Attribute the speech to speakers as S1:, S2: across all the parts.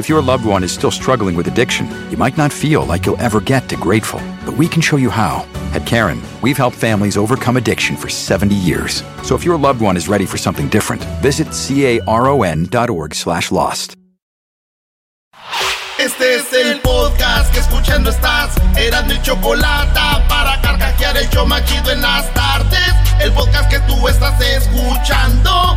S1: If your loved one is still struggling with addiction, you might not feel like you'll ever get to grateful, but we can show you how. At Karen, we've helped families overcome addiction for 70 years. So if your loved one is ready for something different, visit caron.org slash lost.
S2: Este es el podcast que escuchando estás. Eran mi chocolate para carcajear el show machido en las tardes. El podcast que tú estás escuchando.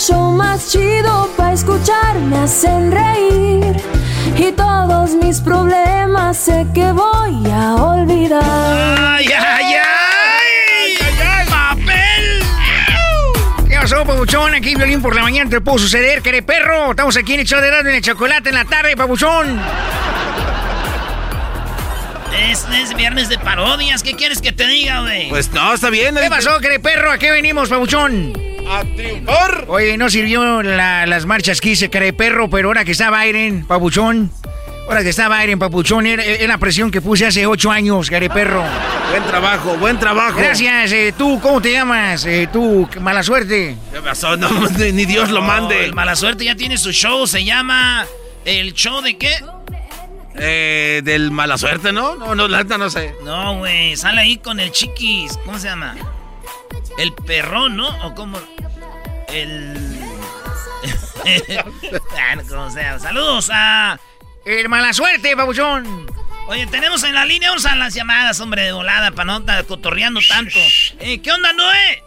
S3: show más chido para escuchar. Me hacen reír y todos mis problemas sé que voy a olvidar.
S4: ¡Ay, ay, ay! ¡Papel! ¿Qué pasó, pabuchón? Aquí violín por la mañana te pudo suceder, queré perro. Estamos aquí en el show de en el chocolate en la tarde, pabuchón.
S5: Es, es viernes de parodias. ¿Qué quieres que te diga, güey?
S6: Pues no, está bien.
S4: ¿Qué pasó, queré perro? ¿A qué venimos, pabuchón?
S6: A triunfar.
S4: Oye, no sirvió la- las marchas que hice, queré perro, pero ahora que estaba Biden, pabuchón. Ahora que estaba Biden, papuchón, era, era la presión que puse hace ocho años, queré perro.
S6: Buen trabajo, buen trabajo.
S4: Gracias, eh, tú, ¿cómo te llamas? Eh, tú, mala suerte.
S6: ¿Qué pasó? No, ni, Dios lo mande.
S5: el mala suerte ya tiene su show. Se llama. ¿El show de qué?
S6: Eh, del mala suerte, ¿no? No, no, la no sé.
S5: No, güey. Sale ahí con el chiquis. ¿Cómo se llama? El perrón, ¿no? ¿O cómo? El. No, como sea. Saludos a.
S4: El mala suerte, papuchón.
S5: Oye, tenemos en la línea, vamos a las llamadas, hombre, de volada, para no estar cotorreando tanto. Eh, ¿Qué onda, Noé?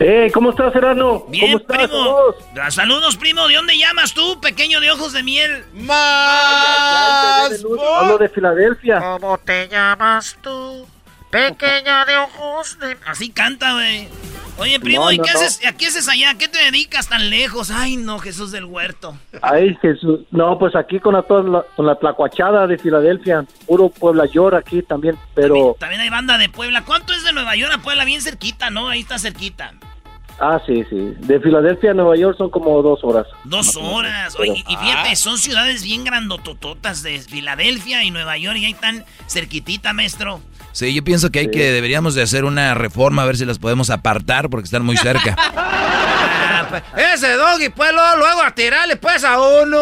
S7: Eh, ¿cómo estás, Serrano?
S5: Bien,
S7: ¿Cómo estás?
S5: primo.
S7: Saludos.
S5: Ah, Saludos, primo. ¿De dónde llamas tú, pequeño de ojos de miel?
S6: Más.
S7: Hablo de Filadelfia.
S4: ¿Cómo te llamas tú? Pequeña de ojos de...
S5: Así canta, güey. Oye, primo,
S7: No,
S5: ¿y
S7: no,
S5: qué
S7: no.
S5: haces? ¿A qué haces allá? ¿A qué te dedicas tan lejos? Ay, no, Jesús del huerto.
S7: Ay, Jesús. No, pues aquí con la, toda la- con la tlacuachada de Filadelfia. Puro Puebla York aquí también. Pero,
S5: También hay banda de Puebla. ¿Cuánto es de Nueva York a Puebla? Bien cerquita, ¿no? Ahí está cerquita.
S7: Ah, sí, sí. De Filadelfia a Nueva York son como dos horas.
S5: Dos horas. Oye, y fíjate, son ciudades bien grandotototas de Filadelfia y Nueva York y ahí están cerquitita, maestro.
S8: Sí, yo pienso que hay que deberíamos de hacer una reforma a ver si las podemos apartar porque están muy cerca.
S4: Ese doggy, pues, luego, luego a tirarle, pues, a uno.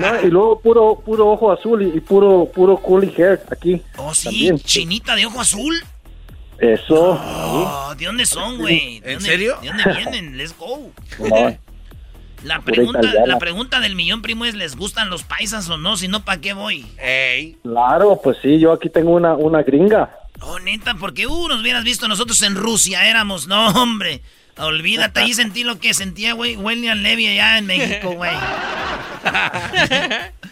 S7: No, y luego puro puro ojo azul y, y puro puro curly hair aquí.
S5: Oh, sí,
S7: También.
S5: chinita de ojo azul.
S7: Eso.
S5: Oh, ¿de dónde son, güey? ¿De
S6: ¿En
S5: dónde-
S6: serio?
S5: ¿De dónde vienen? Let's go.
S7: No,
S5: La pregunta, la pregunta del millón, primo, es ¿les gustan los paisas o no? Si no, ¿para qué voy?
S6: Ey.
S7: Claro, pues sí, yo aquí tengo una, una gringa.
S5: Oh, neta, porque uh, nos hubieras visto nosotros en Rusia, éramos, no, hombre. Olvídate, ahí sentí lo que sentía, güey, William Levy allá en México, güey.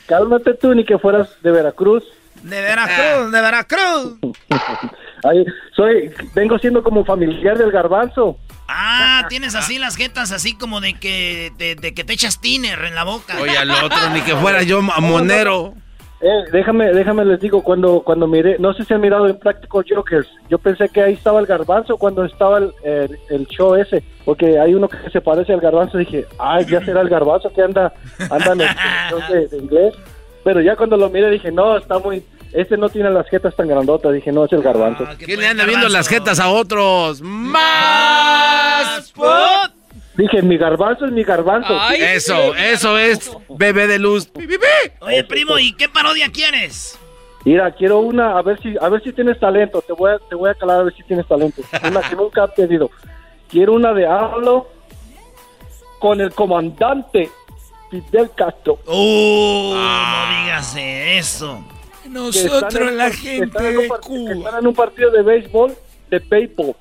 S7: Cálmate tú, ni que fueras de Veracruz.
S4: De Veracruz, de Veracruz.
S7: Ay, soy, vengo siendo como familiar del garbanzo.
S5: Ah, tienes así las jetas, así como de que, de, de que te echas tiner en la boca.
S6: Oye, al otro, ni que fuera yo monero.
S7: Eh, déjame, déjame les digo, cuando, cuando miré, no sé si han mirado en Practical Jokers, yo pensé que ahí estaba el garbanzo cuando estaba el, el- el show ese, porque hay uno que se parece al garbanzo, dije, ay, ya será el garbanzo que anda, anda en el show de, de inglés, pero ya cuando lo miré dije, no, está muy, este no tiene las jetas tan grandotas, dije, no, es el garbanzo.
S5: Ah, ¿qué
S6: ¿Quién le anda viendo las jetas a otros? ¡Más! ¡Put!
S7: Dije, mi garbanzo es mi garbanzo.
S6: eso, eso es bebé de luz.
S5: Oye, primo, ¿y qué parodia quieres?
S7: Mira, quiero una, a ver si, a ver si tienes talento. Te voy a, te voy a calar a ver si tienes talento. Una que nunca he pedido. Quiero una de hablo con el comandante Fidel Castro.
S5: ¡Oh! No digas eso.
S9: Nosotros, la gente de
S7: Que están en un partido de béisbol, de béisbol.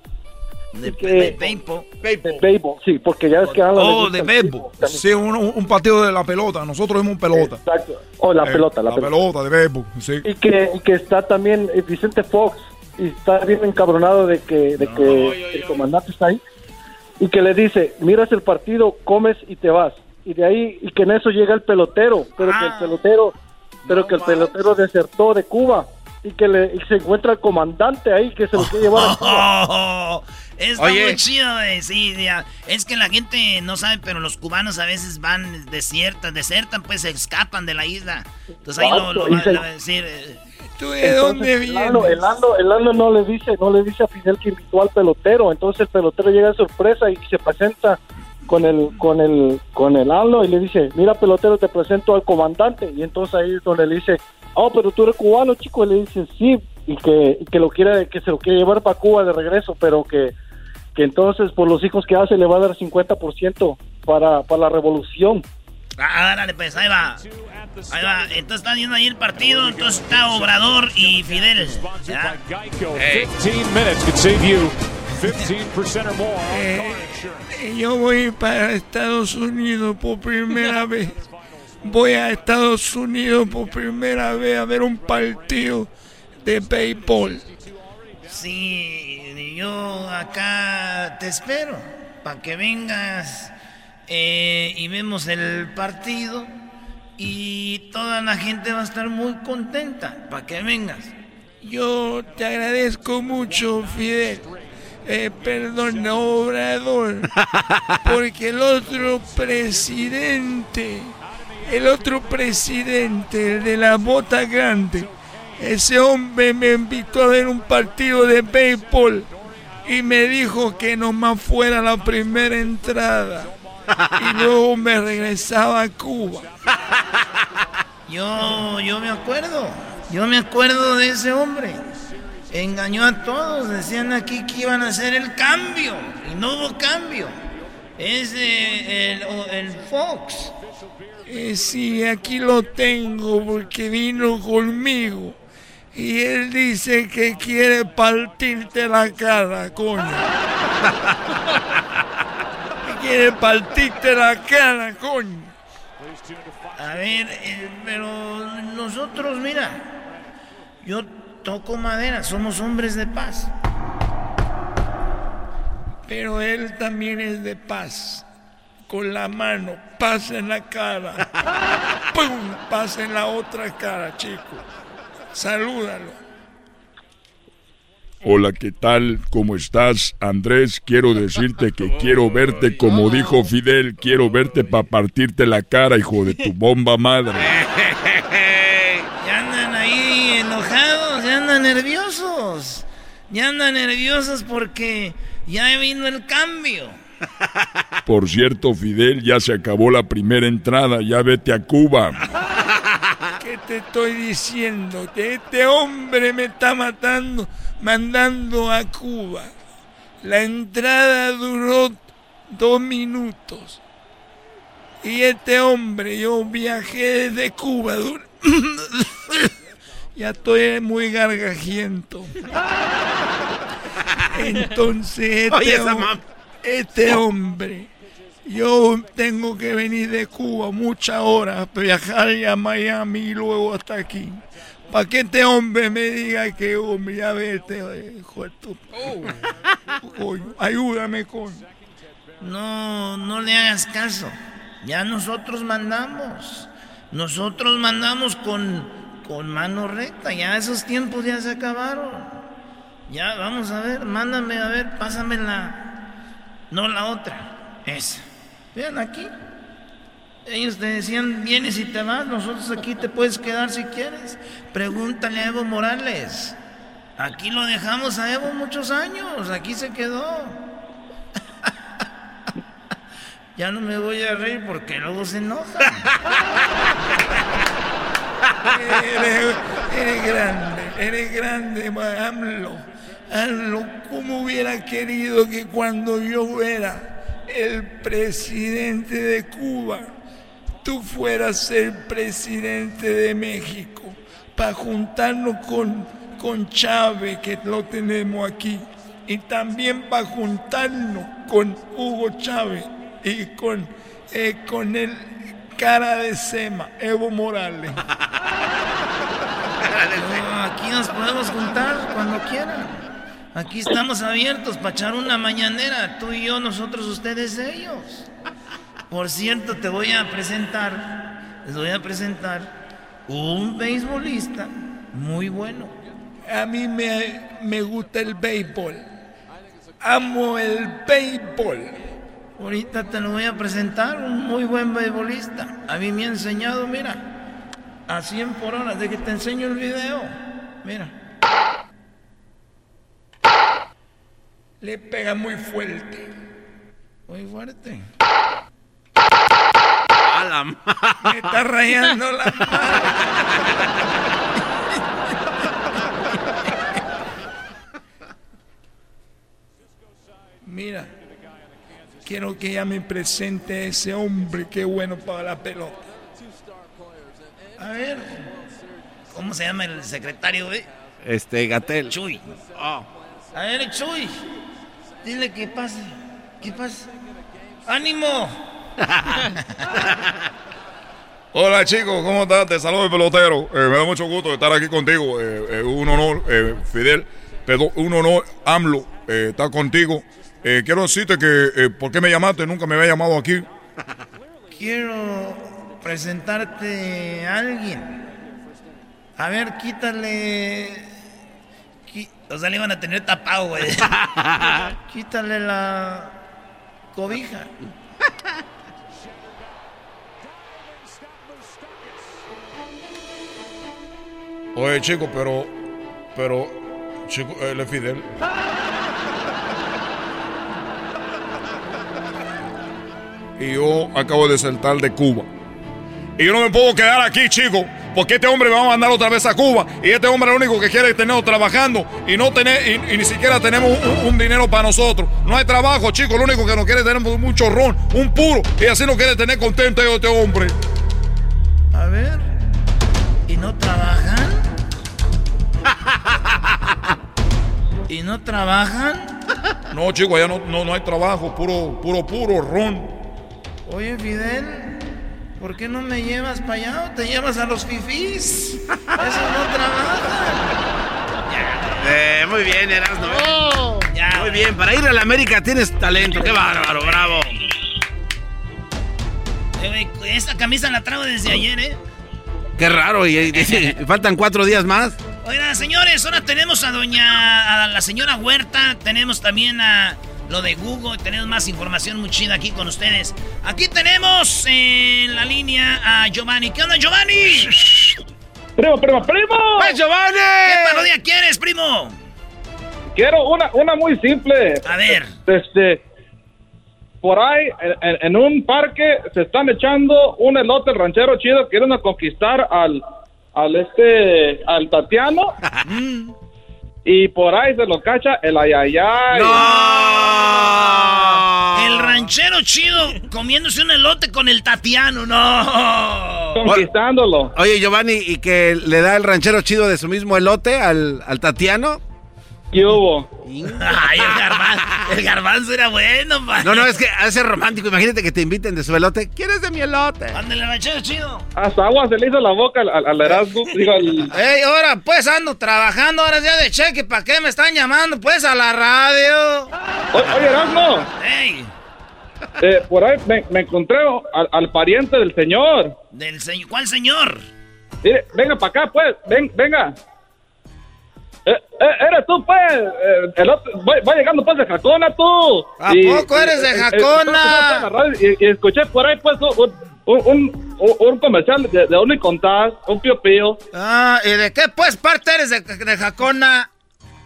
S5: De,
S7: que-
S5: de béisbol.
S7: De béisbol, sí, porque ya es que hablan
S9: Oh, de béisbol. Sí, un, un partido de la pelota. Nosotros vemos pelota.
S7: Exacto. Oh, la
S9: Eh,
S7: pelota, la,
S9: la
S7: pelota.
S9: pelota de béisbol, sí.
S7: Y que, y que está también eh, Vicente Fox y está bien encabronado de que, de que el comandante está ahí y que le dice, miras el partido, comes y te vas. Y de ahí, y que en eso llega el pelotero, pero que el pelotero, pero que el pelotero desertó de Cuba y que le y se encuentra el comandante ahí que se lo quiere llevar a Cuba.
S5: Oh, está
S6: Oye.
S5: muy chido, güey. Sí, ya. Es que la gente no sabe, pero los cubanos a veces van desiertan, desertan, pues se escapan de la isla. Entonces ahí lo, lo, va-
S7: se-
S5: a decir. eh,
S9: ¿Tú de dónde
S7: Entonces, el Lalo,
S9: vienes?
S7: el Lalo- el no le dice, no le dice a Fidel que invitó al pelotero, entonces el pelotero llega de sorpresa y se presenta con el con el con el Lalo y le dice, mira pelotero te presento al comandante y entonces ahí es donde le dice, oh pero tú eres cubano chico y le dice sí y que, y que lo quiere que se lo quiere llevar para Cuba de regreso pero que que entonces por los hijos que hace le va a dar 50% para para la revolución
S5: Ah, dale, pues, ahí va. Ahí va. Entonces están viendo ahí el partido. Entonces está Obrador y Fidel. ¿ya?
S6: Ey.
S10: 15 minutes could save you 15% or more on
S9: Eh,
S10: car insurance.
S9: eh, yo voy para Estados Unidos por primera vez. Voy a Estados Unidos por primera vez a ver un partido de béisbol.
S5: Sí, yo acá te espero para que vengas eh, y vemos el partido y toda la gente va a estar muy contenta para que vengas.
S9: Yo te agradezco mucho, Fidel. Eh, perdón, Obrador. Porque el otro presidente, el otro presidente, el de la bota grande, ese hombre me invitó a ver un partido de béisbol y me dijo que nomás fuera la primera entrada. Y luego me regresaba a Cuba.
S5: Yo, yo me acuerdo, yo me acuerdo de ese hombre. Engañó a todos, decían aquí que iban a hacer el cambio y no hubo cambio. Es el, Fox.
S9: Eh, sí, aquí lo tengo porque vino conmigo. Y él dice que quiere partirte la cara, coño. Que quiere partirte la cara, coño.
S5: A ver, eh, pero nosotros, mira, yo toco madera, somos hombres de paz.
S9: Pero él también es de paz. Con la mano, paz en la cara. ¡Pum! Paz en la otra cara, chico. Salúdalo.
S11: Hola, ¿qué tal? ¿Cómo estás? Andrés, quiero decirte que quiero verte como dijo Fidel, quiero verte para partirte la cara, hijo de tu bomba madre.
S5: andan nerviosos. Ya andan nerviosos porque ya vino el cambio.
S11: Por cierto, Fidel, ya se acabó la primera entrada, ya vete a Cuba.
S9: ¿Qué te estoy diciendo? Que este hombre me está matando, mandando a Cuba. La entrada duró dos minutos. Y este hombre, yo viajé desde Cuba. ya estoy muy gargajiento. Entonces, este, este hombre, yo tengo que venir de Cuba muchas horas, viajar a Miami y luego hasta aquí. Para que este hombre me diga que, hombre, ya vete, hijo de tu- Coño, ayúdame, coño.
S5: No, no le hagas caso. Ya nosotros mandamos. Nosotros mandamos con, con mano recta. Ya esos tiempos ya se acabaron. Ya, vamos a ver, mándame a ver, pásame la. No la otra. Esa. Vean aquí. Ellos te decían, vienes y te vas, nosotros aquí te puedes quedar si quieres. Pregúntale a Evo Morales. Aquí lo dejamos a Evo muchos años, aquí se quedó. Ya no me voy a reír porque luego se enoja.
S9: eres, grande, eres grande, AMLO. AMLO, ¿cómo hubiera querido que cuando yo era el presidente de Cuba, tú fueras el presidente de México? Para juntarnos con, con Chávez, que lo tenemos aquí. Y también para juntarnos con Hugo Chávez y con, eh, con el cara de Sema, Evo Morales.
S5: No, aquí nos podemos juntar cuando quieran. Aquí estamos abiertos para echar una mañanera, tú y yo, nosotros, ustedes, ellos. Por cierto, te voy a presentar, les voy a presentar un beisbolista muy bueno.
S9: A mí me, me gusta el béisbol. Amo el béisbol.
S5: Ahorita te lo voy a presentar, un muy buen beisbolista. A mí me ha enseñado, mira, a 100 por hora, de que te enseño el video. Mira.
S9: Le pega muy fuerte.
S5: Muy fuerte.
S6: A la
S9: Me está rayando la Mira, quiero que ella me presente a ese hombre que bueno para la pelota.
S5: A ver, ¿cómo se llama el secretario, eh?
S6: Este, Gatel.
S5: Chuy. A ver, Chuy, dile que pase. ¿Qué pasa? ¡Ánimo!
S11: Hola chicos, ¿cómo estás? Te saludo el pelotero. Eh, me da mucho gusto estar aquí contigo. Eh, eh, un honor, eh, Fidel. Perdón, un honor, AMLO, eh, estar contigo. Eh, quiero decirte que, eh, ¿por qué me llamaste? Nunca me había llamado aquí.
S5: Quiero presentarte a alguien. A ver, quítale. qui- O sea, le iban a tener tapado, güey. quítale la cobija.
S11: Oye, chico, pero, pero, chico, él es Fidel. Y yo acabo de saltar de Cuba. Y yo no me puedo quedar aquí, chico, porque este hombre me va a mandar otra vez a Cuba. Y este hombre lo único que quiere es tenernos trabajando y no tener, y, y ni siquiera tenemos un, un dinero para nosotros. No hay trabajo, chico, lo único que nos quiere es tener un chorrón, un puro, y así nos quiere tener contento este hombre.
S5: A ver. ¿Y no trabajan? ¿Y no trabajan?
S11: No, chico, allá no, no, no hay trabajo, puro, puro, puro ron.
S5: Oye, Fidel, ¿por qué no me llevas para allá o te llevas a los fifís? Eso no trabajan.
S6: Eh, muy bien, Erasmo. ¿eh? Muy bien, para ir a la América tienes talento. Qué bárbaro, bravo.
S5: Eh, esta camisa la traigo desde ayer, ¿eh?
S6: Qué raro, y, y- y faltan cuatro días más.
S5: Oigan, señores, ahora tenemos a doña, a la señora Huerta, tenemos también a lo de Google, tenemos más información muy chida aquí con ustedes. Aquí tenemos en la línea a Giovanni. ¿Qué onda, Giovanni?
S12: Primo, primo, primo.
S6: ¡Pues, Giovanni!
S5: ¿Qué parodia quieres, primo?
S12: Quiero una, una muy simple.
S5: A ver.
S12: Este, por ahí, en, un parque, se están echando un elote ranchero chido. Quieren conquistar al, al este, al Tatiano. y por ahí se lo cacha el ayayay.
S5: El ranchero chido comiéndose un elote con el Tatiano, no.
S12: Conquistándolo.
S6: Oye, Giovanni, ¿y que le da el ranchero chido de su mismo elote al, al Tatiano?
S12: ¿Qué hubo?
S5: Ay, el garbanzo, el garbanzo era bueno, pa.
S6: No, no, es que hace romántico. Imagínate que te inviten de su elote. ¿Quieres de mi elote?
S5: Ándale, ranchero chido.
S12: Hasta agua se le hizo la boca al, al, digo, al-
S4: Ey, ahora pues ando trabajando, ahora ya de cheque, ¿para qué me están llamando? Pues a la radio.
S12: O- Oye, Erasmo.
S5: Ey,
S12: Eh, por ahí me, me encontré al, al pariente del señor.
S5: del señor, ¿cuál señor?
S12: Mire, venga para acá, pues. Ven, venga. Eh, eh, eres tú, pues. eh, el otro, voy, voy llegando, pues, de Jacona, tú.
S4: ¿A poco eres de Jacona?
S12: y, y escuché por ahí, pues, un, un, un, un comercial de, de un y contás, un pío pío.
S4: Ah, ¿y de qué pues parte eres de, de Jacona?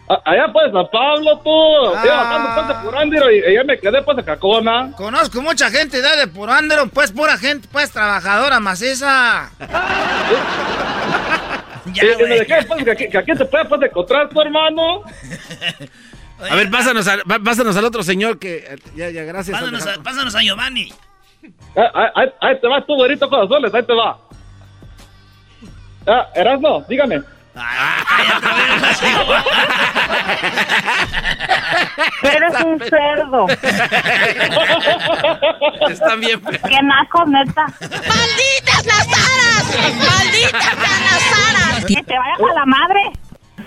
S12: allá pues San Pablo, tú.
S13: Ah.
S12: Iba bajando pues de Purándiro y, y ya me quedé pues de Cacona.
S13: Conozco mucha gente de, de Purándiro, pues pura gente, pues trabajadora maciza.
S12: y, y me dejé pues que aquí, que aquí te puedes pues encontrar tu hermano.
S6: A ver, pásanos, al- pá- pásanos al otro señor que... Ya, ya, gracias.
S5: Pásanos a, pásanos a Giovanni.
S12: Ah, ah, Ahí, ahí te vas tú, güerito corazones, ahí te va. Ah, Erasmo, dígame.
S14: Eres un cerdo.
S6: Están bien.
S14: Qué naco, neta.
S15: ¡Malditas las aras! ¡Malditas las aras!
S14: Que te vayas a la madre.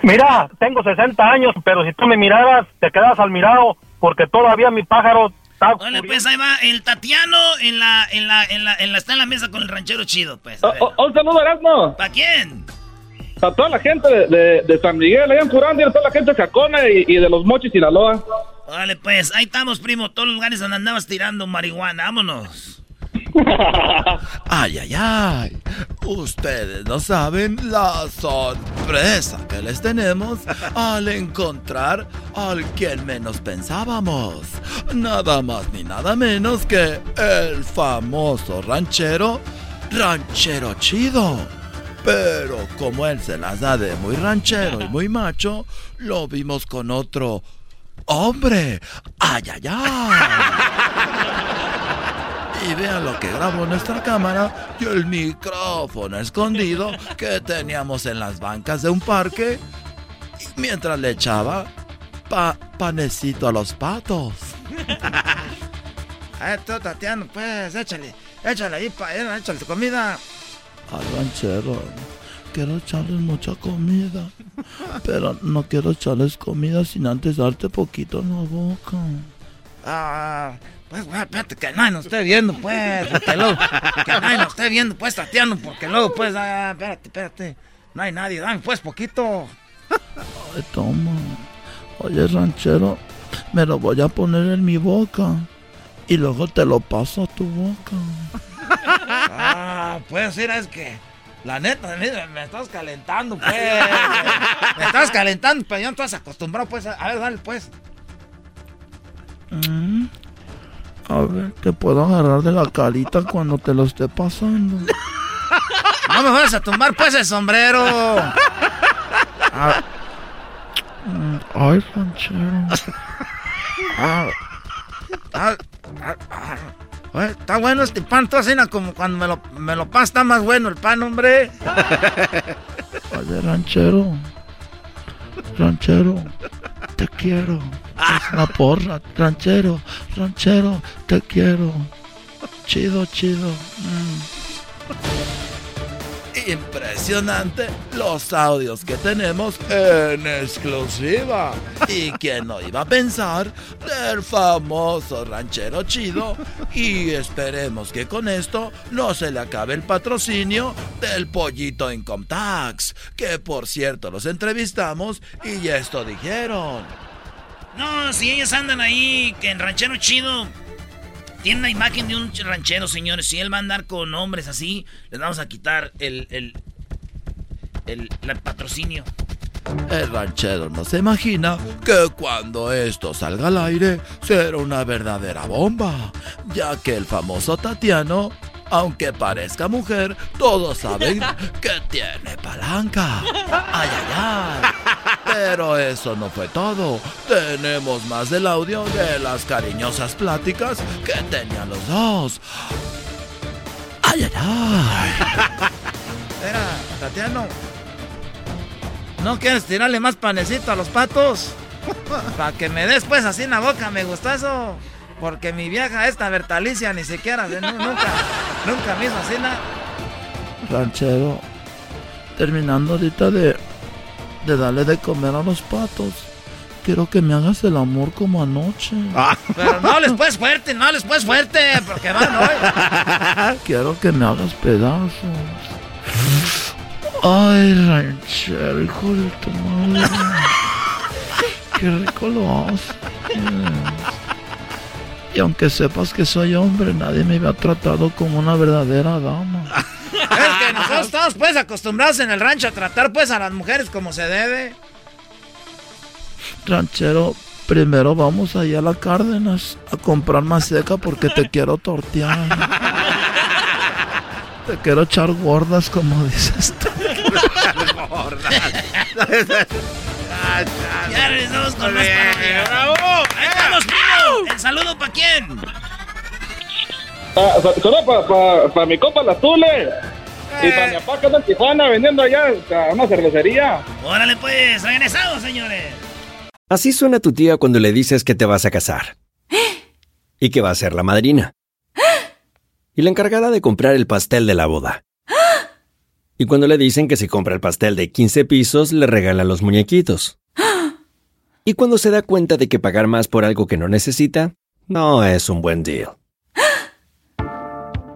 S16: Mira, tengo 60 años, pero si tú me miraras, te quedas al mirado, porque todavía mi pájaro está...
S5: Órale, pues ahí va el Tatiano en la, en la, en la, en la, está en la mesa con el ranchero chido, pues. a ver.
S12: Oh, un saludo, Erasmo.
S5: ¿Para quién?
S12: A toda la gente de, de, de San Miguel, allá en Purándiro, a toda la gente de Cacona y, y de los Mochis, Sinaloa.
S5: Órale, pues, ahí estamos, primo. Todos los lugares donde andabas tirando marihuana. Vámonos.
S4: Ay, ay, ay. Ustedes no saben la sorpresa que les tenemos al encontrar al quien menos pensábamos. Nada más ni nada menos que el famoso ranchero, ranchero chido. Pero como él se las da de muy ranchero y muy macho, lo vimos con otro hombre. Ay, ay, ay. Y vean lo que grabó nuestra cámara y el micrófono escondido que teníamos en las bancas de un parque mientras le echaba pa- panecito a los patos.
S13: A ver, tú, Tatiano, pues, échale, échale ahí, pa, échale tu comida.
S4: Al ranchero, quiero echarles mucha comida, pero no quiero echarles comida sin antes darte poquito en la boca.
S13: Ah, pues, güey, espérate, que nadie nos esté viendo, pues, porque luego, que nadie nos esté viendo, pues, Tatiano, porque luego, pues, ah, espérate, espérate, no hay nadie, dame, pues, poquito.
S4: Ay, toma. Oye, ranchero, me lo voy a poner en mi boca y luego te lo paso a tu boca.
S13: Ah, pues, mira, es que, la neta, me estás calentando, pues, me estás calentando, pero yo no estás acostumbrado, pues, a a ver, dale, pues.
S4: Mm. A ver, te puedo agarrar de la carita cuando te lo esté pasando.
S13: No me vas a tumbar, pues, el sombrero.
S4: Ah. Mm, Ay, ranchero.
S13: Ah, ah, ah, ah. Está bueno este pan, tú así na, como cuando me lo, me lo pasas, está más bueno el pan, hombre.
S4: Oye, ranchero. Ranchero, te quiero. Es una porra. Ranchero, ranchero, te quiero. Chido, chido. Mm. Impresionante los audios que tenemos en exclusiva. ¿Y quién no iba a pensar del famoso ranchero chido? Y esperemos que con esto no se le acabe el patrocinio del pollito Income Tax. Que por cierto los entrevistamos y ya esto dijeron.
S5: No, si ellos andan ahí, que en ranchero chido. Tiene una imagen de un ranchero, señores. Si él va a andar con hombres así, les vamos a quitar el, el, el, el patrocinio.
S4: El ranchero no se imagina que cuando esto salga al aire será una verdadera bomba, ya que el famoso Tatiano, aunque parezca mujer, todos saben que tiene palanca. Ay, ay, ay. Pero eso no fue todo. Tenemos más del audio de las cariñosas pláticas que tenían los dos. Ay, ay, ay.
S13: Espera, Tatiano. ¿No quieres tirarle más panecito a los patos? Para que me des pues así en la boca, me gusta eso. Porque mi vieja esta Bertalicia ni siquiera, nunca, nunca me hizo así nada.
S4: ranchero, terminando ahorita de, de darle de comer a los patos, quiero que me hagas el amor como anoche.
S13: Pero no les puedes fuerte, no les puedes fuerte, porque van hoy.
S4: Quiero que me hagas pedazos. Ay, ranchero, hijo de tu madre. Qué rico lo haces. Y aunque sepas que soy hombre, nadie me había tratado como una verdadera dama.
S13: Es que nosotros estamos pues acostumbrados en el rancho a tratar pues a las mujeres como se debe.
S4: ranchero, primero vamos allá a la Cárdenas a comprar más seca porque te quiero tortear. te quiero echar gordas, como dices tú.
S5: ya regresamos con más. ¡Bravo! ¡Ahí estamos, primo! ¿El saludo para quién?
S17: Ah, Solo para pa, mi copa la Tule. Y para mi papá que anda en Tijuana vendiendo allá a una cervecería.
S5: Órale pues, regresamos, señores.
S18: Así suena tu tía cuando le dices que te vas a casar. Y que va a ser la madrina. Y la encargada de comprar el pastel de la boda. Y cuando le dicen que si compra el pastel de 15 pisos, le regalan los muñequitos. Y cuando se da cuenta de que pagar más por algo que no necesita, no es un buen deal.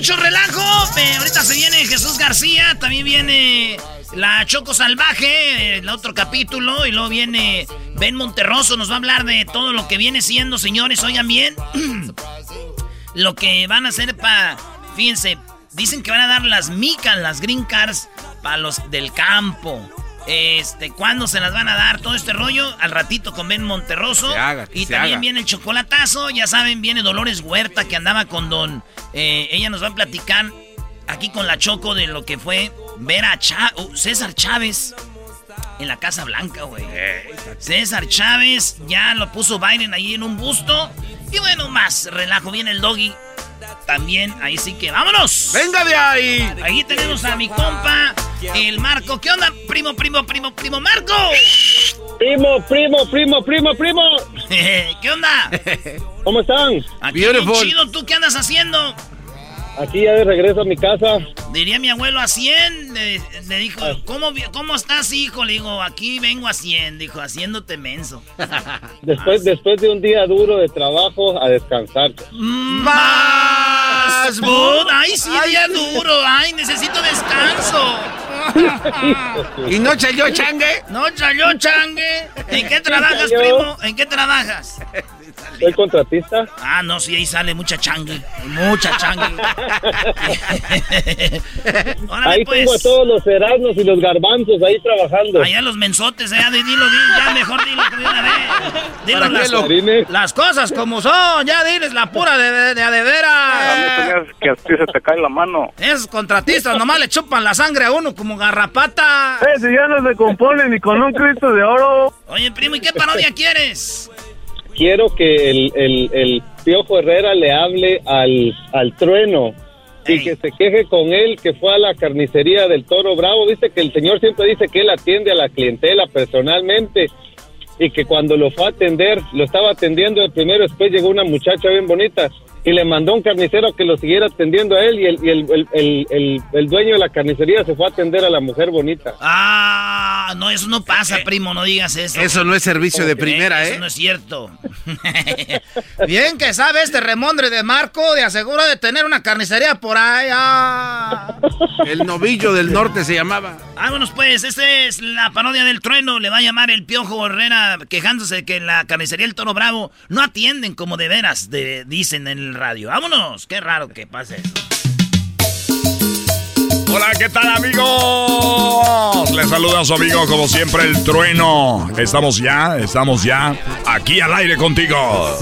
S5: Mucho relajo. Eh, ahorita se viene Jesús García, también viene la Choco Salvaje, el otro capítulo, y luego viene Ben Monterroso, nos va a hablar de todo lo que viene siendo, señores, oigan bien. lo que van a hacer para, fíjense, dicen que van a dar las micas, las green cards, para los del campo. Este, ¿cuándo se las van a dar? Todo este rollo al ratito con Ben Monterroso.
S6: Haga,
S5: y también
S6: haga.
S5: viene el chocolatazo. Ya saben, viene Dolores Huerta que andaba con Don. eh, ella nos va a platicar aquí con la Choco de lo que fue ver a uh, César Chávez en la Casa Blanca, güey. César Chávez ya lo puso Biden ahí en un busto. Y bueno, más relajo. Viene el doggy. También, ahí sí que vámonos.
S6: ¡Venga de ahí!
S5: Ahí tenemos a mi compa, el Marco. ¿Qué onda, primo, primo, primo, primo Marco?
S17: Primo, primo, primo, primo, primo.
S5: ¿Qué onda?
S17: ¿Cómo están?
S5: Aquí chido, ¿tú qué andas haciendo?
S17: Aquí ya de regreso a mi casa.
S5: Diría mi abuelo a 100, le, le dijo, ¿cómo, ¿cómo estás, hijo? Le digo, aquí vengo a 100, dijo, haciéndote menso.
S17: Después, después de un día duro de trabajo, a descansar.
S5: ¡Más! bud! ¡Ay, sí, día duro! ¡Ay, necesito descanso!
S6: ¿Y no salió changue?
S5: ¿No salió changue? ¿En qué trabajas, primo? ¿En qué trabajas?
S17: Soy contratista.
S5: Ah, no, sí, ahí sale mucha changue. Mucha changue. Órale,
S17: ahí
S5: pues.
S17: tengo a todos los Erasmus y los garbanzos ahí trabajando.
S5: Allá los mensotes, ya, di- dilo, di- ya mejor dilo de una vez. Dilo
S17: ¿Para qué
S5: las,
S17: lo-
S5: las cosas como son, ya diles la pura de, de, de, a de veras.
S19: que a ti se te cae la mano.
S5: Esos contratistas nomás le chupan la sangre a uno como garrapata.
S19: Eh, si ya no se compone ni con un Cristo de oro.
S5: Oye, primo, ¿y qué parodia quieres?
S17: Quiero que el, el, el Piojo Herrera le hable al, al trueno y que se queje con él que fue a la carnicería del Toro Bravo. Viste que el señor siempre dice que él atiende a la clientela personalmente y que cuando lo fue a atender, lo estaba atendiendo. El primero, después llegó una muchacha bien bonita y le mandó un carnicero que lo siguiera atendiendo a él y el, y el, el, el, el- el dueño de la carnicería se fue a atender a la mujer bonita.
S5: Ah,
S19: Ah, no, eso no pasa, primo, no digas eso.
S20: Eso no es servicio de primera, ¿eh?
S19: Eso no es cierto.
S4: Bien que sabe este remondre de Marco de asegura de tener una carnicería por allá.
S20: El novillo del norte se llamaba.
S19: Vámonos pues, esta es la parodia del trueno. Le va a llamar el Piojo Herrera quejándose de que en la carnicería El Toro Bravo no atienden como de veras de, dicen en radio. Vámonos, qué raro que pase.
S11: Hola, ¿qué tal amigos? Les saluda su amigo como siempre el trueno. Estamos ya, estamos ya aquí al aire contigo.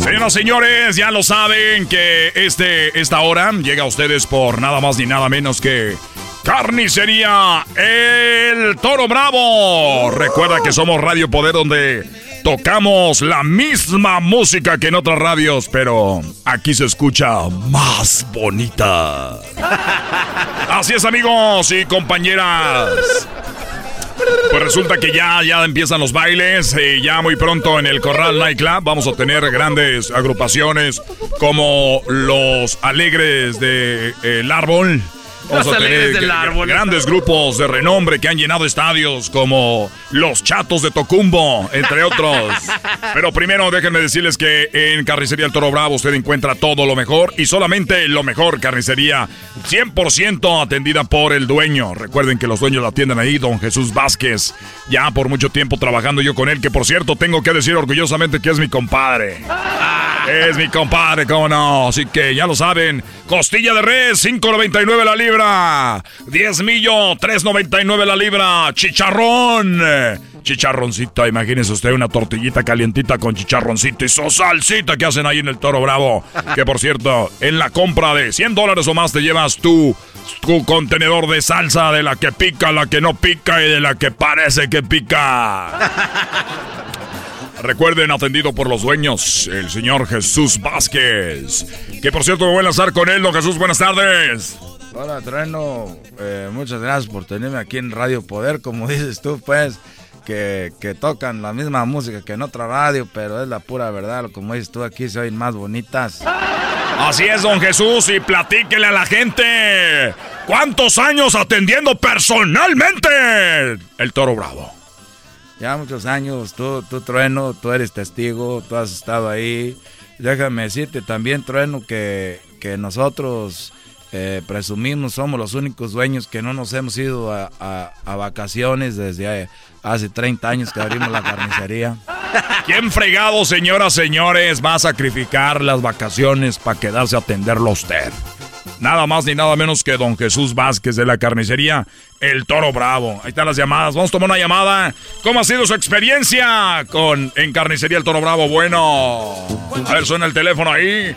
S11: Señoras y señores, ya lo saben que este, esta hora llega a ustedes por nada más ni nada menos que Carnicería El Toro Bravo. Recuerda que somos Radio Poder donde tocamos la misma música que en otras radios, pero aquí se escucha más bonita. Así es amigos y compañeras. Pues resulta que ya, ya empiezan los bailes y ya muy pronto en el Corral Nightclub vamos a tener grandes agrupaciones como los Alegres de El Árbol. Vamos
S20: Los
S11: a tener
S20: del Árbol.
S11: grandes grupos de renombre que han llenado estadios como los Chatos de Tocumbo, entre otros. Pero primero déjenme decirles que en Carnicería El Toro Bravo usted encuentra todo lo mejor y solamente lo mejor. Carnicería 100% atendida por el dueño. Recuerden que los dueños la atienden ahí, don Jesús Vázquez. Ya por mucho tiempo trabajando yo con él, que por cierto tengo que decir orgullosamente que es mi compadre. Es mi compadre, cómo no. Así que ya lo saben. Costilla de res, 5.99 la libra. 10 millo, 3.99 la libra. Chicharrón. Chicharroncito, imagínese usted una tortillita calientita con chicharroncito y su salsita que hacen ahí en el Toro Bravo. Que por cierto, en la compra de 100 dólares o más te llevas tu, tu contenedor de salsa de la que pica, la que no pica y de la que parece que pica. Recuerden, atendido por los dueños, el señor Jesús Vázquez. Que por cierto me voy a lanzar con él, don Jesús, buenas tardes.
S4: Hola, Trueno. Eh, muchas gracias por tenerme aquí en Radio Poder. Como dices tú, pues, que, que tocan la misma música que en otra radio, pero es la pura verdad. Como dices tú, aquí se oyen más bonitas.
S11: Así es, don Jesús, y platíquele a la gente. ¿Cuántos años atendiendo personalmente el Toro Bravo?
S4: Ya muchos años, tú, tú, Trueno, tú eres testigo, tú has estado ahí. Déjame decirte también, Trueno, que, que nosotros eh, presumimos, somos los únicos dueños que no nos hemos ido a, vacaciones desde eh, hace 30 años que abrimos la carnicería.
S11: ¿Quién fregado, señoras, señores, va a sacrificar las vacaciones para quedarse a atenderlo a usted? Nada más ni nada menos que don Jesús Vázquez de la carnicería El Toro Bravo. Ahí están las llamadas. Vamos a tomar una llamada. ¿Cómo ha sido su experiencia con en carnicería El Toro Bravo? Bueno. A ver, suena el teléfono ahí.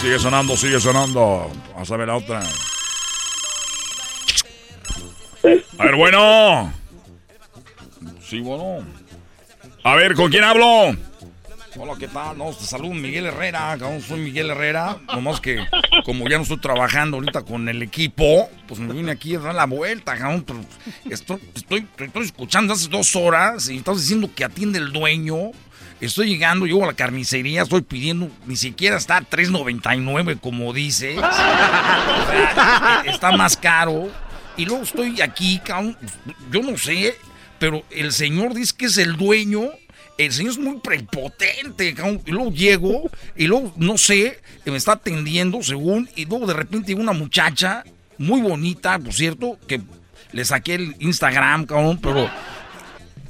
S11: Sigue sonando, sigue sonando. Vamos a ver la otra. A ver, bueno. Sí, bueno. A ver, ¿con quién hablo? Hola, ¿qué tal? No, te saludo Miguel Herrera, cabrón, soy Miguel Herrera. Nomás que como ya no estoy trabajando ahorita con el equipo, pues me vine aquí a dar la vuelta, cabrón. Pero estoy, estoy, estoy escuchando hace dos horas y estás diciendo que atiende el dueño. Estoy llegando, llego a la carnicería, estoy pidiendo, ni siquiera está a 3.99 como dice. O sea, está más caro. Y luego estoy aquí, cabrón, yo no sé, pero el señor dice que es el dueño. El señor es muy prepotente, cabrón. Y luego llego, y luego, no sé, me está atendiendo, según, y luego de repente llega una muchacha, muy bonita, por cierto, que le saqué el Instagram, cabrón, pero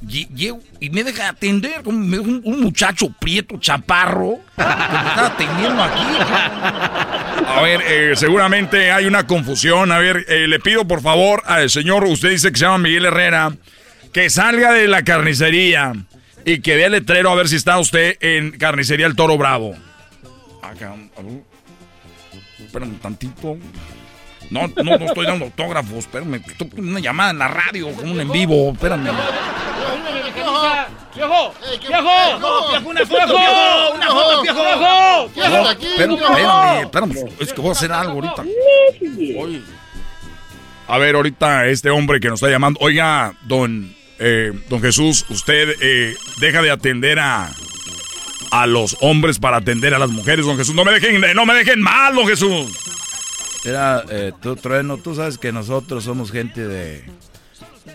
S11: lle- llego y me deja atender, como un muchacho prieto, chaparro, que me está atendiendo aquí. A ver, eh, seguramente hay una confusión. A ver, eh, le pido por favor al señor, usted dice que se llama Miguel Herrera, que salga de la carnicería y que vea el letrero a ver si está usted en carnicería El Toro Bravo. Acá, a ver. espérame un tantito. No, no, no estoy dando autógrafos, espérame. Estoy una llamada en la radio, como un en vivo, espérame.
S21: ¡Viejo!
S4: ¡Viejo!
S21: ¡Viejo! ¡Una foto! ¡Viejo! ¡Una foto, viejo! ¡Viejo! Aquí!
S11: espérame, espérame, espérame, es que voy a hacer algo ahorita. Oye. A ver, ahorita este hombre que nos está llamando. Oiga, don, eh, don Jesús, usted eh, deja de atender a, a los hombres para atender a las mujeres, don Jesús. No me dejen, no me dejen mal, don Jesús.
S4: Mira, eh, tú, Trueno, tú sabes que nosotros somos gente de,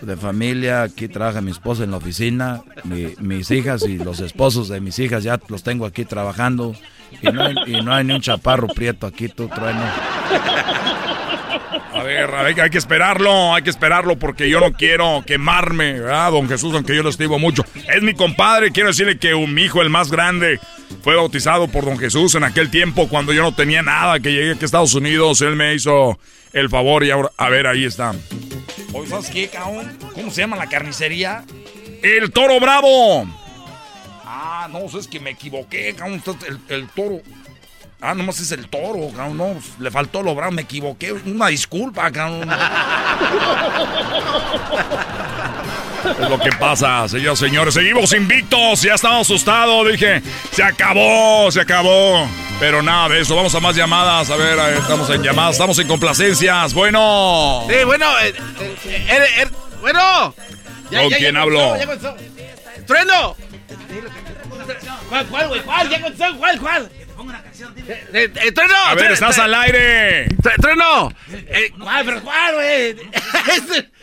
S4: de familia. Aquí trabaja mi esposa en la oficina. mis hijas y los esposos de mis hijas ya los tengo aquí trabajando. Y no hay, y no hay ni un chaparro prieto aquí, tú trueno.
S11: A ver, hay, que esperarlo, hay que esperarlo porque yo no quiero quemarme, ¿verdad, don Jesús? Aunque yo lo estimo mucho. Es mi compadre, quiero decirle que mi hijo, el más grande, fue bautizado por don Jesús en aquel tiempo cuando yo no tenía nada, que llegué aquí a Estados Unidos, él me hizo el favor y ahora, a ver, ahí está.
S4: ¿sabes qué, cabrón? ¿Cómo se llama la carnicería?
S11: El Toro Bravo.
S4: Ah, no, es que me equivoqué, cabrón, el, el toro. Ah, nomás es el toro, cabrón. No, le faltó lo bravo, me equivoqué. Una disculpa, cabrón.
S11: Es lo que pasa, señores, señores. Seguimos invictos. Ya estaba asustado. Dije, se acabó, se acabó. Pero nada de eso. Vamos a más llamadas. A ver, estamos en llamadas. Estamos en complacencias. Bueno.
S5: Sí, bueno. Eh, eh, eh, bueno.
S11: ¿Con quién hablo?
S5: ¡Trueno!
S6: ¿Cuál, cuál, güey? ¿Cuál? ¿Ya ¿Cuál, cuál?
S5: Eh, eh, ¡Trueno!
S11: A ver, estás al aire.
S5: ¡Trueno!
S6: Eh, ¿Cuál, pero cuál, güey?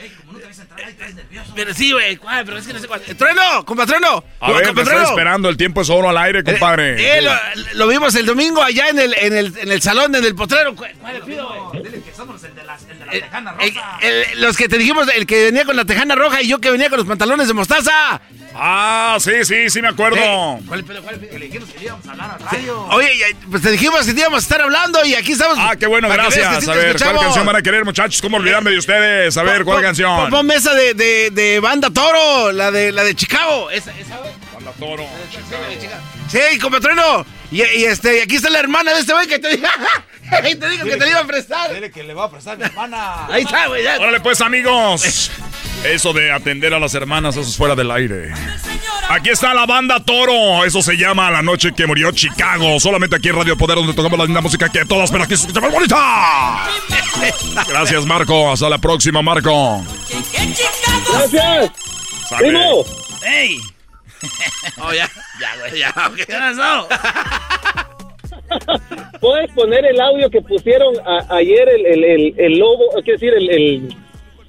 S5: Pero sí, güey, ¿cuál? Pero es que no sé cuál. ¡Trueno! ¡Compatrueno!
S11: A ver, me estoy esperando. El tiempo es oro al aire, compadre.
S5: Eh, lo, vimos el domingo allá en el, en el, en el salón, en el potrero. ¿Cuál le pido, güey? Dile que somos el de la, tejana roja. los que te dijimos, el que venía con la tejana roja y yo que venía con los pantalones de mostaza.
S11: Ah, sí, sí, sí me acuerdo.
S5: ¿Cuál pedo, cuál pedo? Le dijimos que íbamos a hablar a radio. Oye, pues te dijimos que íbamos a estar hablando y aquí estamos.
S11: Ah, qué bueno, gracias. a ver, ¿cuál canción van a querer, muchachos? ¿Cómo olvidarme de ustedes? A ver, ¿cuál canción?
S5: Pon mesa de, de, de, Banda Toro, la de, la de Chicago. Esa, esa,
S11: Banda Toro.
S5: Sí, compatrino. Y, y, este, y aquí está la hermana de este güey que te diga. te digo que te le iba a prestar.
S4: Dile que le va a prestar mi hermana.
S5: Ahí está, güey.
S11: Órale, pues, amigos. Eso de atender a las hermanas, eso es fuera del aire. Aquí está la banda Toro. Eso se llama La Noche que Murió Chicago. Solamente aquí en Radio Poder, donde tocamos la linda música que todas, pero aquí se escucha más bonita. Gracias, Marco. Hasta la próxima, Marco.
S17: Gracias.
S5: ¡Ey! Oh, ya, ya, güey, ya. ¿Qué pasó?
S17: ¿Puedes poner el audio que pusieron ayer el, el, el, el lobo, quiero decir, el, el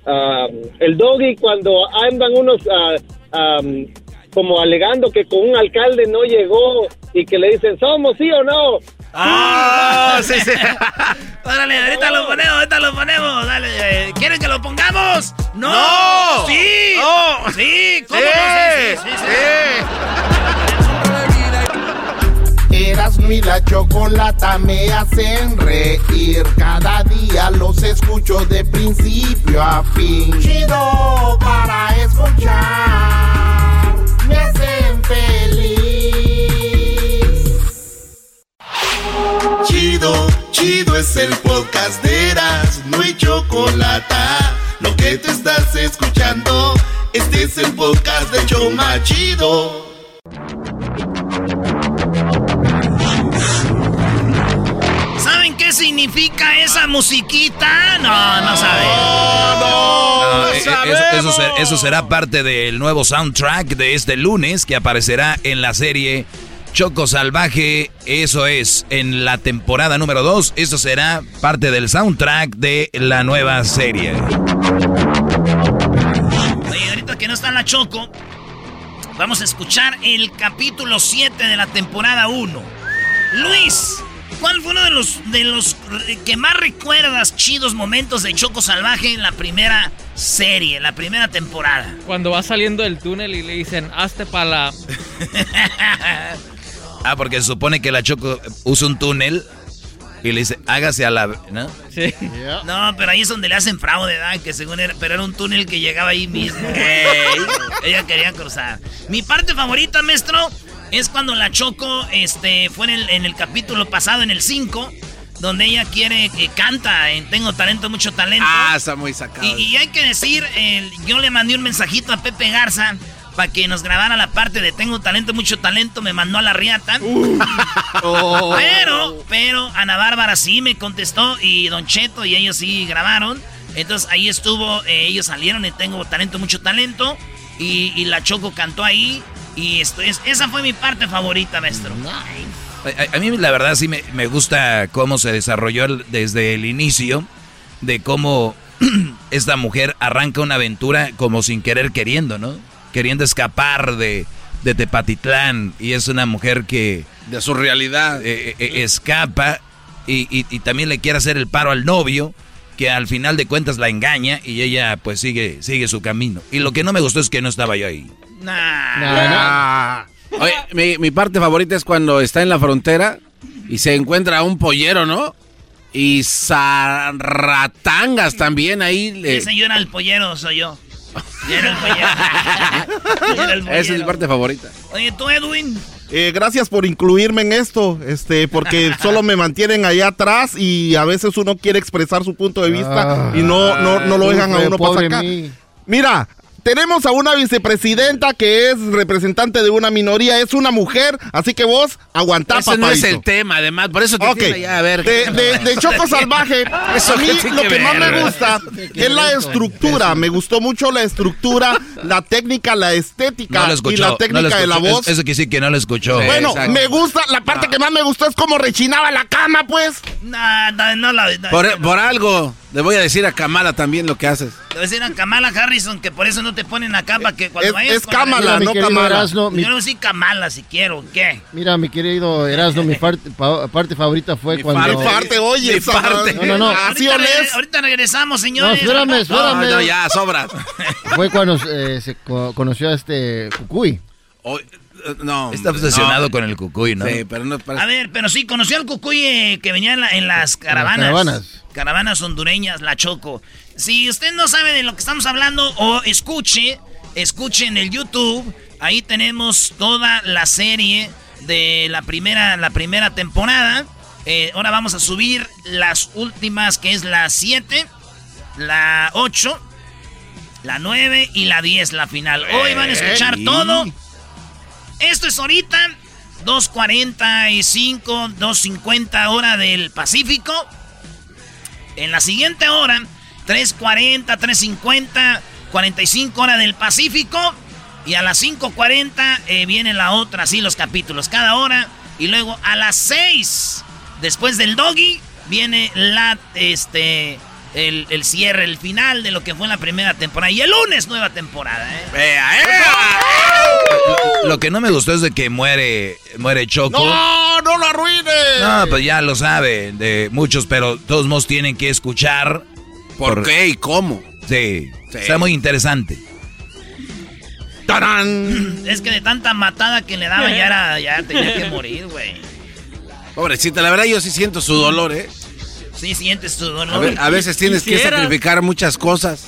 S17: Um, el doggy cuando andan unos uh, um, como alegando que con un alcalde no llegó y que le dicen somos sí o no.
S5: Ah, sí, sí. Órale, ahorita lo ponemos, ahorita lo ponemos. Dale, eh, ¿quieren que lo pongamos? No. Sí. Sí. ¿Cómo sí, sí, sí.
S2: Erasmo y la chocolata me hacen reír. Cada día los escucho de principio a fin. Chido para escuchar. Me hacen feliz. Chido, chido es el podcast de Erasmo y chocolata. Lo que te estás escuchando, este es el podcast de Choma Chido.
S5: significa esa musiquita? No, no sabemos.
S4: No, no, Eso, eso, será parte del nuevo soundtrack de este lunes que aparecerá en la serie Choco Salvaje. Eso es, en la temporada número 2. Eso será parte del soundtrack de la nueva serie.
S5: Oye, ahorita que no está la Choco, vamos a escuchar el capítulo 7 de la temporada 1. Luis, ¿Cuál fue uno de los, de los que más recuerdas chidos momentos de Choco Salvaje en la primera serie, en la primera temporada?
S22: Cuando va saliendo del túnel y le dicen, hazte para la...
S4: ah, porque se supone que la Choco usa un túnel y le dice, hágase a la... ¿No?
S22: Sí.
S5: No, pero ahí es donde le hacen fraude, ¿verdad? Que según era... Pero era un túnel que llegaba ahí mismo. Ella quería cruzar. Mi parte favorita, maestro, es cuando la Choco este, fue en el, capítulo pasado, en el 5, donde ella quiere que canta en Tengo Talento, Mucho Talento. Ah, está muy sacado. Y, hay que decir, yo le mandé un mensajito a Pepe Garza para que nos grabara la parte de Tengo Talento, Mucho Talento, me mandó a la riata. Uh. Oh. Pero, pero Ana Bárbara sí me contestó y Don Cheto y ellos sí grabaron. Entonces ahí estuvo, eh, ellos salieron en Tengo Talento, Mucho Talento. Y, y la Choco cantó ahí. Y esto es, esa fue mi parte favorita, maestro.
S4: A, mí la verdad sí me, gusta cómo se desarrolló desde el inicio, de cómo
S23: esta mujer arranca una aventura como sin querer queriendo, ¿no? Queriendo escapar de, de Tepatitlán y es una mujer que...
S6: De su realidad.
S23: eh, eh, escapa y, y- y también le quiere hacer el paro al novio que al final de cuentas la engaña y ella pues sigue, sigue su camino. Y lo que no me gustó es que no estaba yo ahí.
S6: Ah. Oye, mi, mi parte favorita es cuando está en la frontera y se encuentra un pollero, ¿no? Y zarratangas también ahí. le-
S5: Ese yo era el pollero, soy yo.
S6: Esa es mi parte favorita.
S5: Oye, tú, Edwin.
S24: Eh, gracias por incluirme en esto, este, porque solo me mantienen allá atrás y a veces uno quiere expresar su punto de vista y no, no, no lo dejan a uno pasar acá.
S25: mí.
S24: Mira, tenemos a una vicepresidenta que es representante de una minoría, es una mujer, así que vos aguantá,
S6: Ese no es
S24: papadito.
S6: el tema, además, por eso te
S24: Ok.
S6: tiene ya, a ver.
S24: De, de- de Choco Salvaje,
S6: Eso
S24: a mí lo
S6: que
S24: que más me gusta
S6: ¿Qué
S24: es la estructura. Me gustó mucho la estructura, la técnica, la estética
S23: No
S24: y la técnica
S23: no
S24: de la voz.
S23: Es- eso quiere decir que no lo escuchó.
S24: Bueno, me gusta, la parte que más me gustó es cómo rechinaba la cama, pues.
S5: No, no, no la. no,
S6: Por, por algo, le voy a decir a Kamala también lo que haces.
S5: Le voy a decir a Kamala Harrison que por eso no te ponen acá para que cuando
S24: Es-
S5: vayas
S24: Kamala, no Kamala.
S25: Mi-
S5: Yo no decir Kamala si quiero, ¿qué?
S25: Mira, mi querido Erasmo, mi parte, pa- parte favorita fue
S5: Mi
S25: cuando...
S24: Mi parte, oye,
S6: Mi parte.
S25: No, no, no.
S24: Así
S5: ahorita, ahorita regresamos,
S25: No,
S5: señores.
S25: espérame, espérame.
S6: No, no, ya, sobra.
S25: Fue cuando eh, se co- conoció a este Cucuy.
S6: Hoy- eh, no.
S23: Está obsesionado
S6: no.
S23: con el cucuy, ¿no?
S6: Sí, pero no parece-
S5: A ver, pero sí, conoció al Cucuy eh, que venía en, la- en las caravanas.
S25: caravanas.
S5: Caravanas hondureñas, la Choco. Si usted no sabe de lo que estamos hablando o escuche, escuche en el YouTube. Ahí tenemos toda la serie de la primera, la primera temporada. Eh, ahora vamos a subir las últimas, que es la 7, la 8, la 9 y la 10, la final. Hoy van a escuchar todo. Esto es ahorita, 2.45, 2.50 hora del Pacífico. En la siguiente hora, 3.40, 3.50, 45 hora del Pacífico. Y a las 5.40 eh, viene la otra, así los capítulos, cada hora. Y luego a las 6, después del doggy, viene la, este, el, el cierre, el final de lo que fue la primera temporada. Y el lunes, nueva temporada, ¿eh?
S6: Vea, eh.
S23: Lo que no me gustó es de que muere, muere Choco.
S24: No, no lo arruines.
S23: No, pues ya lo sabe de muchos, pero todos modos tienen que escuchar.
S6: ¿Por qué y cómo?
S23: Sí,
S6: Sí.
S23: está muy interesante.
S24: ¡Tarán!
S5: Es que de tanta matada que le daba ya era, ya tenía que morir, güey.
S6: Pobrecita, la verdad yo sí siento su dolor, ¿eh?
S5: Sí, sientes tu dolor.
S6: A, a veces tienes que sacrificar muchas cosas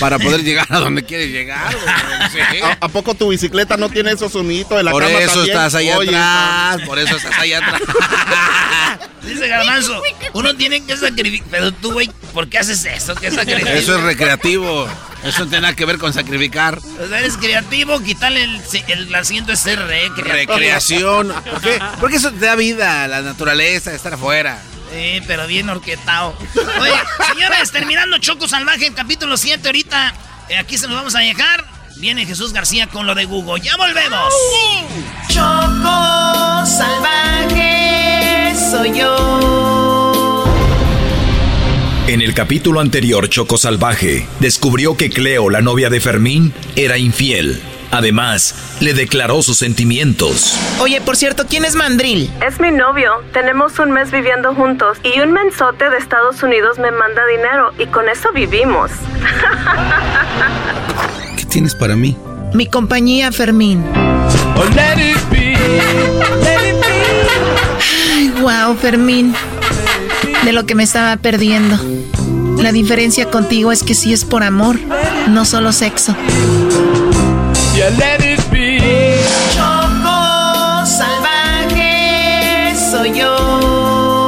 S6: para poder llegar a donde quieres llegar. güey. Sí.
S24: ¿A, a poco tu bicicleta no tiene esos soniditos de la
S6: Por
S24: cama
S6: eso
S24: también?
S6: estás ahí
S24: Oye,
S6: atrás, por eso estás ahí atrás.
S5: Dice Garbanzo, uno tiene que sacrificar. Pero tú, güey, ¿por qué haces eso? ¿Qué sacrificio?
S6: Eso es recreativo. Eso no tiene nada que ver con sacrificar.
S5: O sea, eres creativo, quitarle el, el asiento es ser recreativo.
S6: Recreación. ¿Por qué? Porque eso te da vida, la naturaleza, estar afuera.
S5: Sí, pero bien orquetado. Oye, señores, terminando Choco Salvaje, el capítulo 7 ahorita. eh, aquí se nos vamos a dejar. Viene Jesús García con lo de Google. ¡Ya volvemos!
S15: Choco salvaje soy yo.
S26: En el capítulo anterior, Choco Salvaje descubrió que Cleo, la novia de Fermín, era infiel. Además, le declaró sus sentimientos.
S15: Oye, por cierto, ¿quién es Mandril?
S27: Es mi novio. Tenemos un mes viviendo juntos y un mensote de Estados Unidos me manda dinero y con eso vivimos.
S26: ¿Qué tienes para mí?
S15: Mi compañía Fermín. Ay, wow, Fermín. De lo que me estaba perdiendo. La diferencia contigo es que sí es por amor, no solo sexo. Choco salvaje soy yo.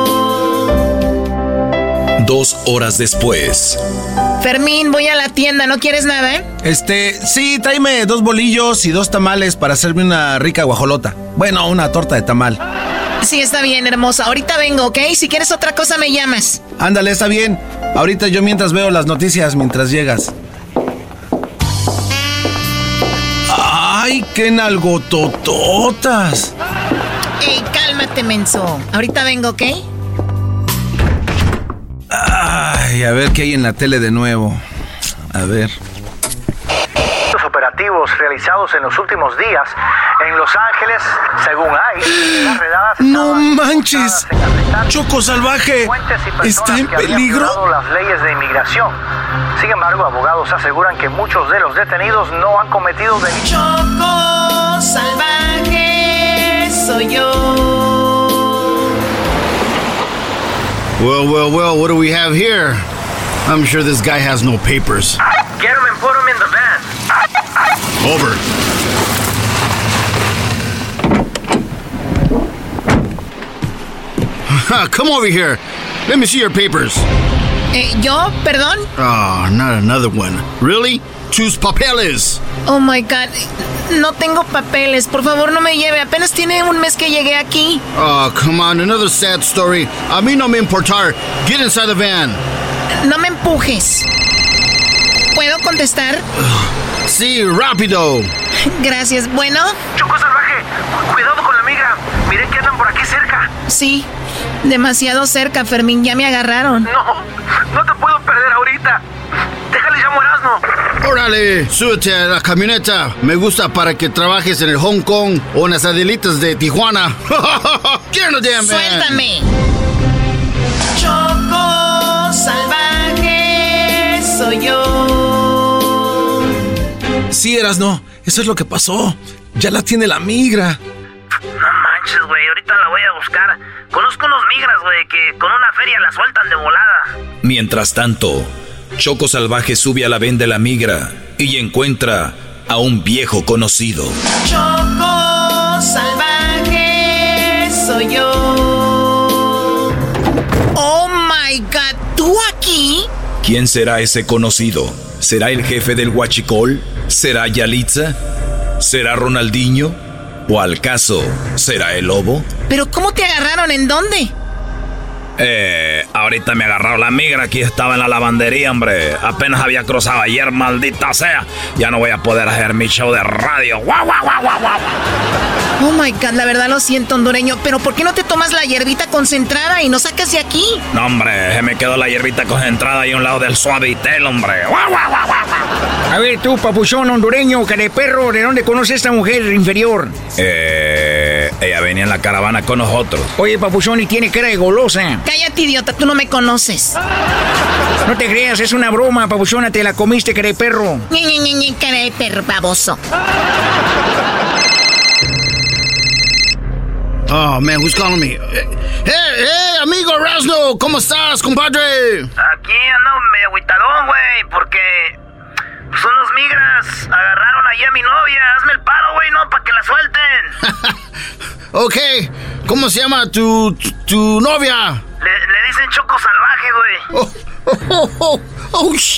S26: Dos horas después.
S15: Fermín, voy a la tienda, ¿no quieres nada?
S28: Este, sí, tráeme dos bolillos y dos tamales para hacerme una rica guajolota. Bueno, una torta de tamal.
S15: Sí, está bien, hermosa. Ahorita vengo, ¿ok? Si quieres otra cosa, me llamas.
S28: Ándale, está bien. Ahorita yo mientras veo las noticias mientras llegas. ¡Ay, qué nalgotototas!
S15: Ey, cálmate, menso. Ahorita vengo, ¿ok?
S28: ¡Ay!
S29: A ver qué hay en la tele de nuevo. A ver.
S30: Operativos realizados en los últimos días en Los Ángeles, según hay, las redadas
S29: No manches. Choco salvaje. ¿Está en peligro?
S30: las leyes de inmigración. Sin embargo, abogados aseguran que muchos de los detenidos no han cometido delitos.
S15: Choco salvaje soy yo.
S29: Well, well, well, what do we have here? I'm sure this guy has no papers.
S30: Get him and put him in the van.
S29: Over. Come over here. Let me see your papers.
S15: Eh, ¿Yo? ¿Perdón?
S29: Oh, not another one. Really? Tus papeles.
S15: Oh my god. No tengo papeles. Por favor, no me lleve. Apenas tiene un mes que llegué aquí.
S29: Oh, come on, another sad story. A mí no me importar. Get inside the van.
S15: No me empujes. ¿Puedo contestar?
S29: Sí, rápido.
S15: Gracias. Bueno.
S30: Choco salvaje, cuidado con la migra. Miren que andan por aquí cerca.
S15: Sí. Demasiado cerca, Fermín. Ya me agarraron.
S30: No, no te puedo perder ahorita. Déjale llamo a Erasmo.
S29: Órale, súbete a la camioneta. Me gusta para que trabajes en el Hong Kong o en las adelitas de Tijuana. Get the damn.
S15: Suéltame. Choco salvaje soy yo.
S29: Sí, no. Eso es lo que pasó. Ya la tiene la migra.
S30: No manches, güey, ahorita la voy a buscar. Conozco unos migras, güey, que con una feria la sueltan de volada.
S26: Mientras tanto, Choco Salvaje sube a la ven de la migra y encuentra a un viejo conocido.
S15: Choco salvaje soy yo. Oh my god, ¿tú aquí?
S26: ¿Quién será ese conocido? ¿Será el jefe del Huachicol? ¿Será Yalitza? ¿Será Ronaldinho? ¿O al caso será el lobo?
S15: ¿Pero cómo te agarraron? ¿En dónde?
S26: Eh, ahorita me agarraron la migra, aquí estaba en la lavandería, hombre. Apenas había cruzado ayer, maldita sea. Ya no voy a poder hacer mi show de radio. ¡Guau, guau, guau, guau, guau!
S15: Oh my god, la verdad lo siento, hondureño, pero ¿por qué no te tomas la hierbita concentrada y no sacas de aquí?
S26: No, hombre, se me quedó la hierbita concentrada ahí a un lado del suavitel, hombre. ¡Guau, guau, guau, guau!
S31: A ver, tú, papuchón hondureño, perro, ¿de dónde conoces a esta mujer inferior?
S26: Eh, ella venía en la caravana con nosotros.
S31: Oye, papuchón, y tiene cara de golosa.
S15: Cállate, idiota, tú no me conoces.
S31: No te creas, es una broma, papuchona, te la comiste, perro.
S15: Ñe, Ñe, Ñe, Ñe, cara de perro baboso.
S29: Oh, man, who's calling me? Hey, hey, amigo Rasno, ¿cómo estás, compadre?
S30: Aquí ando medio agüitadón, güey, porque pues, unos migras agarraron ahí a mi novia. Hazme el paro, güey, no, para que la suelten.
S29: Ok, ¿cómo se llama tu, tu, tu novia?
S30: Le, le dicen choco salvaje, güey.
S29: Oh, oh, oh, oh, shit.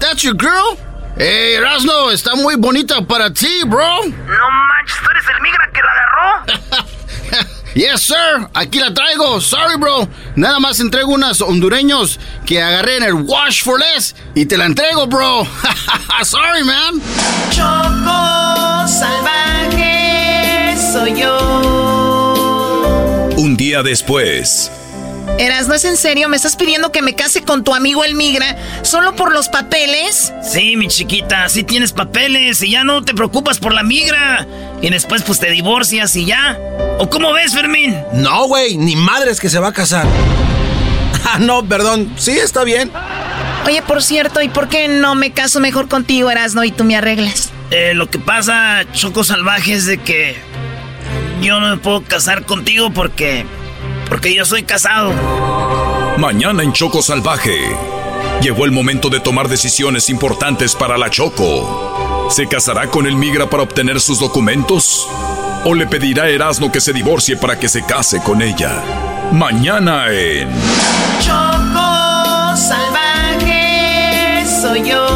S29: That's your girl? Hey, Rasno, está muy bonita para ti, bro.
S30: No manches, tú eres el migra que la agarró.
S29: Yes, sir. Aquí la traigo. Sorry, bro. Nada más entrego unas hondureños que agarré en el Wash for Less y te la entrego, bro. Sorry, man.
S15: Choco salvaje soy yo.
S26: Un día después,
S15: Eras, ¿no es en serio? ¿Me estás pidiendo que me case con tu amigo el migra solo por los papeles?
S20: Sí, mi chiquita, sí tienes papeles y ya no te preocupas por la migra. Y después pues te divorcias y ya. ¿O cómo ves, Fermín?
S29: No, güey, ni madres que se va a casar. Ah, no, perdón. Sí, está bien.
S15: Oye, por cierto, ¿y por qué no me caso mejor contigo, Erasno, y tú me arreglas?
S20: Eh, lo que pasa, Choco Salvaje, es de que yo no me puedo casar contigo porque... Porque yo soy casado.
S26: mañana en Choco Salvaje, llegó el momento de tomar decisiones importantes para la Choco. ¿Se casará con el migra para obtener sus documentos? ¿O le pedirá a Erasmo que se divorcie para que se case con ella? Mañana en...
S15: Choco salvaje soy yo.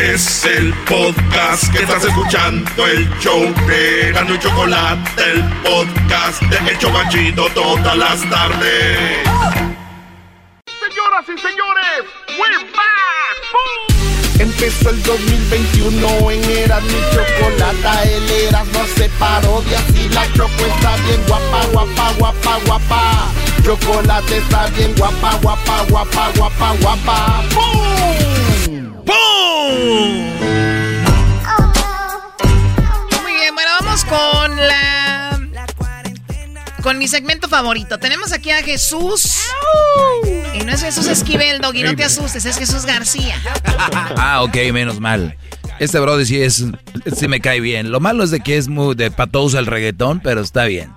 S2: Es el podcast que estás escuchando, el show de Gano y Chocolate, el podcast de Hecho Machito todas las tardes. Señoras y señores, we're back.
S24: Empezó el 2021 en Eras mi chocolata, el Eras no se parodia y la choco está bien guapa, guapa, guapa, guapa. Chocolate está bien guapa, guapa, guapa, guapa, guapa. ¡Bum!
S15: ¡Bum! Muy bien, bueno, vamos con la. Con mi segmento favorito. Tenemos aquí a Jesús. Y no es Jesús Esquivel, Doggy, no te asustes, es Jesús García.
S5: Ah, ok, menos mal. Este brother sí es, sí me cae bien. Lo malo es de que es muy de patosa el reggaetón, pero está bien.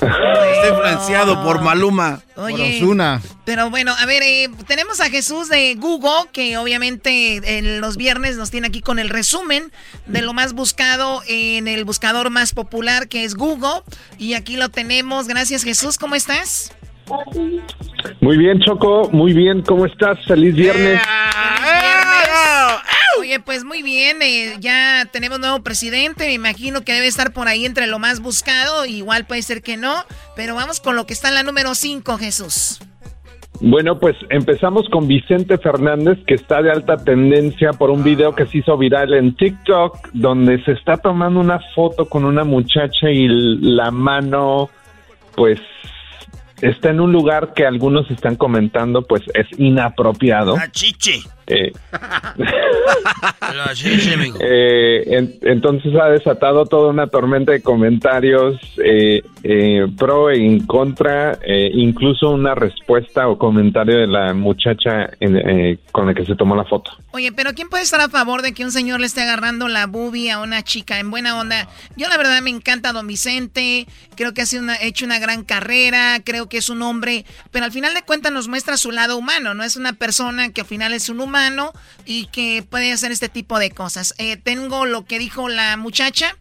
S6: Está influenciado por Maluma.
S15: Oye,
S6: por Ozuna.
S15: Pero bueno, a ver, eh, tenemos a Jesús de Google, que obviamente en los viernes nos tiene aquí con el resumen de lo más buscado en el buscador más popular, que es Google. Y aquí lo tenemos. Gracias, Jesús. ¿Cómo estás?
S32: Muy bien, Choco, muy bien, ¿cómo estás? Feliz viernes.
S15: Oye, pues muy bien, eh, ya tenemos nuevo presidente, me imagino que debe estar por ahí entre lo más buscado, igual puede ser que no, pero vamos con lo que está en la número 5, Jesús.
S32: Bueno, pues empezamos con Vicente Fernández, que está de alta tendencia por un video que se hizo viral en TikTok, donde se está tomando una foto con una muchacha y la mano, pues, está en un lugar que algunos están comentando, pues, es inapropiado.
S15: La chiche.
S32: Eh, eh, en- entonces ha desatado toda una tormenta de comentarios eh, eh, pro e en contra, eh, incluso una respuesta o comentario de la muchacha en- eh, con la que se tomó la foto.
S15: Oye, pero ¿quién puede estar a favor de que un señor le esté agarrando la boobie a una chica en buena onda? Yo la verdad me encanta a Don Vicente, creo que ha sido una- hecho una gran carrera, creo que es un hombre, pero al final de cuentas nos muestra su lado humano, no es una persona que al final es un humano y que puede hacer este tipo de cosas. Eh, tengo lo que dijo la muchacha,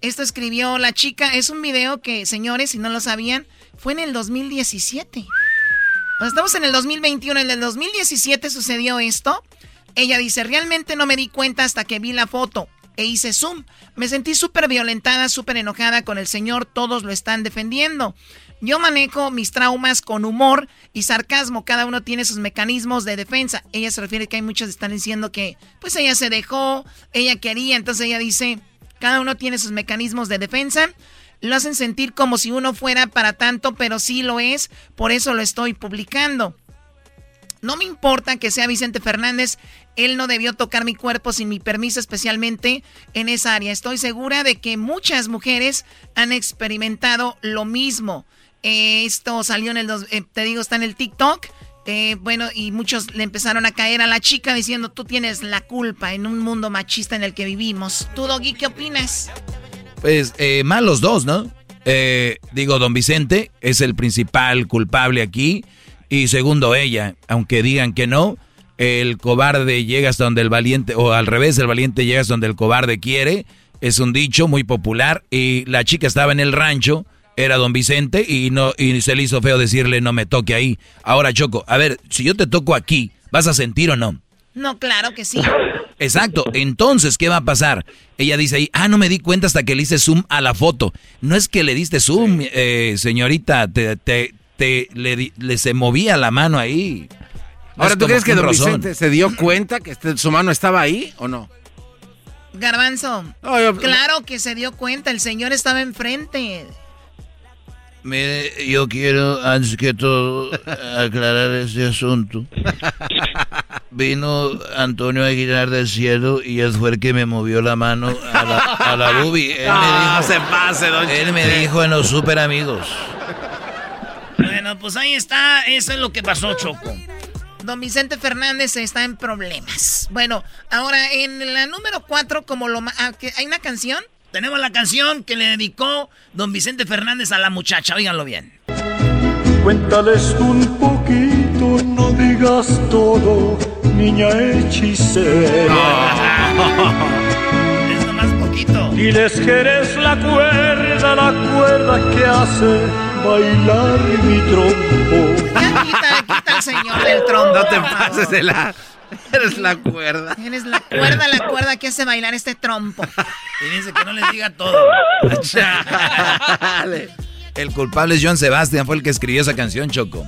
S15: esto escribió la chica, es un video que, señores, si no lo sabían, fue en el 2017. Pues estamos en el 2021, en el 2017 sucedió esto. Ella dice, realmente no me di cuenta hasta que vi la foto e hice zoom. Me sentí súper violentada, súper enojada con el señor, todos lo están defendiendo. Yo manejo mis traumas con humor y sarcasmo, cada uno tiene sus mecanismos de defensa. Ella se refiere que hay muchos que están diciendo que pues ella se dejó, ella quería, entonces ella dice, cada uno tiene sus mecanismos de defensa. Lo hacen sentir como si uno fuera para tanto, pero sí lo es, por eso lo estoy publicando. No me importa que sea Vicente Fernández, él no debió tocar mi cuerpo sin mi permiso, especialmente en esa área. Estoy segura de que muchas mujeres han experimentado lo mismo. Esto salió en el, dos- eh, te digo, está en el TikTok. Eh, bueno, y muchos le empezaron a caer a la chica diciendo, tú tienes la culpa en un mundo machista en el que vivimos. ¿Tú, Doggy, qué opinas?
S5: Pues eh, mal los dos, ¿no? Eh, digo, don Vicente es el principal culpable aquí. Y segundo, ella, aunque digan que no, el cobarde llega hasta donde el valiente, o al revés, el valiente llega hasta donde el cobarde quiere. Es un dicho muy popular. Y la chica estaba en el rancho, era don Vicente, y, no, y se le hizo feo decirle no me toque ahí. Ahora, Choco, a ver, si yo te toco aquí, ¿vas a sentir o no?
S15: No, claro que sí.
S5: Exacto. Entonces, ¿qué va a pasar? Ella dice ahí, ah, no me di cuenta hasta que le hice zoom a la foto. No es que le diste zoom, eh, señorita, te, te, te- le, di- le se movía la mano ahí.
S6: Ahora, ¿tú crees que Don. Vicente se dio cuenta que este- su mano estaba ahí o no?
S15: Garbanzo.
S6: yo-
S15: claro que se dio cuenta, el señor estaba enfrente.
S4: Mire, yo quiero, antes que todo, aclarar este asunto. Vino Antonio Aguilar del cielo y él fue el que me movió la mano a la, a la boobie. Él me dijo,
S6: se pase, don
S4: Él me dijo en los super amigos.
S5: Bueno, pues ahí está. Eso es lo que pasó, Choco.
S15: Don Vicente Fernández está en problemas. Bueno, ahora en la número 4, como lo ma- ah, que- ¿hay una canción?
S5: Tenemos la canción que le dedicó don Vicente Fernández a la muchacha. Óiganlo bien.
S33: Cuéntales un poquito, no digas todo, niña hechicera.
S5: es nomás poquito.
S33: Diles que eres la cuerda, la cuerda que hace bailar mi trompo.
S15: Quita, quita el señor del trompo.
S6: No te pases de la... Eres la cuerda.
S15: Eres la cuerda, la cuerda que hace bailar este trompo.
S5: Y dice que no les diga todo.
S4: El culpable es John Sebastian, fue el que escribió esa canción, Choco.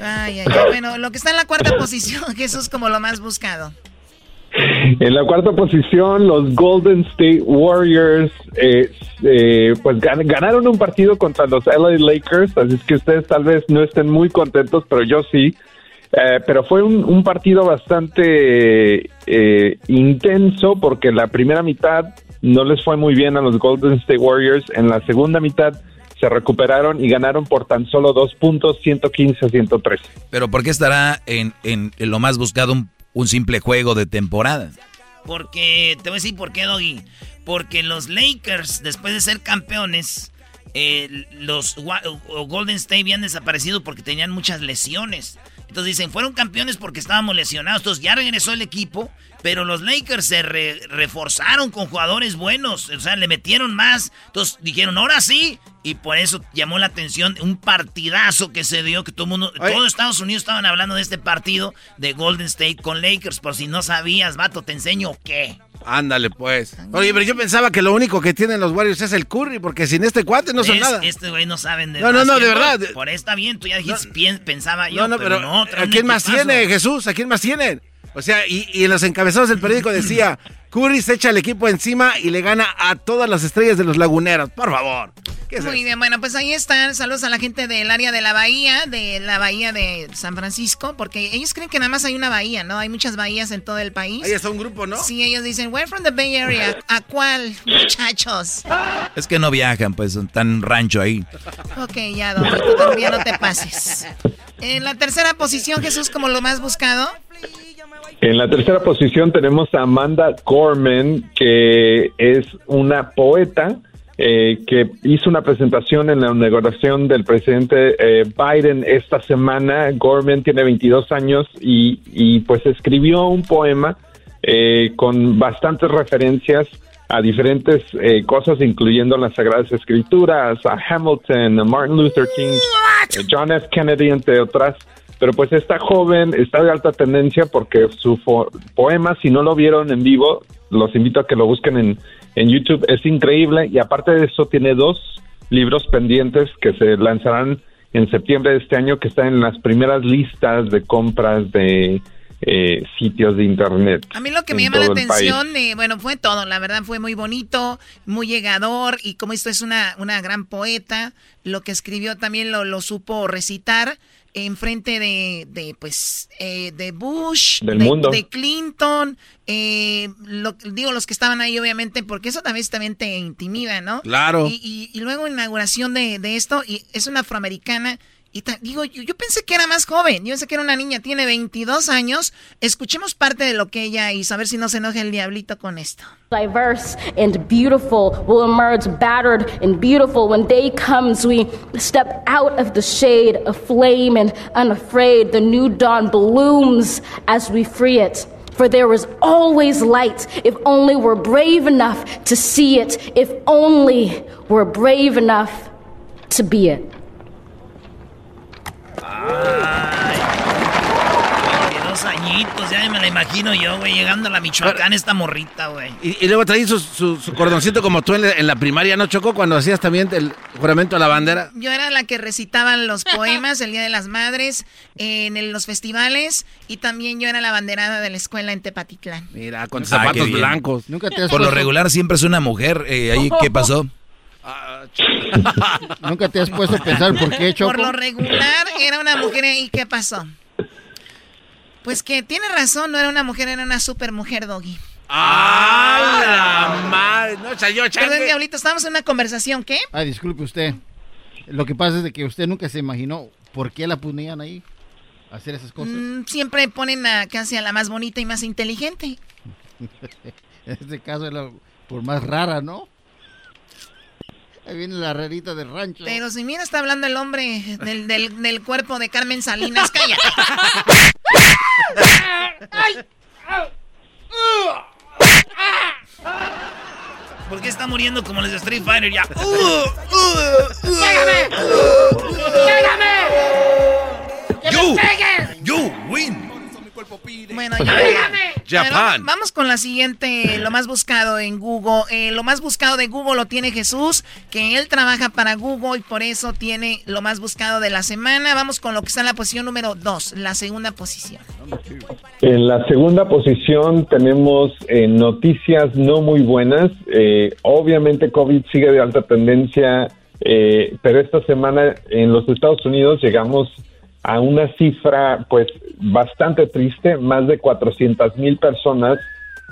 S15: Ay, ay, ay. Bueno, lo que está en la cuarta posición, Jesús, como lo más buscado.
S32: En la cuarta posición, los Golden State Warriors eh, eh, pues gan- ganaron un partido contra los LA Lakers, así es que ustedes tal vez no estén muy contentos, pero yo sí. Eh, pero fue un, un partido bastante eh, intenso porque la primera mitad no les fue muy bien a los Golden State Warriors. En la segunda mitad se recuperaron y ganaron por tan solo dos puntos, 115 a 113.
S4: Pero ¿por qué estará en, en- en lo más buscado un, un simple juego de temporada?
S5: Porque, te voy a decir por qué, Doggy. Porque los Lakers, después de ser campeones, eh, los Golden State habían desaparecido porque tenían muchas lesiones. Entonces dicen, fueron campeones porque estábamos lesionados. Entonces ya regresó el equipo, pero los Lakers se re- reforzaron con jugadores buenos. O sea, le metieron más. Entonces dijeron, ahora sí. Y por eso llamó la atención un partidazo que se dio, que todo mundo, todo Estados Unidos estaban hablando de este partido de Golden State con Lakers. Por si no sabías, vato, ¿te enseño qué?
S6: Ándale, pues. Oye, pero yo pensaba que lo único que tienen los Warriors es el Curry, porque sin este cuate no son
S5: Es-
S6: nada.
S5: Este güey no saben de
S6: No, no, no, de verdad.
S5: Por ahí está bien, tú ya dijiste, pensaba yo.
S6: No, no, pero,
S5: no,
S6: ¿a quién más tiene, Jesús? ¿A quién más tiene? O sea, y, y en los encabezados del periódico decía, Curry se echa el equipo encima y le gana a todas las estrellas de los laguneros. Por favor. ¿Qué es
S15: Muy bien, bueno, pues ahí están. Saludos a la gente del área de la bahía, de la bahía de San Francisco, porque ellos creen que nada más hay una bahía, ¿no? Hay muchas bahías en todo el país.
S6: Ahí está un grupo, ¿no?
S15: Sí, ellos dicen, we're from the Bay Area. ¿A cuál, muchachos?
S4: Es que no viajan, pues, tan rancho ahí.
S15: Ok, ya, Don, tú todavía no te pases. En la tercera posición, Jesús, como lo más buscado.
S32: En la tercera posición tenemos a Amanda Gorman, que es una poeta eh, que hizo una presentación en la inauguración del presidente eh, Biden esta semana. Gorman tiene 22 años y, y, pues escribió un poema eh, con bastantes referencias a diferentes eh, cosas, incluyendo las Sagradas Escrituras, a Hamilton, a Martin Luther King, eh, John F. Kennedy, entre otras. Pero pues esta joven está de alta tendencia porque su poema, si no lo vieron en vivo, los invito a que lo busquen en, en YouTube, es increíble y aparte de eso tiene dos libros pendientes que se lanzarán en septiembre de este año que están en las primeras listas de compras de eh, sitios de internet.
S15: A mí lo que me llama la atención, eh, bueno, fue todo, la verdad fue muy bonito, muy llegador y como esto es una, una gran poeta, lo que escribió también lo, lo supo recitar en frente de, de pues, eh, de Bush,
S32: Del
S15: de,
S32: mundo.
S15: de Clinton, eh, lo- digo los que estaban ahí obviamente, porque eso también, también te intimida, ¿no?
S6: Claro.
S15: Y, y- y luego inauguración de, de esto, y es una afroamericana. Y digo, yo, pensé que era más joven, yo pensé que era una niña, tiene 22 años. Escuchemos parte de lo que ella hizo, a ver si no se enoja el diablito con esto.
S34: diverse and beautiful will emerge battered and beautiful. When day comes we step out of the shade of flame and unafraid. The new dawn blooms as we free it. For there is always light. If only we're brave enough to see it. If only we're brave enough to be it
S5: De dos añitos, ya me la imagino yo, güey, llegando a la Michoacán esta morrita, güey.
S6: Y, y luego traí su, su- su cordoncito como tú en la, en la primaria, ¿no, Chocó? Cuando hacías también el juramento a la bandera.
S15: Yo era la que recitaba los poemas el Día de las Madres en el- los festivales y también yo era la banderada de la escuela en Tepatitlán.
S6: Mira, con
S4: Ah,
S6: zapatos blancos.
S25: Nunca te has
S4: Por lo regular siempre es una mujer. eh, ahí, ¿Qué pasó?
S25: Nunca te has puesto a pensar por qué, Choco.
S15: Por lo regular era una mujer y ¿qué pasó? Pues que tiene razón, no era una mujer, era una super mujer, Doggy.
S6: ¡Ah, la madre! No salió
S15: Perdón, Diablito, estábamos en una conversación, ¿qué?
S25: Ay, disculpe usted. Lo que pasa es de que usted nunca se imaginó por qué la ponían ahí a hacer esas cosas.
S15: Mm, siempre ponen a casi a la más bonita y más inteligente.
S25: en este caso es la por más rara, ¿no? Ahí viene la rarita del rancho.
S15: Pero si mira, está hablando el hombre del, del, del cuerpo de Carmen Salinas. ¡Calla!
S20: ¿Por qué está muriendo como los de Street Fighter ya?
S2: ¡Pégame! ¡Pégame! ¡Que
S20: You.
S2: me pegues!
S20: You win.
S15: Bueno, ya. Bueno, vamos con la siguiente, lo más buscado en Google. Eh, lo más buscado de Google lo tiene Jesús, que él trabaja para Google y por eso tiene lo más buscado de la semana. Vamos con lo que está en la posición número 2, la segunda posición.
S32: En la segunda posición tenemos eh, noticias no muy buenas. Eh, obviamente COVID sigue de alta tendencia, eh, pero esta semana en los Estados Unidos llegamos a una cifra pues bastante triste. Más de 400 mil personas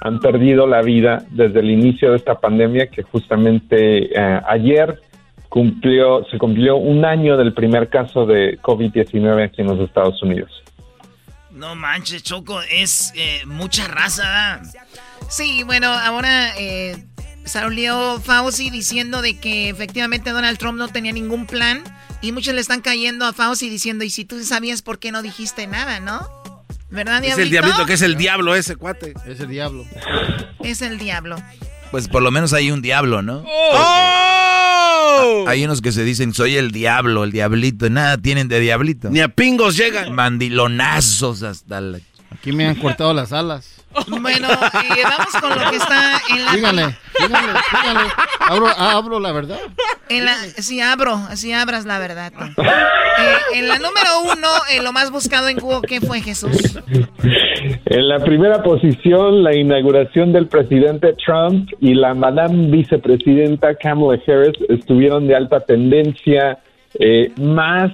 S32: han perdido la vida desde el inicio de esta pandemia que justamente eh, ayer cumplió, se cumplió un año del primer caso de COVID-19 aquí en los Estados Unidos.
S20: No manches, Choco, es eh, mucha raza.
S15: Sí, bueno, ahora eh, salió Fauci diciendo de que efectivamente Donald Trump no tenía ningún plan y muchos le están cayendo a Fauci diciendo, y si tú sabías por qué no dijiste nada, ¿no? ¿Verdad,
S6: Es
S15: Diablito?
S6: el diablito, que es el diablo ese cuate.
S25: Es el diablo.
S15: Es el diablo.
S5: Pues por lo menos hay un diablo, ¿no?
S6: ¡Oh!
S5: Hay unos que se dicen, soy el diablo, el diablito. Nada tienen de diablito.
S6: Ni a pingos llegan.
S5: Mandilonazos hasta la...
S25: Aquí me han cortado las alas.
S15: Bueno, y vamos con lo que está en la...
S25: Dígale, dígale, dígale. Hablo, hablo la verdad.
S15: En la, sí, abro, así abras la verdad. tú. Eh, en la número uno, eh, lo más buscado en Google, ¿qué fue Jesús?
S32: En la primera posición, la inauguración del presidente Trump y la madame vicepresidenta Kamala Harris estuvieron de alta tendencia. Eh, más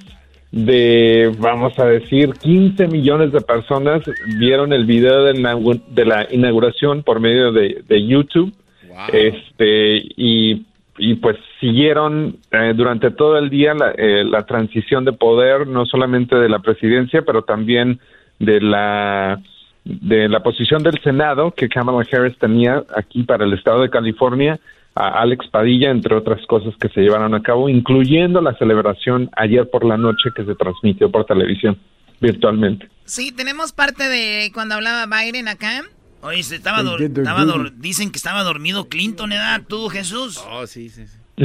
S32: de, vamos a decir, 15 millones de personas vieron el video de, la inauguración por medio de, de YouTube. Este, y, y pues siguieron eh, durante todo el día la, eh, la transición de poder, no solamente de la presidencia, pero también de la de la posición del Senado que Kamala Harris tenía aquí para el estado de California a Alex Padilla, entre otras cosas que se llevaron a cabo, incluyendo la celebración ayer por la noche que se transmitió por televisión virtualmente.
S15: Sí, tenemos parte de cuando hablaba Biden acá.
S20: Oye, se estaba, dor- estaba dor- dicen que estaba dormido Clinton, ¿edad? ¿Tú, Jesús?
S6: Oh, sí, sí, sí.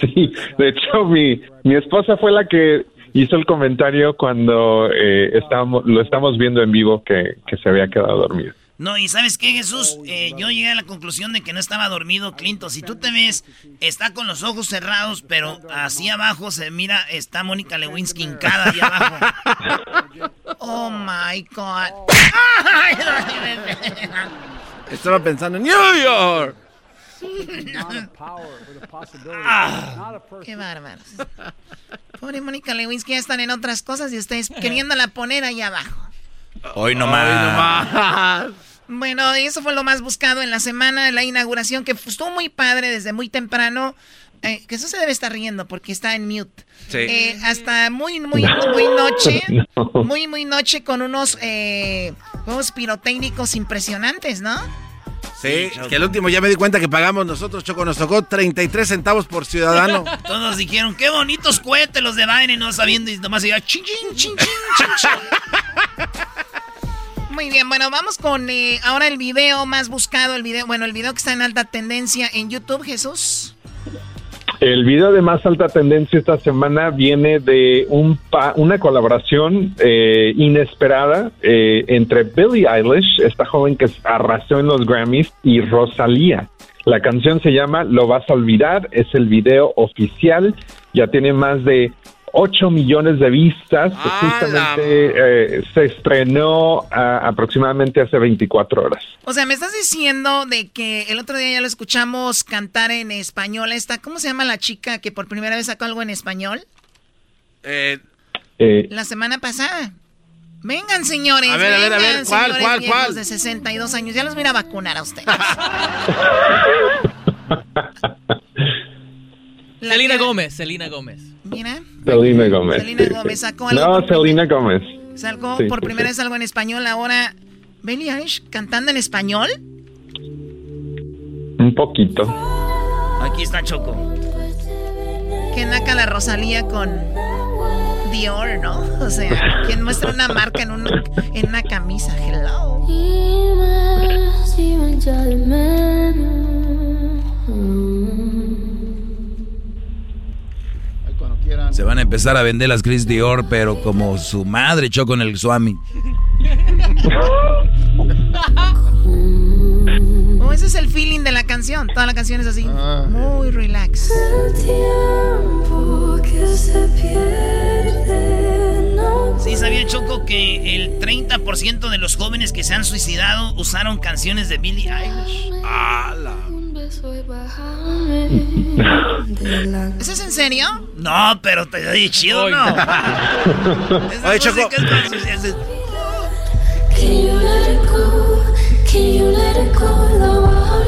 S32: sí, de hecho mi, mi esposa fue la que hizo el comentario cuando eh, estábamos, lo estamos viendo en vivo que, que se había quedado dormido.
S20: No, y ¿sabes qué, Jesús? Eh, yo llegué a la conclusión de que no estaba dormido Clinton. Si tú te ves, está con los ojos cerrados, pero así abajo se mira, está Mónica Lewinsky hincada ahí abajo.
S15: Oh my God.
S6: Estaba pensando en New York.
S15: Ah, qué bárbaros. Pobre Mónica Lewinsky, ya están en otras cosas y ustedes queriéndola poner ahí abajo.
S5: Hoy nomás.
S15: Bueno, y eso fue lo más buscado en la semana, la inauguración, que estuvo muy padre desde muy temprano. Eh, que eso se debe estar riendo porque está en mute.
S6: Sí.
S15: Eh, hasta muy, muy, muy noche.
S32: No.
S15: Muy, muy noche con unos eh, juegos pirotécnicos impresionantes, ¿no?
S6: Sí, que el último ya me di cuenta que pagamos nosotros, Choco, nos tocó 33 centavos por ciudadano.
S20: Todos dijeron, qué bonitos cohetes los de Biden, y no sabiendo, y nomás iba chin, chin, chin, chin, chin, chin.
S15: Muy bien, bueno, vamos con eh, ahora el video más buscado, el video, bueno, el video que está en alta tendencia en YouTube, Jesús.
S32: El video de más alta tendencia esta semana viene de un pa- una colaboración eh, inesperada eh, entre Billie Eilish, esta joven que arrasó en los Grammys, y Rosalía. La canción se llama Lo vas a olvidar, es el video oficial, ya tiene más de 8 millones de vistas. Justamente eh, se estrenó ah, aproximadamente hace 24 horas.
S15: O sea, me estás diciendo de que el otro día ya lo escuchamos cantar en español. Esta, ¿Cómo se llama la chica que por primera vez sacó algo en español?
S6: Eh,
S32: Eh,
S15: La semana pasada. Vengan, señores.
S6: A ver, a ver, a ver,
S15: vengan,
S6: ¿cuál,
S15: señores
S6: cuál, cuál?
S15: de 62 años. Ya los voy a a vacunar a ustedes.
S22: Selena Gómez, Selena Gómez.
S15: Mira,
S32: Selena Gómez.
S15: Selena Gómez sacó algo
S32: No,
S15: por
S32: Selena Gómez.
S15: sacó
S32: Sí,
S15: por primera
S32: sí.
S15: vez algo en español. Ahora, Billie Eilish cantando en español.
S32: Un poquito.
S5: Aquí está Choco.
S15: Que naca la Rosalía con Dior, ¿no? O sea, quien muestra una marca en una, en una camisa. Hello.
S25: Se van a empezar a vender las Chris Dior, pero como su madre echó con el Swami.
S15: Oh, ese es el feeling de la canción. Toda la canción es así. Muy relax.
S5: Sí, sabía Choco que el 30% de los jóvenes que se han suicidado usaron canciones de Billie Eilish.
S15: ¿Eso es en serio?
S5: No, pero te oye chido, ¿no?
S6: Oye, Choco.
S5: es.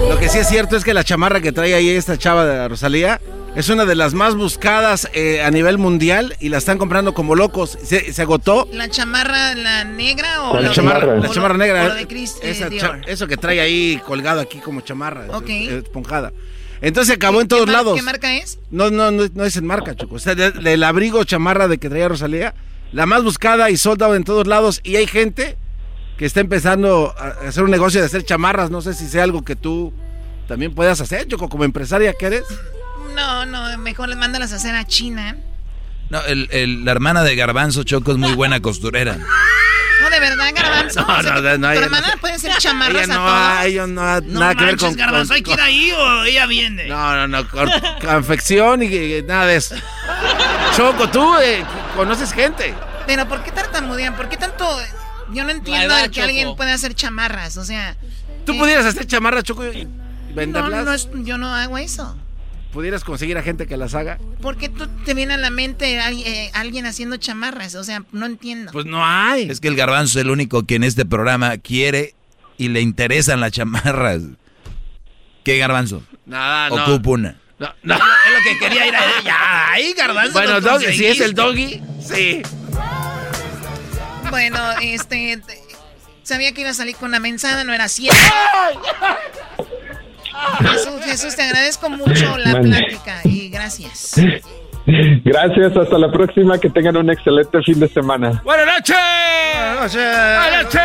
S6: Lo que sí es cierto es que la chamarra que trae ahí esta chava de la Rosalía es una de las más buscadas eh, a nivel mundial y la están comprando como locos. Se, se agotó.
S15: ¿La chamarra, la negra o
S6: La
S15: la,
S6: chamarra, la chamarra negra.
S15: lo de Chris eh,
S6: Esa
S15: Dior?
S6: cha- eso que trae ahí colgado aquí como chamarra.
S15: Ok.
S6: eh, Esponjada. Entonces acabó en todos lados.
S15: ¿Qué marca es?
S6: No, no, no, no es en marca, Choco. O sea, de- del abrigo chamarra de que traía Rosalía, la más buscada y soldado en todos lados. Y hay gente que está empezando a hacer un negocio de hacer chamarras. No sé si sea algo que tú también puedas hacer, Choco, como empresaria que eres.
S15: No, no, mejor les mándalas a hacer a China.
S25: No, el- el- la hermana de Garbanzo Choco es muy buena costurera.
S15: No, de verdad, Garbanzo.
S6: No,
S15: O sea,
S6: no, no, no,
S15: ¿Tu hermana
S6: no-
S15: puede hacer chamarras a
S6: no,
S15: todos?
S6: ha- ella no ha
S5: No
S6: nada que ver con.
S5: Garbanzo,
S6: con-
S5: ¿hay que ir ahí o ella viene?
S6: No, no, no, con confección y, y nada de eso. Choco, tú eh, conoces gente.
S15: Pero ¿por qué tartamudean? ¿Por qué tanto...? Yo no entiendo el que
S6: Choco.
S15: alguien puede hacer chamarras, o sea...
S6: Tú
S15: eh,
S6: pudieras hacer chamarras, Choco, y
S15: No,
S6: venderlas.
S15: no es- yo no hago eso.
S6: Pudieras conseguir a gente que las haga.
S15: ¿Por qué tú te viene a la mente eh, alguien haciendo chamarras? O sea, no entiendo.
S6: Pues no hay.
S25: Es que el Garbanzo es el único que en este programa quiere y le interesan las chamarras. ¿Qué Garbanzo?
S6: Nada, no.
S25: Ocupo una.
S6: No, no.
S5: Es lo que quería ir a ella. Ahí, Garbanzo.
S6: Bueno, doggy, si es el doggy, sí.
S15: Bueno, este... te- Sabía que iba a salir con una mensada, no era cierto. Jesús, Jesús, te agradezco mucho la plática y gracias.
S32: Gracias, hasta la próxima, que tengan un excelente fin de semana.
S6: ¡Buenas noches! ¡Buenas noches!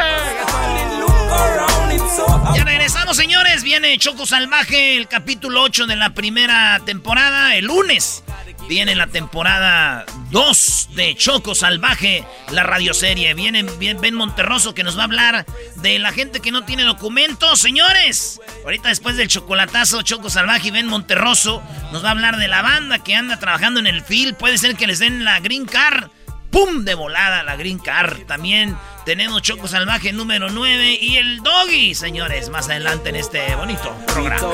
S5: Ya regresamos, señores. Viene Choco Salvaje, el capítulo 8 de la primera temporada, el lunes. Viene la temporada 2 de Choco Salvaje, la radioserie. Viene Ben Monterroso que nos va a hablar de la gente que no tiene documentos, señores. Ahorita después del chocolatazo, Choco Salvaje y Ben Monterroso nos va a hablar de la banda que anda trabajando en el field. Puede ser que les den la Green Card. ¡Pum! De volada la Green Card. También tenemos Choco Salvaje número 9 y el Doggy, señores, más adelante en este bonito programa.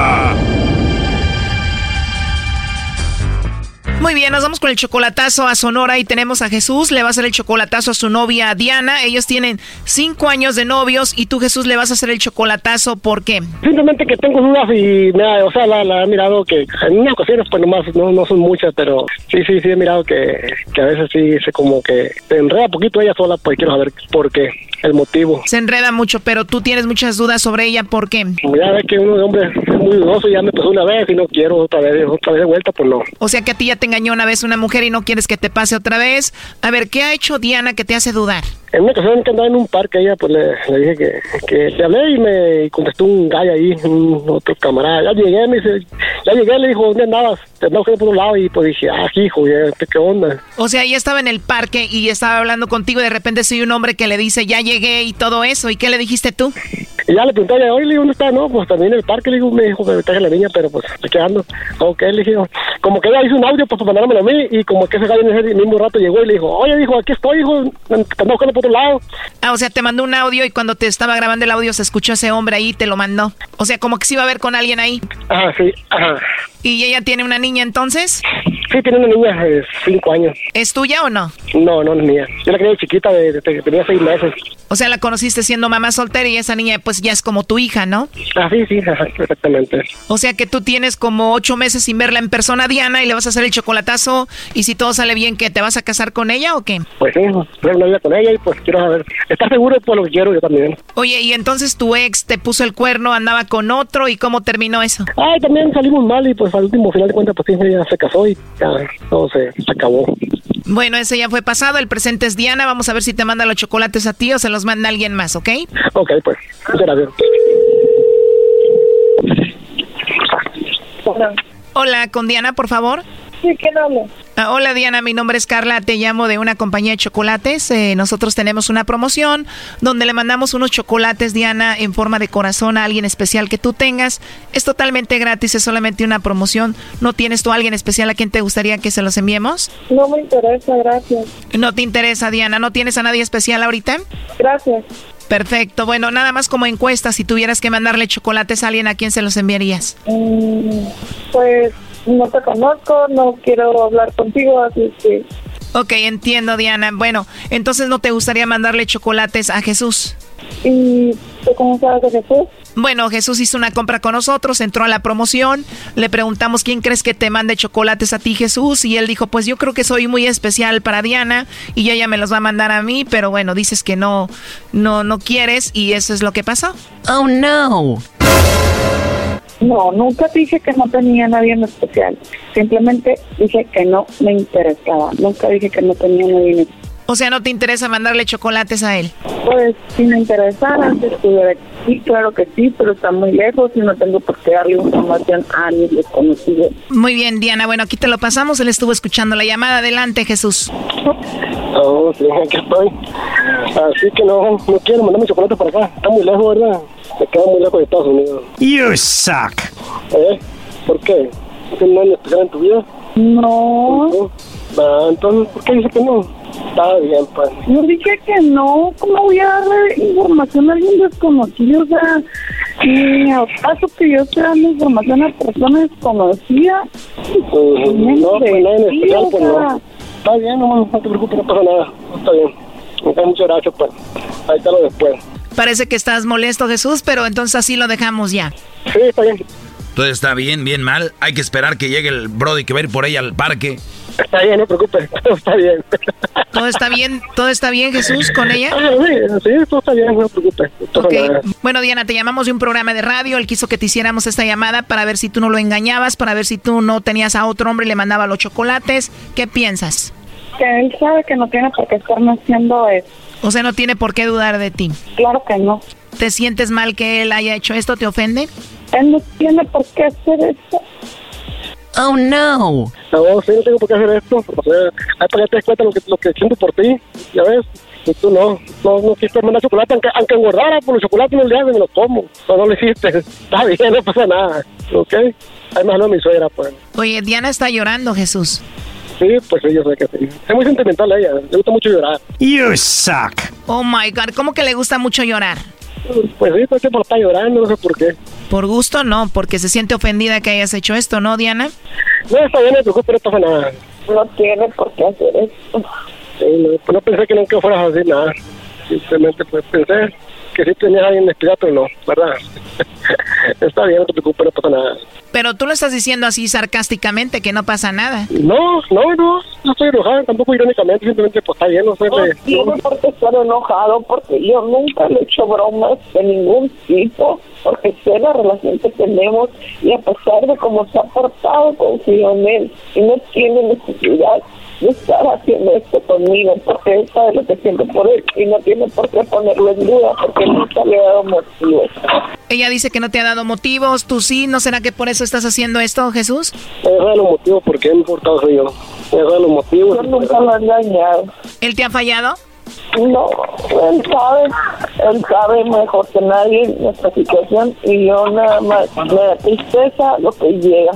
S15: Muy bien, nos vamos con el chocolatazo a Sonora y tenemos a Jesús, le va a hacer el chocolatazo a su novia Diana. Ellos tienen cinco años de novios y tú, Jesús, le vas a hacer el chocolatazo, ¿por qué?
S35: Simplemente que tengo dudas y, me o sea, la, he mirado que en unas ocasiones, pues nomás no, no son muchas, pero sí, sí, sí he mirado que, que a veces sí se como que se enreda poquito ella sola, pues quiero saber por qué el motivo.
S15: Se enreda mucho, pero tú tienes muchas dudas sobre ella, ¿por qué?
S35: Ya ves que uno hombre es muy dudoso, ya me pasó una vez y no quiero otra vez, otra vez de vuelta, pues no.
S15: O sea que a ti ya te engañó una vez una mujer y no quieres que te pase otra vez. A ver, ¿qué ha hecho Diana que te hace dudar?
S35: En una ocasión que andaba en un parque, ella pues le, dije que, que le hablé y me contestó un gallo ahí, un otro camarada. Ya llegué, me dice, ya llegué, le dijo, ¿dónde andabas? Te andaba por un lado y pues dije, ah, hijo, ¿qué onda?
S15: O sea, ella estaba en el parque y estaba hablando contigo y de repente soy un hombre que le dice, ya llegué y todo eso. ¿Y qué le dijiste tú?
S35: Y ya le pregunté, oye, le digo, ¿dónde está? No, pues también en el parque, le digo, me dijo me traje la niña, pero pues estoy quedando. Ok, le dije, como que ella hizo un audio pues, para mandármelo a mí y como que ese gallo en ese mismo rato llegó y le dijo, oye, dijo, aquí estoy, hijo, ando buscando por otro lado.
S15: Ah, o sea, te mandó un audio y cuando te estaba grabando el audio se escuchó ese hombre ahí y te lo mandó. O sea, como que se iba a ver con alguien ahí.
S35: Ah, sí, ajá.
S15: ¿Y ella tiene una niña entonces?
S35: Sí, tiene una niña de cinco años.
S15: ¿Es tuya o no?
S35: No, no es mía. Yo la quería chiquita desde que tenía seis meses.
S15: O sea, la conociste siendo mamá soltera y esa niña pues ya es como tu hija, ¿no?
S35: Ah, sí, sí, exactamente.
S15: O sea que tú tienes como ocho meses sin verla en persona, Diana, y le vas a hacer el chocolatazo y si todo sale bien, ¿qué? ¿Te vas a casar con ella o qué?
S35: Pues sí, ver una vida con ella y pues quiero saber. ¿Estás seguro? Pues lo quiero yo también.
S15: Oye, y entonces tu ex te puso el cuerno, andaba con otro y ¿cómo terminó eso?
S35: Ay, también salimos mal y pues al último final de cuentas pues sí, ella se casó y ya todo se acabó.
S15: Bueno, ese ya fue pasado. El presente es Diana. Vamos a ver si te manda los chocolates a ti o se los manda alguien más, ¿ok?
S35: Ok, pues. Gracias.
S15: Hola. Hola, con Diana, por favor.
S36: Sí, ¿quién habla?
S15: Ah, hola Diana, mi nombre es Carla, te llamo de una compañía de chocolates. Eh, nosotros tenemos una promoción donde le mandamos unos chocolates, Diana, en forma de corazón a alguien especial que tú tengas. Es totalmente gratis, es solamente una promoción. ¿No tienes tú a alguien especial a quien te gustaría que se los enviemos?
S36: No me interesa, gracias.
S15: ¿No te interesa, Diana? ¿No tienes a nadie especial ahorita?
S36: Gracias.
S15: Perfecto. Bueno, nada más como encuesta, si tuvieras que mandarle chocolates a alguien, ¿a quién se los enviarías?
S36: Mm, pues no te conozco, no quiero hablar contigo, así que...
S15: Ok, entiendo, Diana. Bueno, entonces no te gustaría mandarle chocolates a Jesús.
S36: ¿Y cómo sabes de Jesús?
S15: Bueno, Jesús hizo una compra con nosotros, entró a la promoción, le preguntamos quién crees que te mande chocolates a ti, Jesús, y él dijo, pues yo creo que soy muy especial para Diana y ella me los va a mandar a mí, pero bueno, dices que no, no, no quieres y eso es lo que pasó.
S36: Oh no. No, nunca dije que no tenía nadie en especial. Simplemente dije que no me interesaba. Nunca dije que no tenía nadie en especial.
S15: O sea, ¿no te interesa mandarle chocolates a él?
S36: Pues, si me interesara, antes estuviera sí, claro que sí, pero está muy lejos y no tengo por qué darle información a alguien desconocido.
S15: Muy bien, Diana. Bueno, aquí te lo pasamos. Él estuvo escuchando la llamada. Adelante, Jesús.
S35: Oh, sí, aquí estoy. Así que no, no quiero mandarme chocolate para acá. Está muy lejos, ¿verdad? Me queda muy lejos de Estados Unidos.
S25: You suck.
S35: ¿Eh? ¿Por qué? ¿No hay especial en tu vida?
S36: No.
S35: Ah, entonces, ¿por qué dice que no? Está bien, pues.
S36: Yo dije que no. ¿Cómo voy a darle información a alguien desconocido? O sea, ni al caso que yo esté dando información a personas desconocidas.
S35: Uh, no, pues nada en especial, pues no. Está bien, no, no te preocupes, no pasa nada. Está bien. Muchas gracias, pues. Ahí te lo después.
S15: Parece que estás molesto, Jesús, pero entonces así lo dejamos ya.
S35: Sí, está bien.
S5: Todo está bien, bien mal. Hay que esperar que llegue el Brody que va a ir por ahí al parque.
S35: Está bien, no te preocupes, todo está bien.
S15: ¿Todo está bien? ¿Todo está bien, Jesús, con ella?
S35: Ah, sí, sí, todo está bien, no te preocupes.
S15: Okay. Bueno, Diana, te llamamos de un programa de radio. Él quiso que te hiciéramos esta llamada para ver si tú no lo engañabas, para ver si tú no tenías a otro hombre y le mandaba los chocolates. ¿Qué piensas?
S36: Que él sabe que no tiene por qué estarme haciendo eso.
S15: O sea, no tiene por qué dudar de ti.
S36: Claro que no.
S15: ¿Te sientes mal que él haya hecho esto? ¿Te ofende?
S36: Él no tiene por qué hacer esto.
S15: Oh, no.
S35: No, sí, no tengo por qué hacer esto. O sea, hay para que te des cuenta lo que, lo que siento por ti, ya ves. Y tú no, no, no quisiste mandar chocolate, aunque, aunque engordara por los chocolates no le haces, me los como. No, no lo hiciste. Está bien, no pasa nada. ¿Ok? Además, no mi suegra, pues.
S15: Oye, Diana está llorando, Jesús.
S35: Sí, pues sí, yo sé que sí. Es muy sentimental ella, le gusta mucho llorar.
S25: You suck.
S15: Oh my God, ¿cómo que le gusta mucho llorar?
S35: Pues sí, pues por está llorando, no sé por qué.
S15: Por gusto no, porque se siente ofendida que hayas hecho esto, ¿no, Diana?
S35: No, está bien, no te no pasa nada.
S36: no tiene por qué hacer esto.
S7: Sí, no, pues no pensé que nunca fueras a nada. Simplemente pues pensé que sí alguien espía, pero no, ¿verdad? Está bien, no te preocupes, no pasa nada.
S15: Pero tú lo estás diciendo así sarcásticamente, que no pasa nada.
S7: No, no, no, no estoy enojado, tampoco irónicamente, simplemente pues está bien, no sé.
S36: No
S7: de-
S36: tiene por qué estar enojado porque yo nunca le he hecho bromas de ningún tipo porque sé la relación que tenemos y a pesar de cómo se ha portado confío en él y no tiene necesidad de estar haciendo esto conmigo porque él sabe lo que siento por él y no tiene por qué ponerlo en duda porque nunca le he dado motivos.
S15: Ella dice que no te ha dado motivos, tú sí, ¿no será que por eso estás haciendo esto, Jesús?
S7: Me deja los motivos porque él me he portado soy yo. Me deja los motivos.
S36: Yo nunca lo he engañado.
S15: ¿Él te ha fallado?
S36: No, él sabe, él sabe mejor que nadie nuestra situación y yo nada más me da tristeza lo que llega.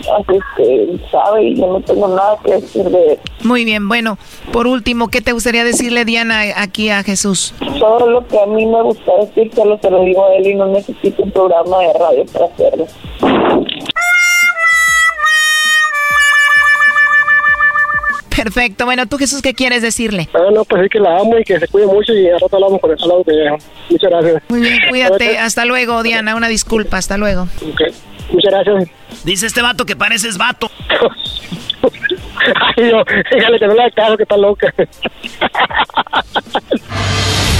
S36: Así es que él sabe y yo no tengo nada que decir de él.
S15: Muy bien, bueno, por último, ¿qué te gustaría decirle, Diana, aquí a Jesús?
S36: Todo lo que a mí me gusta decir solo se lo digo a él y no necesito un programa de radio para hacerlo.
S15: Perfecto, bueno, tú Jesús, ¿qué quieres decirle?
S7: Ah, no, pues sí que la amo y que se cuide mucho y al rato hablamos con el lado que llega. Muchas gracias.
S15: Muy bien, cuídate, hasta luego, Diana, una disculpa, hasta luego.
S7: Ok, muchas gracias.
S5: Dice este vato que pareces vato.
S7: Ay, yo, dígale que no le haga caso, que está loca.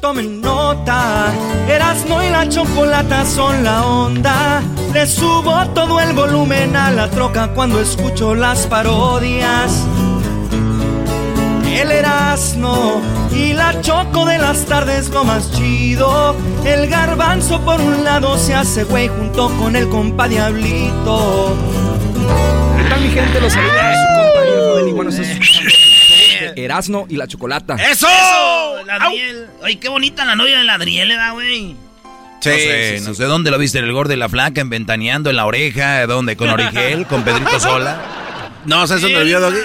S37: Tomen nota, Erasmo y la chocolata son la onda. Le subo todo el volumen a la troca cuando escucho las parodias. El Erasmo y la choco de las tardes lo más chido. El garbanzo por un lado se hace güey junto con el compa Diablito.
S38: ¿Qué mi gente? Los saluda su compa Joel de Erasmo y la Chocolata.
S5: ¡Eso! La Adriel. Ay, qué bonita la novia de la Adriel, ¿verdad, güey?
S4: no sé, no sé dónde lo viste, en el gordo y la flaca, en ventaneando, en la oreja, ¿dónde? ¿Con Origel? ¿Con Pedrito Sola?
S6: No, ¿sabes dónde lo vio, Doggy?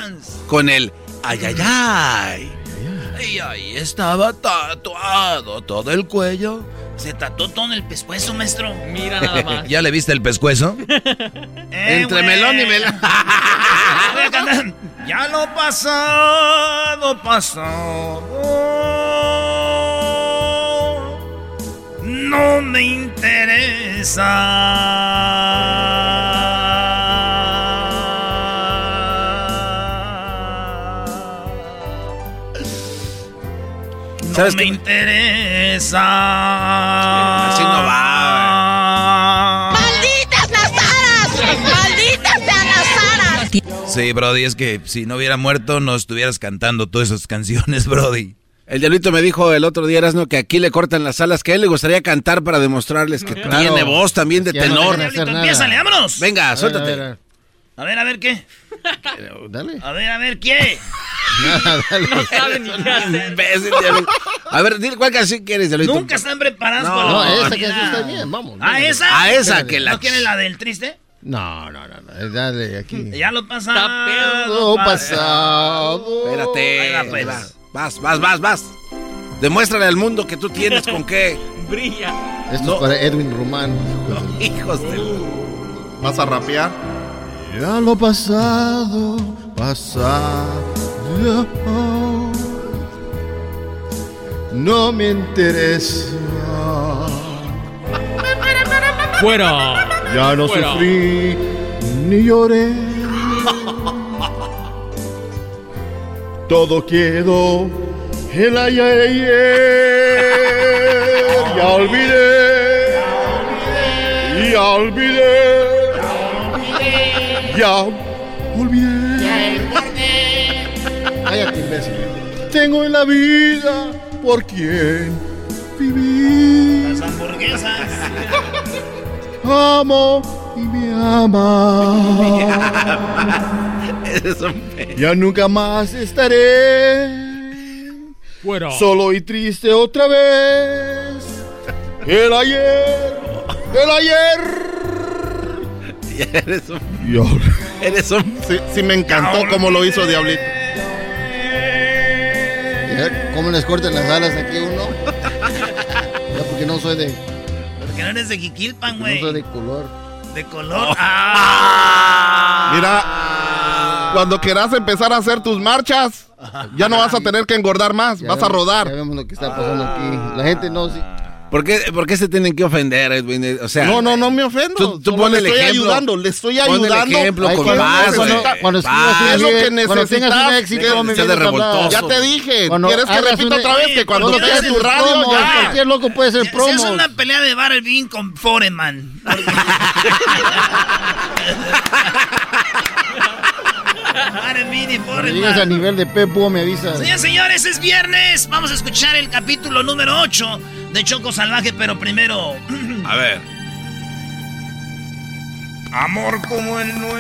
S6: Con el ay, ay, ay.
S4: Y ahí estaba tatuado todo el cuello.
S5: Se tatuó todo en el pescuezo, maestro.
S22: Mira nada más.
S4: ¿Ya le viste el pescuezo?
S5: Eh,
S6: Entre melón y melón.
S5: Ya lo pasado, pasado. No me interesa.
S6: ¿Sabes
S5: no me
S6: qué?
S5: interesa.
S6: Así no va.
S39: ¡Malditas las aras! ¡Malditas sean las aras!
S4: Sí, Brody, es que si no hubiera muerto no estuvieras cantando todas esas canciones, Brody.
S6: El diablito me dijo el otro día, Erasno, que aquí le cortan las alas, que a él le gustaría cantar para demostrarles que
S25: Claro.
S6: tiene voz también de
S25: Ya no
S6: tenor.
S25: nada.
S5: Empiézale, vámonos.
S6: Venga,
S25: A ver,
S6: suéltate.
S25: a ver,
S5: A ver, a ver qué.
S25: A ver, Dale.
S5: A ver, a ver qué.
S25: Nada, dale.
S22: No sabe ni qué hacer.
S6: Imbécil. A ver, dile cuál canción quieres, diablito.
S5: Nunca están preparados
S6: No,
S5: con la
S25: No, esa canción está bien, vamos.
S5: ¿Ah,
S25: dale.
S5: esa?
S6: A esa que la...
S5: ¿No quieren la del triste?
S25: No, no, no, no, dale aquí.
S5: Ya lo pasado.
S25: Todo pasado.
S6: Espérate.
S5: Va, pues.
S6: va. Vas, vas, vas, vas. Demuéstrale al mundo que tú tienes con qué.
S22: Brilla.
S25: Esto
S6: No.
S25: es para Edwin Román.
S6: Hijos de...
S24: ¿Vas a rapear?
S25: Ya lo pasado, pasado. No me interesa.
S22: Fuera.
S25: Ya no sufrí ni lloré. Todo quedó el ayer. Ya olvidé. Ya olvidé. Ya olvidé. Cállate, imbécil. Tengo en la vida por quien vivir.
S5: Las hamburguesas.
S25: Amo y me ama. Ya nunca más estaré
S22: Fuera.
S25: solo y triste otra vez. El ayer, el ayer.
S6: Eres un...
S25: Y ahora-
S6: Eres un...
S24: Sí, sí me encantó cómo lo hizo Diablito.
S25: ¿Cómo les cortan las alas aquí a uno? Ya porque no soy de,
S5: Porque no eres de Jiquilpan,
S25: no
S5: güey.
S25: soy de color.
S5: De color. Ah.
S24: Mira, cuando quieras empezar a hacer tus marchas, ya no vas a tener que engordar más,
S25: Ya
S24: vas a rodar.
S25: Ya vemos lo que está pasando aquí. La gente no... sí-
S6: ¿Por qué, por qué se tienen que ofender, Edwin? O sea,
S24: No, no, no me ofendo.
S6: Tú, tú
S24: le
S6: el
S24: estoy
S6: ejemplo.
S24: ayudando, le estoy
S6: Pon el
S24: ayudando.
S6: ejemplo
S25: Ay,
S6: con
S24: ¿qué
S25: cuando-
S6: más,
S24: necesitas?
S6: güey.
S25: cuando
S6: Paz,
S25: escribas
S24: Es lo que
S25: cuando tengas un
S24: necesitas.
S25: éxito, hablar.
S6: revoltoso.
S24: Ya te dije.
S25: Cuando
S24: ¿Quieres que repita otra vez que cuando
S25: Cuando
S24: tienes
S25: hagas
S24: tu radio ya?
S25: Cualquier loco puede hacer
S5: Si es una pelea de Barrelbin con Foreman. Barrelbin y
S25: Cuando llegues a
S5: Foreman.
S25: nivel de Pepo, me avisas.
S5: Señores, señores, es viernes. Vamos a escuchar el capítulo número 8 de Choco Salvaje, pero primero.
S40: A ver.
S5: Amor como el nuestro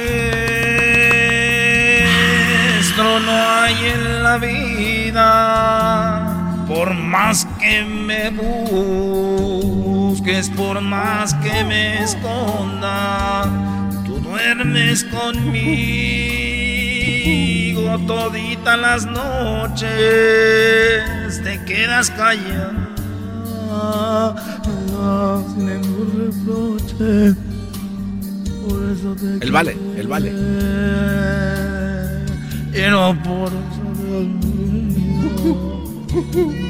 S5: no hay en la vida. Por más que me busques, por más que me esconda, tú duermes conmigo toditas las noches, te quedas callada.
S6: El vale, el vale.
S5: y no por eso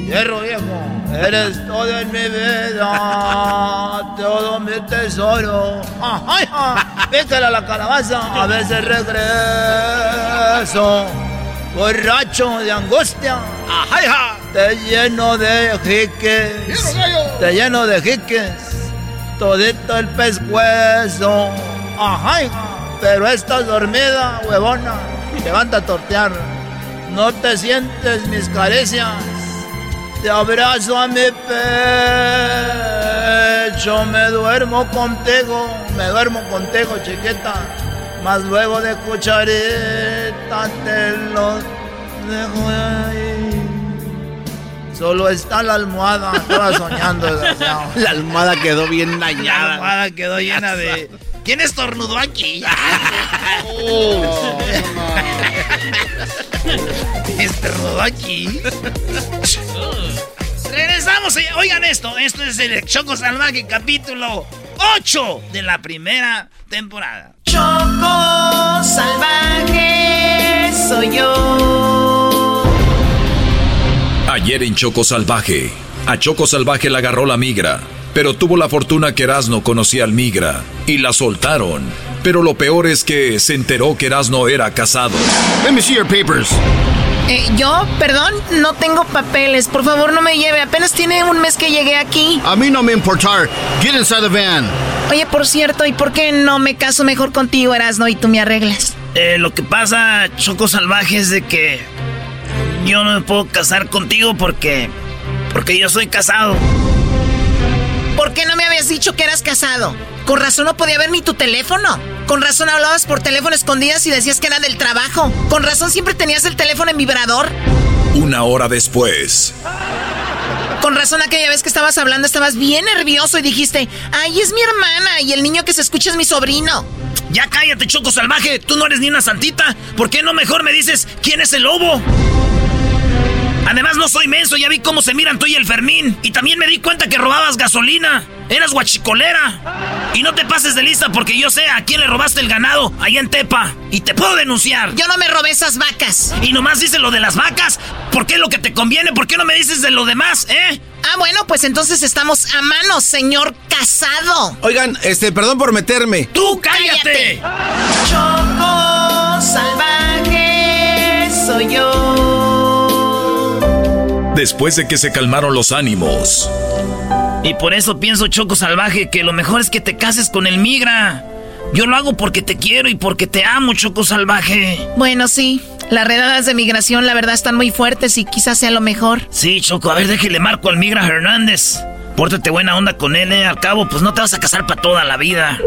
S5: Hierro viejo, eres todo en mi vida, todo mi tesoro. Ay, ay, Pícale a la calabaza, a veces regreso, borracho de angustia. Ay, te lleno de jiques, te lleno de jiques, todito el pescuezo. Ajá, pero estás dormida, huevona. Levanta a tortear. No te sientes mis caricias. Te abrazo a mi pecho. Me duermo contigo. Me duermo contigo, chiquita. Más luego de cucharita te lo dejo ahí. Solo está la almohada. Estaba soñando, desgraciado.
S6: La almohada quedó bien
S5: La
S6: dañada.
S5: almohada quedó llena de. ¿Quién estornudó aquí? estornudó aquí. Regresamos. Oigan esto. Esto es el Choco Salvaje, capítulo 8 de la primera temporada.
S15: Choco salvaje soy yo.
S26: Ayer en Choco Salvaje, a Choco Salvaje la agarró la migra, pero tuvo la fortuna que Erasno conocía al migra y la soltaron. Pero lo peor es que se enteró que Erasno era casado.
S25: Let me see your papers.
S15: Eh, yo, perdón, no tengo papeles. Por favor, no me lleve. Apenas tiene un mes que llegué aquí.
S25: A mí no me importar. Get inside the van.
S15: Oye, por cierto, ¿y por qué no me caso mejor contigo, Erasno, y tú me arreglas?
S5: Eh, lo que pasa, Choco Salvaje, es de que yo no me puedo casar contigo porque. porque yo soy casado.
S15: ¿Por qué no me habías dicho que eras casado? Con razón no podía ver ni tu teléfono. Con razón hablabas por teléfono escondidas y decías que era del trabajo. Con razón siempre tenías el teléfono en vibrador.
S26: Una hora después,
S15: Con razón aquella vez que estabas hablando estabas bien nervioso y dijiste, ay, es mi hermana y el niño que se escucha es mi sobrino.
S5: Ya cállate, Choco Salvaje. Tú no eres ni una santita. ¿Por qué no mejor me dices quién es el lobo? Además, no soy menso, ya vi cómo se miran tú y el Fermín. Y también me di cuenta que robabas gasolina. Eras guachicolera. Y no te pases de lista porque yo sé a quién le robaste el ganado allá en Tepa. Y te puedo denunciar.
S15: Yo no me robé esas vacas.
S5: Y nomás dices lo de las vacas. ¿Por qué lo que te conviene? ¿Por qué no me dices de lo demás, eh?
S15: Ah, bueno, pues entonces estamos a mano, señor casado.
S28: Oigan, este, perdón por meterme.
S5: ¡Tú cállate!
S15: Choco
S26: Después de que se calmaron los ánimos,
S5: Y por eso pienso, Choco Salvaje, que lo mejor es que te cases con el migra. Yo lo hago porque te quiero y porque te amo, Choco Salvaje.
S15: Bueno, sí. Las redadas de migración, la verdad, están muy fuertes y quizás sea lo mejor.
S5: Sí, Choco, a ver, déjele marco al migra Hernández. Pórtate buena onda con él, eh. Al cabo, pues no te vas a casar para toda la vida.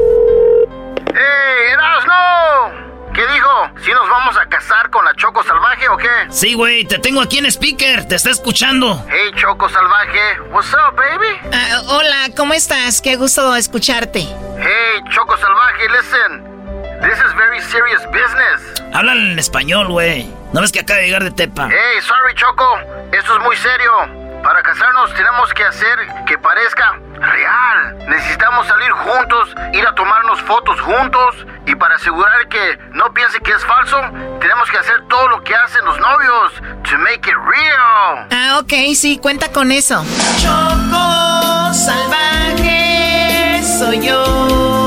S29: ¡Ey, Erasno! ¿Qué dijo? ¿Si nos vamos a casar con la Choco Salvaje o qué?
S5: Sí, güey, te tengo aquí en speaker, te está escuchando.
S29: Hey, Choco Salvaje, what's up, baby?
S15: Ah, hola, ¿cómo estás? Qué gusto escucharte.
S29: Hey, Choco Salvaje, listen. This is very serious business.
S5: Háblale en español, güey. ¿No ves que acaba de llegar de Tepa?
S29: Hey, sorry, Choco. Esto es muy serio. Para casarnos tenemos que hacer que parezca real. Necesitamos salir juntos, ir a tomarnos fotos juntos y para asegurar que no piense que es falso, tenemos que hacer todo lo que hacen los novios to make it real.
S15: Ah, ok, sí, cuenta con eso. Choco salvaje soy yo.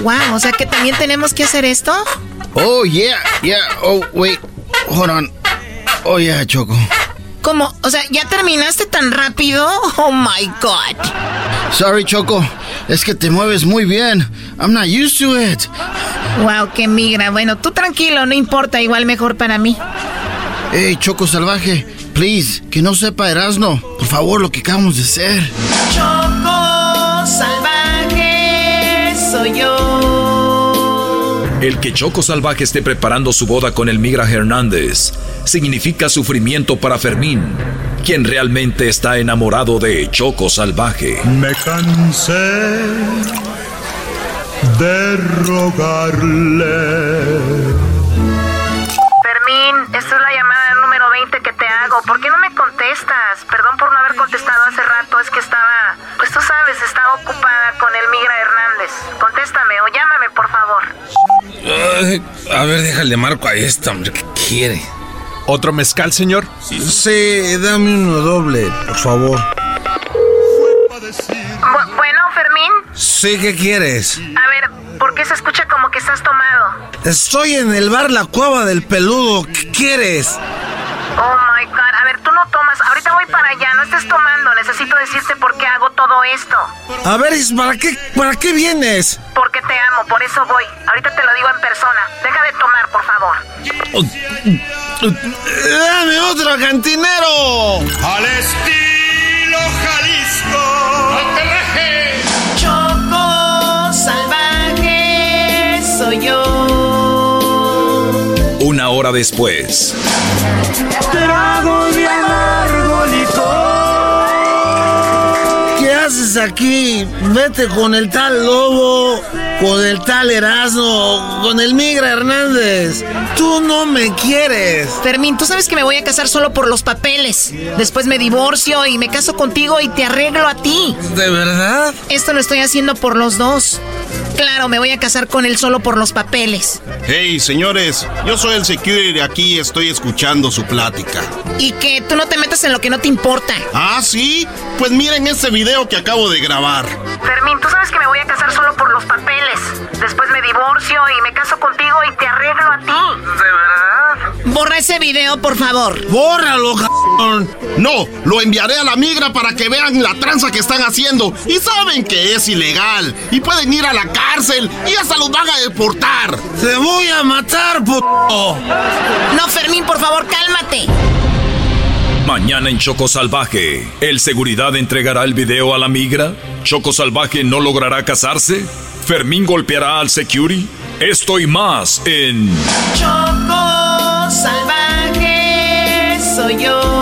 S15: Wow, o sea que también tenemos que hacer esto.
S29: Oh, yeah, yeah. Oh, wait. Hold on. Oh, yeah, Choco.
S15: ¿Cómo? O sea, ¿ya terminaste tan rápido? Oh my god.
S29: Sorry, Choco. Es que te mueves muy bien. I'm not used to it.
S15: Wow, qué migra. Bueno, tú tranquilo, no importa, igual mejor para mí.
S29: Hey, Choco Salvaje. Please, que no sepa Erasno. Por favor, lo que acabamos de hacer.
S26: El que Choco Salvaje esté preparando su boda con el migra Hernández significa sufrimiento para Fermín, quien realmente está enamorado de Choco Salvaje.
S41: Me cansé de rogarle.
S15: Fermín, esta es la llamada número 20 que te hago. ¿Por qué no me contestas? Perdón por no haber contestado hace rato, es que estaba, tú sabes, estaba ocupada con el migra Hernández. Contéstame o llámame, por favor.
S28: Ay, a ver, déjale marco a esta, hombre. ¿Qué quiere?
S42: ¿Otro mezcal, señor?
S28: Sí, dame uno doble, por favor.
S15: Bu- bueno, Fermín,
S28: Sí, ¿qué quieres?
S15: a ver, ¿por qué se escucha como que estás tomado?
S28: Estoy en el bar La Cueva del Peludo. ¿Qué quieres?
S15: Oh para allá, no estés tomando. Necesito decirte por qué hago todo esto.
S28: A ver, ¿para qué, ¿para qué vienes?
S15: Porque te amo, por eso voy. Ahorita te lo digo en persona. Deja de tomar, por favor.
S28: ¡Dame otro cantinero!
S41: Al estilo Jalisco.
S15: Choco salvaje soy yo.
S26: Una hora después,
S41: Trago de amargo
S28: ¿Qué haces aquí? Vete con el tal Lobo, con el tal Erasmo, con el Migra Hernández. Tú no me quieres.
S15: Fermín, tú sabes que me voy a casar solo por los papeles. Después me divorcio y me caso contigo y te arreglo a ti.
S28: ¿De verdad?
S15: Esto lo estoy haciendo por los dos. Claro, me voy a casar con él solo por los papeles.
S24: Hey, señores, yo soy el security de aquí y estoy escuchando su plática.
S15: Y que tú no te metas en lo que no te importa.
S24: ¿Ah, sí? Pues miren este video que acabo de grabar.
S15: Fermín, tú sabes que me voy a casar solo por los papeles. Después me divorcio y me caso contigo y te arreglo a ti.
S28: ¿De verdad?
S15: Borra ese video, por favor.
S28: ¡Bórralo, cabrón!
S24: No, lo enviaré a la migra para que vean la tranza que están haciendo. Y saben que es ilegal. Y pueden ir a la cárcel y hasta los van a deportar.
S28: ¡Te voy a matar, puto!
S15: No, Fermín, por favor, cálmate.
S26: Mañana en Choco Salvaje, ¿el seguridad entregará el video a la migra? ¿Choco Salvaje no logrará casarse? ¿Fermín golpeará al security? Esto y más en
S15: Choco salvaje soy yo.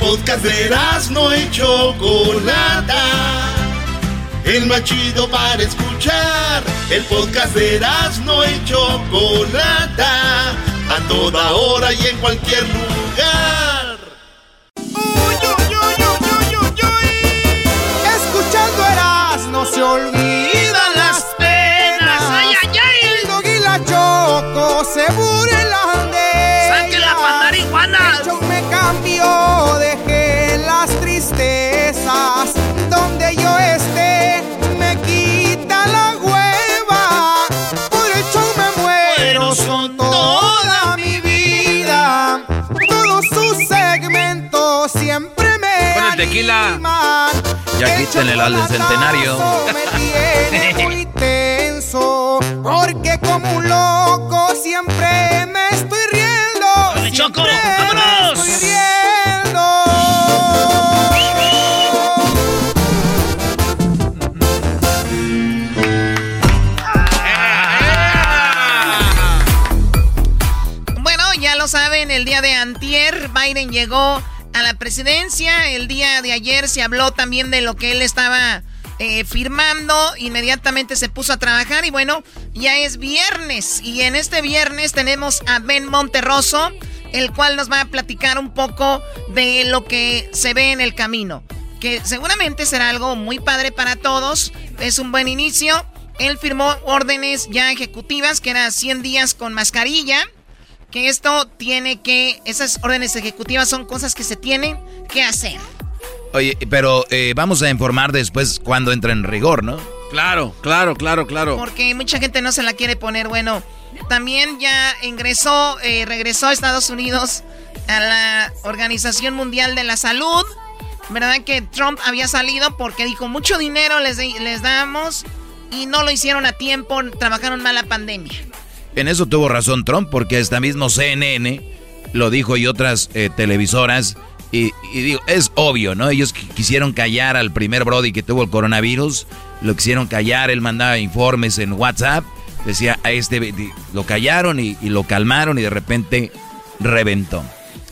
S2: Podcast de no y Chocolata. El más chido para escuchar. El podcast de no y Chocolata. A toda hora y en cualquier lugar.
S43: Uy, uy, uy, uy, uy, uy, Escuchando Erasmo se olvidan
S5: tequila. Ya quítenle al del centenario.
S43: me tiene muy tenso porque como un loco siempre me estoy riendo.
S20: ¡Dale, Choco!
S43: siempre me
S20: ¡Vámonos!
S43: estoy riendo.
S15: Bueno, ya lo saben, el día de antier Biden llegó a la presidencia. El día de ayer se habló también de lo que él estaba eh, firmando. Inmediatamente se puso a trabajar y bueno, ya es viernes. Y en este viernes tenemos a Ben Monterroso, el cual nos va a platicar un poco de lo que se ve en el camino. Que seguramente será algo muy padre para todos. Es un buen inicio. Él firmó órdenes ya ejecutivas, que eran 100 días con mascarilla que esto tiene que, esas órdenes ejecutivas son cosas que se tienen que hacer.
S5: Oye, pero eh, vamos a informar después cuando entra en rigor, ¿no?
S6: Claro, claro, claro, claro.
S15: Porque mucha gente no se la quiere poner. Bueno, también ya ingresó, eh, regresó a Estados Unidos a la Organización Mundial de la Salud. ¿Verdad que Trump había salido porque dijo mucho dinero les, les damos y no lo hicieron a tiempo, trabajaron mal la pandemia?
S5: En eso tuvo razón Trump, porque hasta mismo CNN lo dijo y otras eh, televisoras. Y, digo, es obvio, ¿no? Ellos qui- quisieron callar al primer Brody que tuvo el coronavirus. Lo quisieron callar, él mandaba informes en WhatsApp. Decía, a este lo callaron y, y lo calmaron y de repente reventó.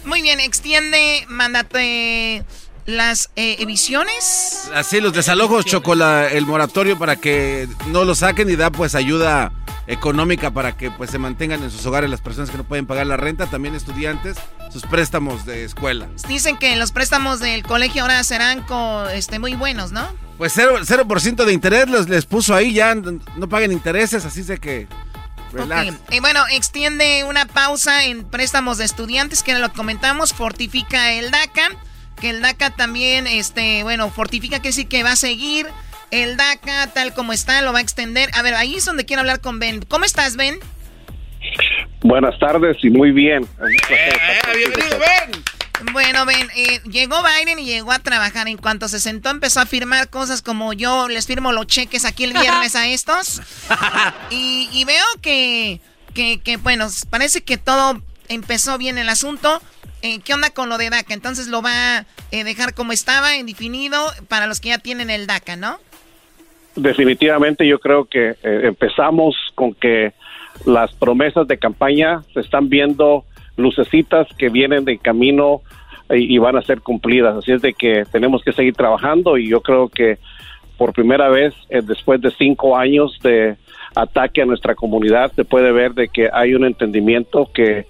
S15: Muy bien, extiende, mándate las eh, emisiones.
S6: Así, los desalojos, Chocola, el moratorio para que no lo saquen y da pues ayuda económica para que pues se mantengan en sus hogares las personas que no pueden pagar la renta, también estudiantes, sus préstamos de escuela.
S15: Dicen que los préstamos del colegio ahora serán co- este, muy buenos, ¿no?
S6: Pues 0%, 0 de interés les, les puso ahí, ya no paguen intereses, así de que... Relax.
S15: Bueno, extiende una pausa en préstamos de estudiantes, que lo comentamos, fortifica el DACA, que el DACA también, este, bueno, fortifica quiere decir que va a seguir el DACA tal como está, lo va a extender. A ver, ahí es donde quiero hablar con Ben. ¿Cómo estás, Ben?
S44: Buenas tardes y muy bien.
S6: bienvenido, Ben.
S15: Bueno, Ben, eh, llegó Biden y llegó a trabajar. En cuanto se sentó, empezó a firmar cosas como yo les firmo los cheques aquí el viernes a estos. Y, y veo que, que, que, bueno, parece que todo empezó bien el asunto. Eh, ¿Qué onda con lo de DACA? Entonces lo va a eh, dejar como estaba, indefinido, para los que ya tienen el DACA, ¿no?
S44: Definitivamente yo creo que eh, empezamos con que las promesas de campaña se están viendo lucecitas que vienen de camino y, y van a ser cumplidas. Así es de que tenemos que seguir trabajando y yo creo que por primera vez después de cinco años de ataque a nuestra comunidad se puede ver de que hay un entendimiento que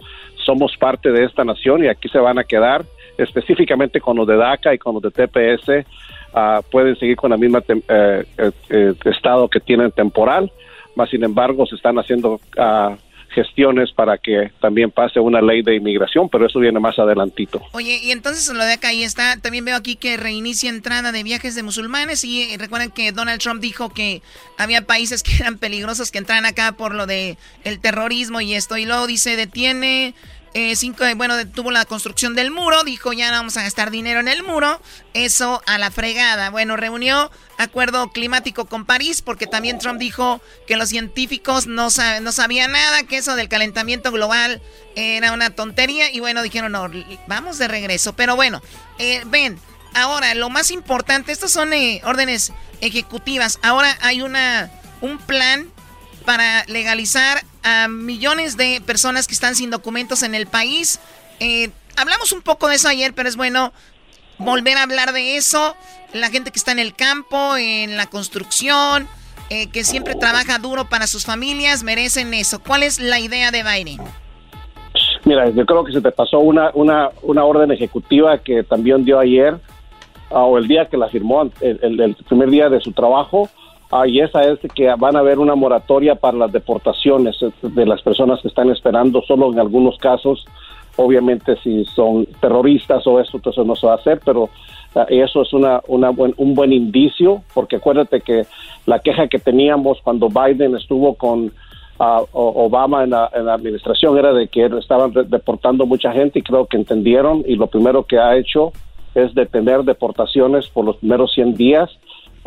S44: somos parte de esta nación y aquí se van a quedar específicamente con los de DACA y con los de TPS ah, pueden seguir con la misma eh, eh, eh, estado que tienen temporal, más sin embargo se están haciendo ah, gestiones para que también pase una ley de inmigración, pero eso viene más adelantito.
S15: Oye, y entonces lo de acá ahí está. También veo aquí que reinicia entrada de viajes de musulmanes. Y eh, recuerden que Donald Trump dijo que había países que eran peligrosos que entraran acá por lo de el terrorismo y esto. Y luego dice, detiene eh, cinco, bueno, tuvo la construcción del muro, dijo ya no vamos a gastar dinero en el muro, eso a la fregada. Bueno, reunió acuerdo climático con París porque también Trump dijo que los científicos no, no sabían nada, que eso del calentamiento global era una tontería y bueno, dijeron no, vamos de regreso. Pero bueno, eh, ven, ahora lo más importante, estas son eh, órdenes ejecutivas, ahora hay una, un plan para legalizar a millones de personas que están sin documentos en el país. Eh, hablamos un poco de eso ayer, pero es bueno volver a hablar de eso. La gente que está en el campo, en la construcción, eh, que siempre trabaja duro para sus familias, merecen eso. ¿Cuál es la idea de Biden?
S44: Mira, yo creo que se te pasó una, una, una orden ejecutiva que también dio ayer, ah, o el día que la firmó, el primer día de su trabajo, Ah, y esa es que van a haber una moratoria para las deportaciones de las personas que están esperando, solo en algunos casos, obviamente si son terroristas o eso, entonces no se va a hacer, pero ah, eso es una, una buen, un buen indicio, porque acuérdate que la queja que teníamos cuando Biden estuvo con ah, Obama en la, en la, administración era de que estaban deportando mucha gente y creo que entendieron y lo primero que ha hecho es detener deportaciones por los primeros 100 días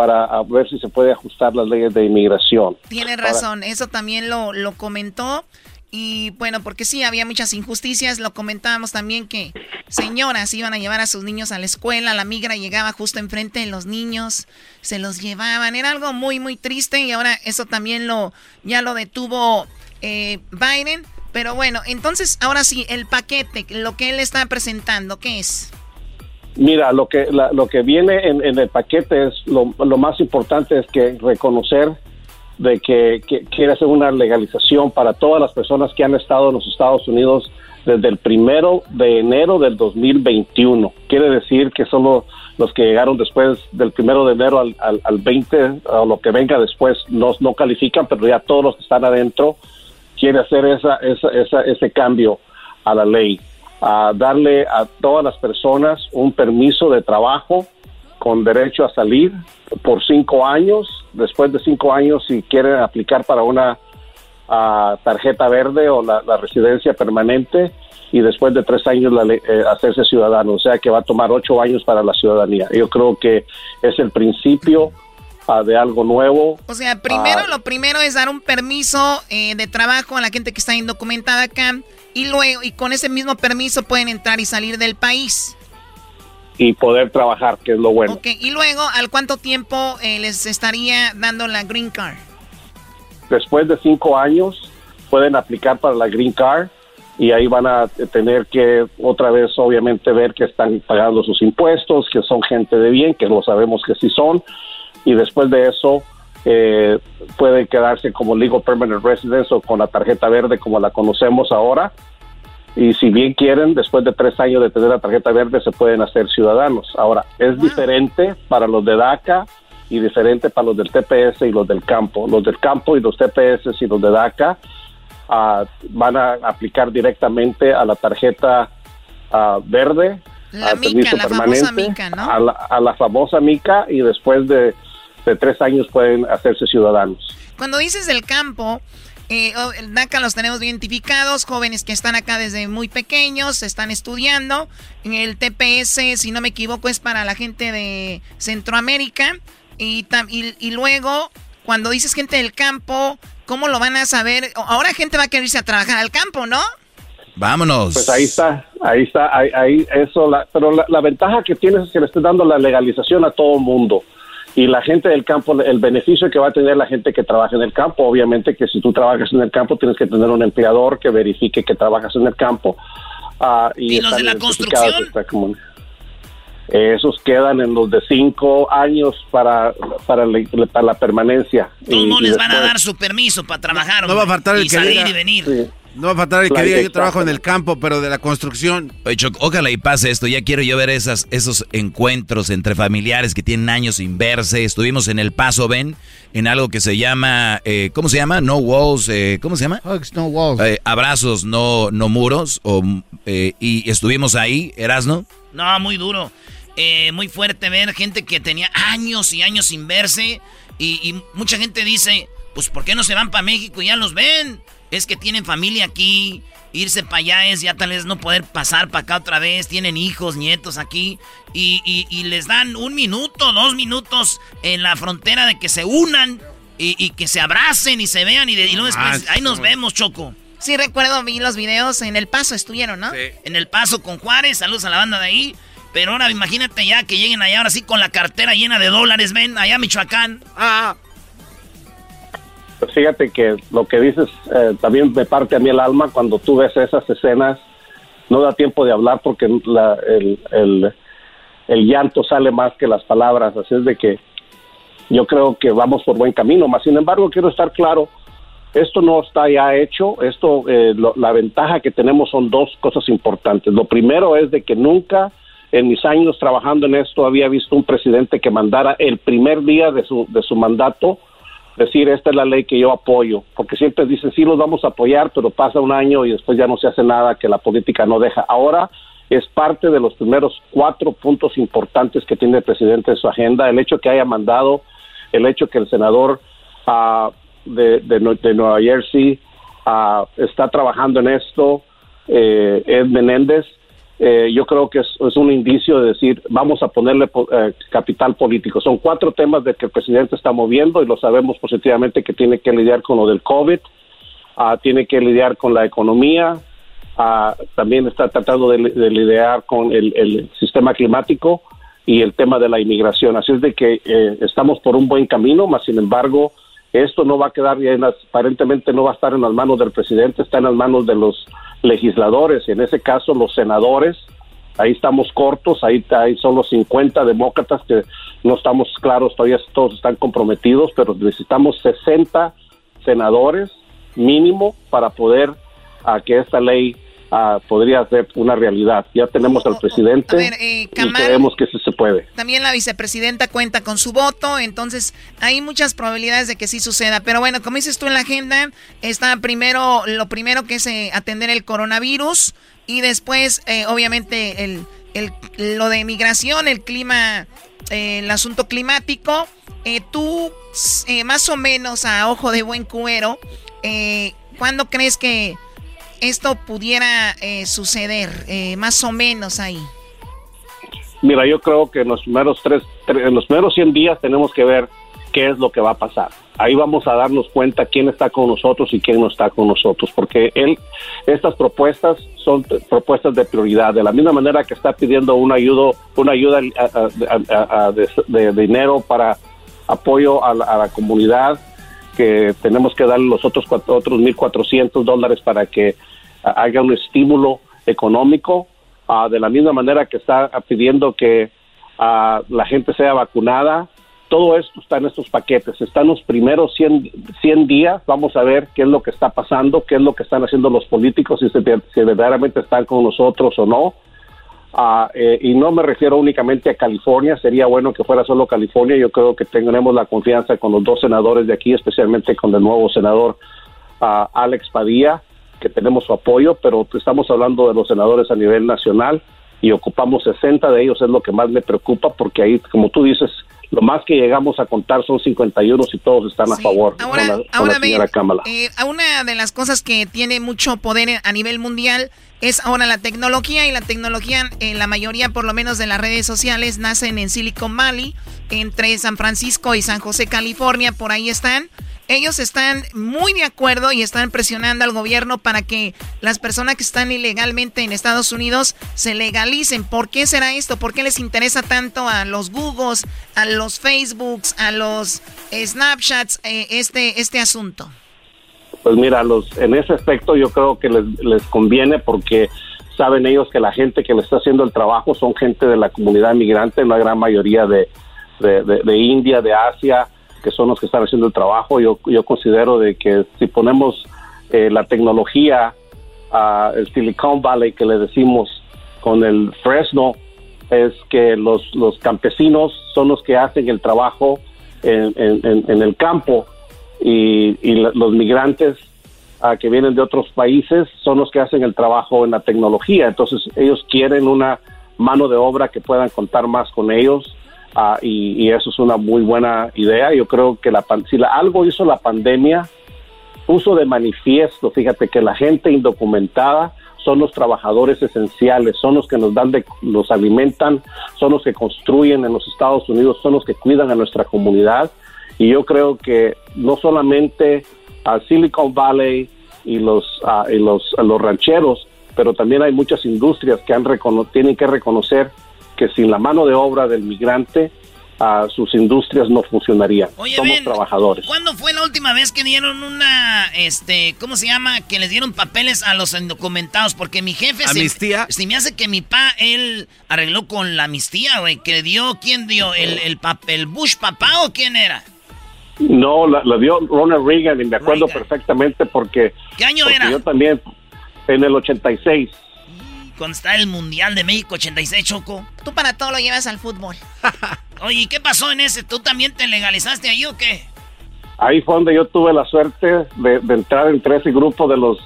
S44: para ver si se puede ajustar las leyes de inmigración.
S15: Tiene razón, eso también lo, lo comentó. Y bueno, porque sí, había muchas injusticias. Lo comentábamos también que señoras iban a llevar a sus niños a la escuela, la migra llegaba justo enfrente de los niños, se los llevaban. Era algo muy, muy triste y ahora eso también lo ya lo detuvo eh, Biden. Pero bueno, entonces ahora sí, el paquete, lo que él está presentando, ¿qué es?
S44: Mira, lo que, lo que viene en, el paquete es lo, más importante es que reconocer de que, quiere hacer una legalización para todas las personas que han estado en los Estados Unidos desde el primero de enero del 2021. Quiere decir que solo los que llegaron después del primero de enero al, al, 20 o lo que venga después no, no califican, pero ya todos los que están adentro quiere hacer esa, esa, ese cambio a la ley a darle a todas las personas un permiso de trabajo con derecho a salir por cinco años. Después de cinco años, si quieren aplicar para una tarjeta verde o la, residencia permanente, y después de tres años la, eh, hacerse ciudadano. O sea que va a tomar ocho años para la ciudadanía. Yo creo que es el principio ah, de algo nuevo.
S15: O sea, primero, ah, lo primero es dar un permiso eh, de trabajo a la gente que está indocumentada acá y luego, y con ese mismo permiso pueden entrar y salir del país.
S44: Y poder trabajar, que es lo bueno.
S15: Ok, y luego, ¿al cuánto tiempo eh, les estaría dando la Green Card?
S44: Después de cinco años pueden aplicar para la Green Card y ahí van a tener que otra vez obviamente ver que están pagando sus impuestos, que son gente de bien, que lo sabemos que sí son, y después de eso eh, pueden quedarse como legal permanent residence o con la tarjeta verde como la conocemos ahora. Y si bien quieren, después de tres años de tener la tarjeta verde, se pueden hacer ciudadanos. Ahora, es diferente para los de DACA y diferente para los del TPS y los del campo. Los del campo y los TPS y los de DACA ah, van a aplicar directamente a la tarjeta ah, verde,
S15: la mica, la famosa mica, ¿no?
S44: a, la, a la famosa mica y después de de tres años pueden hacerse ciudadanos.
S15: Cuando dices del campo, eh, oh, el DACA los tenemos identificados, jóvenes que están acá desde muy pequeños, están estudiando. El TPS, si no me equivoco, es para la gente de Centroamérica. Y, y, luego, cuando dices gente del campo, ¿cómo lo van a saber? Ahora gente va a querer irse a trabajar al campo, ¿no?
S5: Vámonos.
S44: Pues ahí está, ahí está, ahí, eso. pero la, la, ventaja que tienes es que le estés dando la legalización a todo el mundo y la gente del campo, el beneficio que va a tener la gente que trabaja en el campo, obviamente que si tú trabajas en el campo tienes que tener un empleador que verifique que trabajas en el campo.
S15: Uh, y, los de la construcción?
S44: Esos quedan en los de cinco años para, para, la permanencia.
S20: Todos les van a dar su permiso para trabajar.
S6: No va a faltar el
S20: y salir y venir.
S6: No va a faltar el que diga yo trabajo en el campo, pero de la construcción.
S5: Oye, ojalá y pase esto. Ya quiero yo ver esas, esos encuentros entre familiares que tienen años sin verse. Estuvimos en El Paso, ven, en algo que se llama, eh, ¿cómo se llama? No walls, eh, ¿cómo se llama?
S25: Hugs, no walls.
S5: Eh, abrazos, no, no muros. O, y estuvimos ahí, ¿Erasno?
S20: No, muy duro. muy fuerte ver gente que tenía años y años sin verse. Y, y mucha gente dice, pues ¿por qué no se van para México y ya los ven? Es que tienen familia aquí, irse para allá es ya tal vez no poder pasar para acá otra vez, tienen hijos, nietos aquí, y, y, les dan un minuto, dos minutos en la frontera de que se unan y, que se abracen y se vean y, de, luego después, ahí nos vemos, Choco.
S15: Sí, recuerdo, vi los videos en El Paso, estuvieron, ¿no? Sí.
S20: En El Paso con Juárez, saludos a la banda de ahí. Pero ahora imagínate ya que lleguen allá ahora sí con la cartera llena de dólares, ven, allá a Michoacán. Ah.
S44: Pues fíjate que lo que dices eh, también me parte a mí el alma cuando tú ves esas escenas. No da tiempo de hablar porque el, llanto sale más que las palabras. Así es de que yo creo que vamos por buen camino. Más sin embargo, quiero estar claro, esto no está ya hecho. Esto, eh, la ventaja que tenemos son dos cosas importantes. Lo primero es de que nunca en mis años trabajando en esto había visto un presidente que mandara el primer día de su, de su mandato decir esta es la ley que yo apoyo, porque siempre dicen sí los vamos a apoyar, pero pasa un año y después ya no se hace nada que la política no deja. Ahora es parte de los primeros cuatro puntos importantes que tiene el presidente en su agenda, el hecho que haya mandado, el hecho que el senador uh, de, de, Nueva Jersey uh, está trabajando en esto, eh, Ed Menéndez, eh, yo creo que es, un indicio de decir, vamos a ponerle eh, capital político. Son cuatro temas de que el presidente está moviendo y lo sabemos positivamente que tiene que lidiar con lo del COVID, ah, tiene que lidiar con la economía, ah, también está tratando de, lidiar con el, sistema climático y el tema de la inmigración. Así es de que eh, estamos por un buen camino, más sin embargo, esto no va a quedar bien, aparentemente no va a estar en las manos del presidente, está en las manos de los legisladores, en ese caso los senadores, ahí estamos cortos, ahí, ahí son los 50 demócratas que no estamos claros, todavía todos están comprometidos, pero necesitamos 60 senadores mínimo para poder a que esta ley podría ser una realidad. Ya tenemos al presidente eh, y creemos que sí se puede.
S15: También la vicepresidenta cuenta con su voto, entonces hay muchas probabilidades de que sí suceda. Pero bueno, como dices tú en la agenda, está primero, lo primero que es eh, atender el coronavirus y después, eh, obviamente, el, el, lo de migración, el clima, el asunto climático. tú, más o menos a ojo de buen cuero, ¿cuándo crees que esto pudiera eh, suceder, eh, más o menos ahí?
S44: Mira, yo creo que en los primeros tres, en los primeros 100 días tenemos que ver qué es lo que va a pasar. Ahí vamos a darnos cuenta quién está con nosotros y quién no está con nosotros, porque él, estas propuestas son propuestas de prioridad. De la misma manera que está pidiendo una ayuda, una ayuda de, dinero para apoyo a la, comunidad, que tenemos que darle los otros otros 1.400 dólares para que haga un estímulo económico, ah, de la misma manera que está pidiendo que ah, la gente sea vacunada. Todo esto está en estos paquetes. Están los primeros 100, 100 días. Vamos a ver qué es lo que está pasando, qué es lo que están haciendo los políticos, si, si verdaderamente están con nosotros o no. Eh, y no me refiero únicamente a California, sería bueno que fuera solo California. Yo creo que tenemos la confianza con los dos senadores de aquí, especialmente con el nuevo senador Alex Padilla, que tenemos su apoyo, pero estamos hablando de los senadores a nivel nacional y ocupamos 60 de ellos, es lo que más me preocupa, porque ahí, como tú dices, lo más que llegamos a contar son 51 y todos están a favor
S15: ahora, con la, señora Kamala. Eh, una de las cosas que tiene mucho poder a nivel mundial es ahora la tecnología y la tecnología, en la mayoría por lo menos de las redes sociales, nacen en Silicon Valley, entre San Francisco y San José, California, por ahí están ellos están muy de acuerdo y están presionando al gobierno para que las personas que están ilegalmente en Estados Unidos se legalicen. ¿Por qué será esto? ¿Por qué les interesa tanto a los Googles, a los Facebooks, a los Snapchats eh, este, este asunto?
S44: Pues mira, los, en ese aspecto yo creo que les, conviene porque saben ellos que la gente que le está haciendo el trabajo son gente de la comunidad migrante, la gran mayoría de, de India, de Asia, que son los que están haciendo el trabajo. Yo, yo considero de que si ponemos eh, la tecnología, a el Silicon Valley que le decimos con el Fresno, es que los, los campesinos son los que hacen el trabajo en, en, el campo y, y los migrantes uh, que vienen de otros países son los que hacen el trabajo en la tecnología. Entonces ellos quieren una mano de obra que puedan contar más con ellos Ah, y, eso es una muy buena idea. Yo creo que la, si algo hizo la pandemia puso de manifiesto, fíjate que la gente indocumentada son los trabajadores esenciales, son los que nos dan, de, los alimentan, son los que construyen en los Estados Unidos, son los que cuidan a nuestra comunidad. Y yo creo que no solamente a Silicon Valley y los, y los, los rancheros, pero también hay muchas industrias que han tienen que reconocer que sin la mano de obra del migrante, sus industrias no funcionarían. Somos trabajadores.
S20: ¿Cuándo fue la última vez que dieron una, este, ¿cómo se llama? Que les dieron papeles a los indocumentados? Porque mi jefe...
S6: ¿Amnistía?
S20: Se, me hace que mi pa, él arregló con la amnistía, güey. Que dio, ¿quién dio? ¿El, el, el Bush papá o quién era?
S44: No, la, dio Ronald Reagan y me acuerdo perfectamente porque...
S20: ¿Qué año era?
S44: Yo también, en el 86
S20: cuando está el Mundial de México 86, Choco.
S15: Tú para todo lo llevas al fútbol.
S20: Oye, ¿qué pasó en ese? ¿Tú también te legalizaste ahí o qué?
S44: Ahí fue donde yo tuve la suerte de, entrar entre ese grupo de los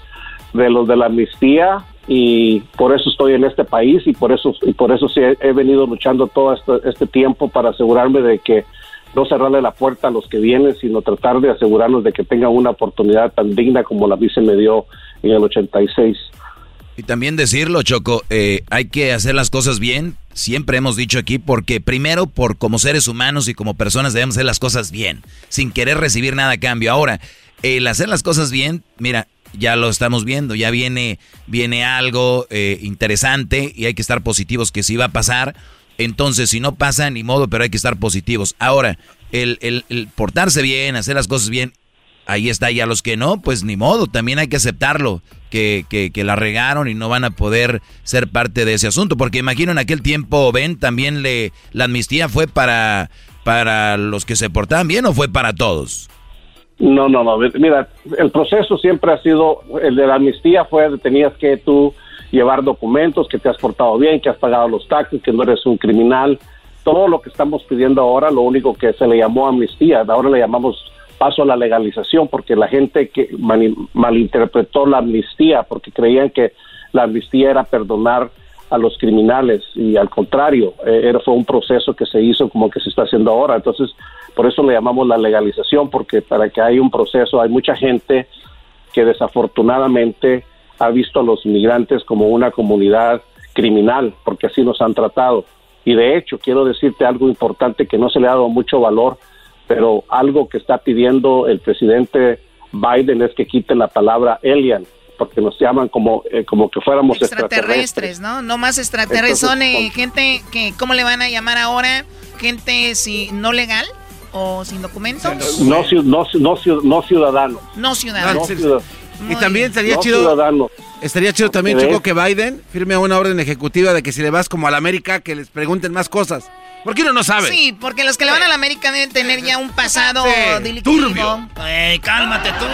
S44: de los de la amnistía y por eso estoy en este país y por eso y por eso sí he, venido luchando todo este, este, tiempo para asegurarme de que no cerrarle la puerta a los que vienen, sino tratar de asegurarnos de que tengan una oportunidad tan digna como la vice me dio en el 86.
S5: Y también decirlo, Choco, eh, hay que hacer las cosas bien. Siempre hemos dicho aquí, porque primero, por como seres humanos y como personas debemos hacer las cosas bien, sin querer recibir nada a cambio. Ahora, el hacer las cosas bien, mira, ya lo estamos viendo, ya viene, viene algo eh, interesante y hay que estar positivos que sí va a pasar. Entonces, si no pasa, ni modo, pero hay que estar positivos. Ahora, el, el, el portarse bien, hacer las cosas bien ahí está. Y a los que no, pues ni modo, también hay que aceptarlo, que, que, la regaron y no van a poder ser parte de ese asunto. Porque imagino en aquel tiempo, Ben, también le, la amnistía fue para, para los que se portaban bien o fue para todos.
S44: No, no, no. Mira, el proceso siempre ha sido, el de la amnistía fue, tenías que tú llevar documentos, que te has portado bien, que has pagado los taxes, que no eres un criminal. Todo lo que estamos pidiendo ahora, lo único que se le llamó amnistía, ahora le llamamos paso a la legalización, porque la gente que malinterpretó la amnistía, porque creían que la amnistía era perdonar a los criminales y al contrario, eh, era, fue un proceso que se hizo como que se está haciendo ahora. Entonces, por eso le llamamos la legalización, porque para que haya un proceso hay mucha gente que desafortunadamente ha visto a los inmigrantes como una comunidad criminal, porque así nos han tratado. Y de hecho, quiero decirte algo importante que no se le ha dado mucho valor pero algo que está pidiendo el presidente Biden es que quiten la palabra alien porque nos llaman como eh, como que fuéramos extraterrestres,
S15: ¿no? No más extraterrestres, son eh, gente que ¿cómo le van a llamar ahora? Gente si no legal o sin documentos?
S44: No no no, no ciudadanos.
S15: No ciudadanos.
S6: y también estaría chido Estaría chido también, Chico, que Biden firme una orden ejecutiva de que si le vas como a la América, que les pregunten más cosas. Porque uno no sabe.
S15: Sí, porque los que le van a la América deben tener ya un pasado
S20: turbio. cálmate tú.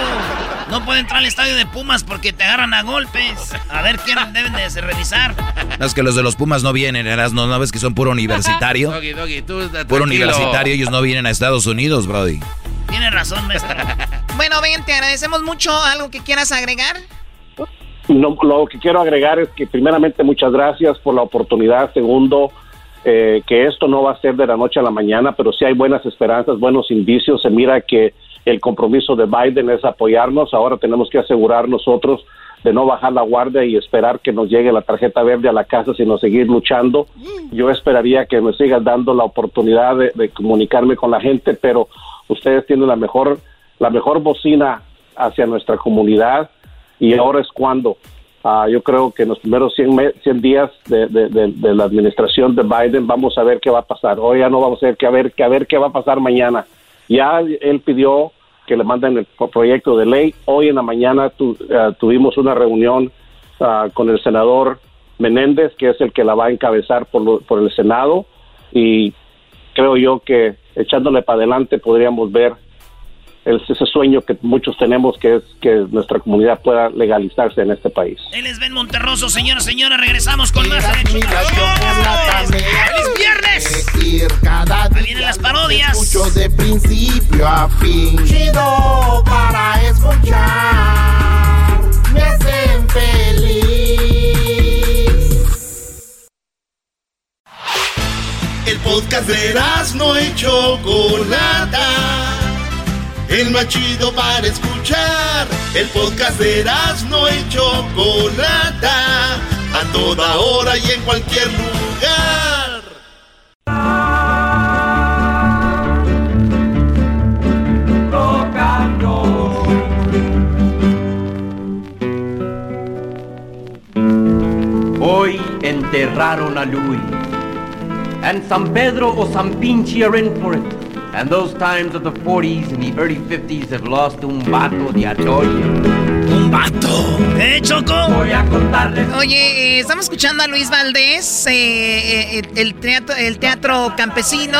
S20: No puede entrar al estadio de Pumas porque te agarran a golpes. A ver quién deben de revisar.
S5: No, es que los de los Pumas no vienen, no, no ves que son puro universitario. puro universitario, ellos no vienen a Estados Unidos, Brody.
S20: Tienes razón, maestro.
S15: bueno, Ben, te agradecemos mucho. ¿Algo que quieras agregar?
S44: No, lo que quiero agregar es que primeramente muchas gracias por la oportunidad. Segundo, eh, que esto no va a ser de la noche a la mañana, pero sí hay buenas esperanzas, buenos indicios. Se mira que el compromiso de Biden es apoyarnos. Ahora tenemos que asegurar nosotros de no bajar la guardia y esperar que nos llegue la tarjeta verde a la casa, sino seguir luchando. Yo esperaría que me sigan dando la oportunidad de, comunicarme con la gente, pero ustedes tienen la mejor, la mejor bocina hacia nuestra comunidad y ahora es cuando Ah, yo creo que en los primeros 100, 100 días de, la administración de Biden vamos a ver qué va a pasar. Hoy ya no vamos a ver qué a ver, qué a ver qué va a pasar mañana. Ya él pidió que le manden el proyecto de ley. Hoy en la mañana ah, tuvimos una reunión ah, con el senador Menéndez, que es el que la va a encabezar por, por el Senado. Y creo yo que echándole para adelante podríamos ver ese sueño que muchos tenemos que es que nuestra comunidad pueda legalizarse en este país.
S20: Él es Ben Monterroso, señora, señora, regresamos con más ¡Feliz viernes! Ahí vienen las parodias.
S45: Escucho de principio a fin. Chido para escuchar. Me hacen feliz.
S2: El podcast de no hecho Chocolata el más chido para escuchar. El podcast de no y Chocolata, a toda hora y en cualquier lugar.
S30: Hoy enterraron a Luis. And San Pedro o San in for it. And those times of the 40s and the early 50s have lost un vato de Atoya.
S5: Un vato. ¿Eh, Choco?
S30: Voy a contarles.
S15: Oye, eh, estamos escuchando a Luis Valdés, eh, eh, el, teatro, el teatro campesino.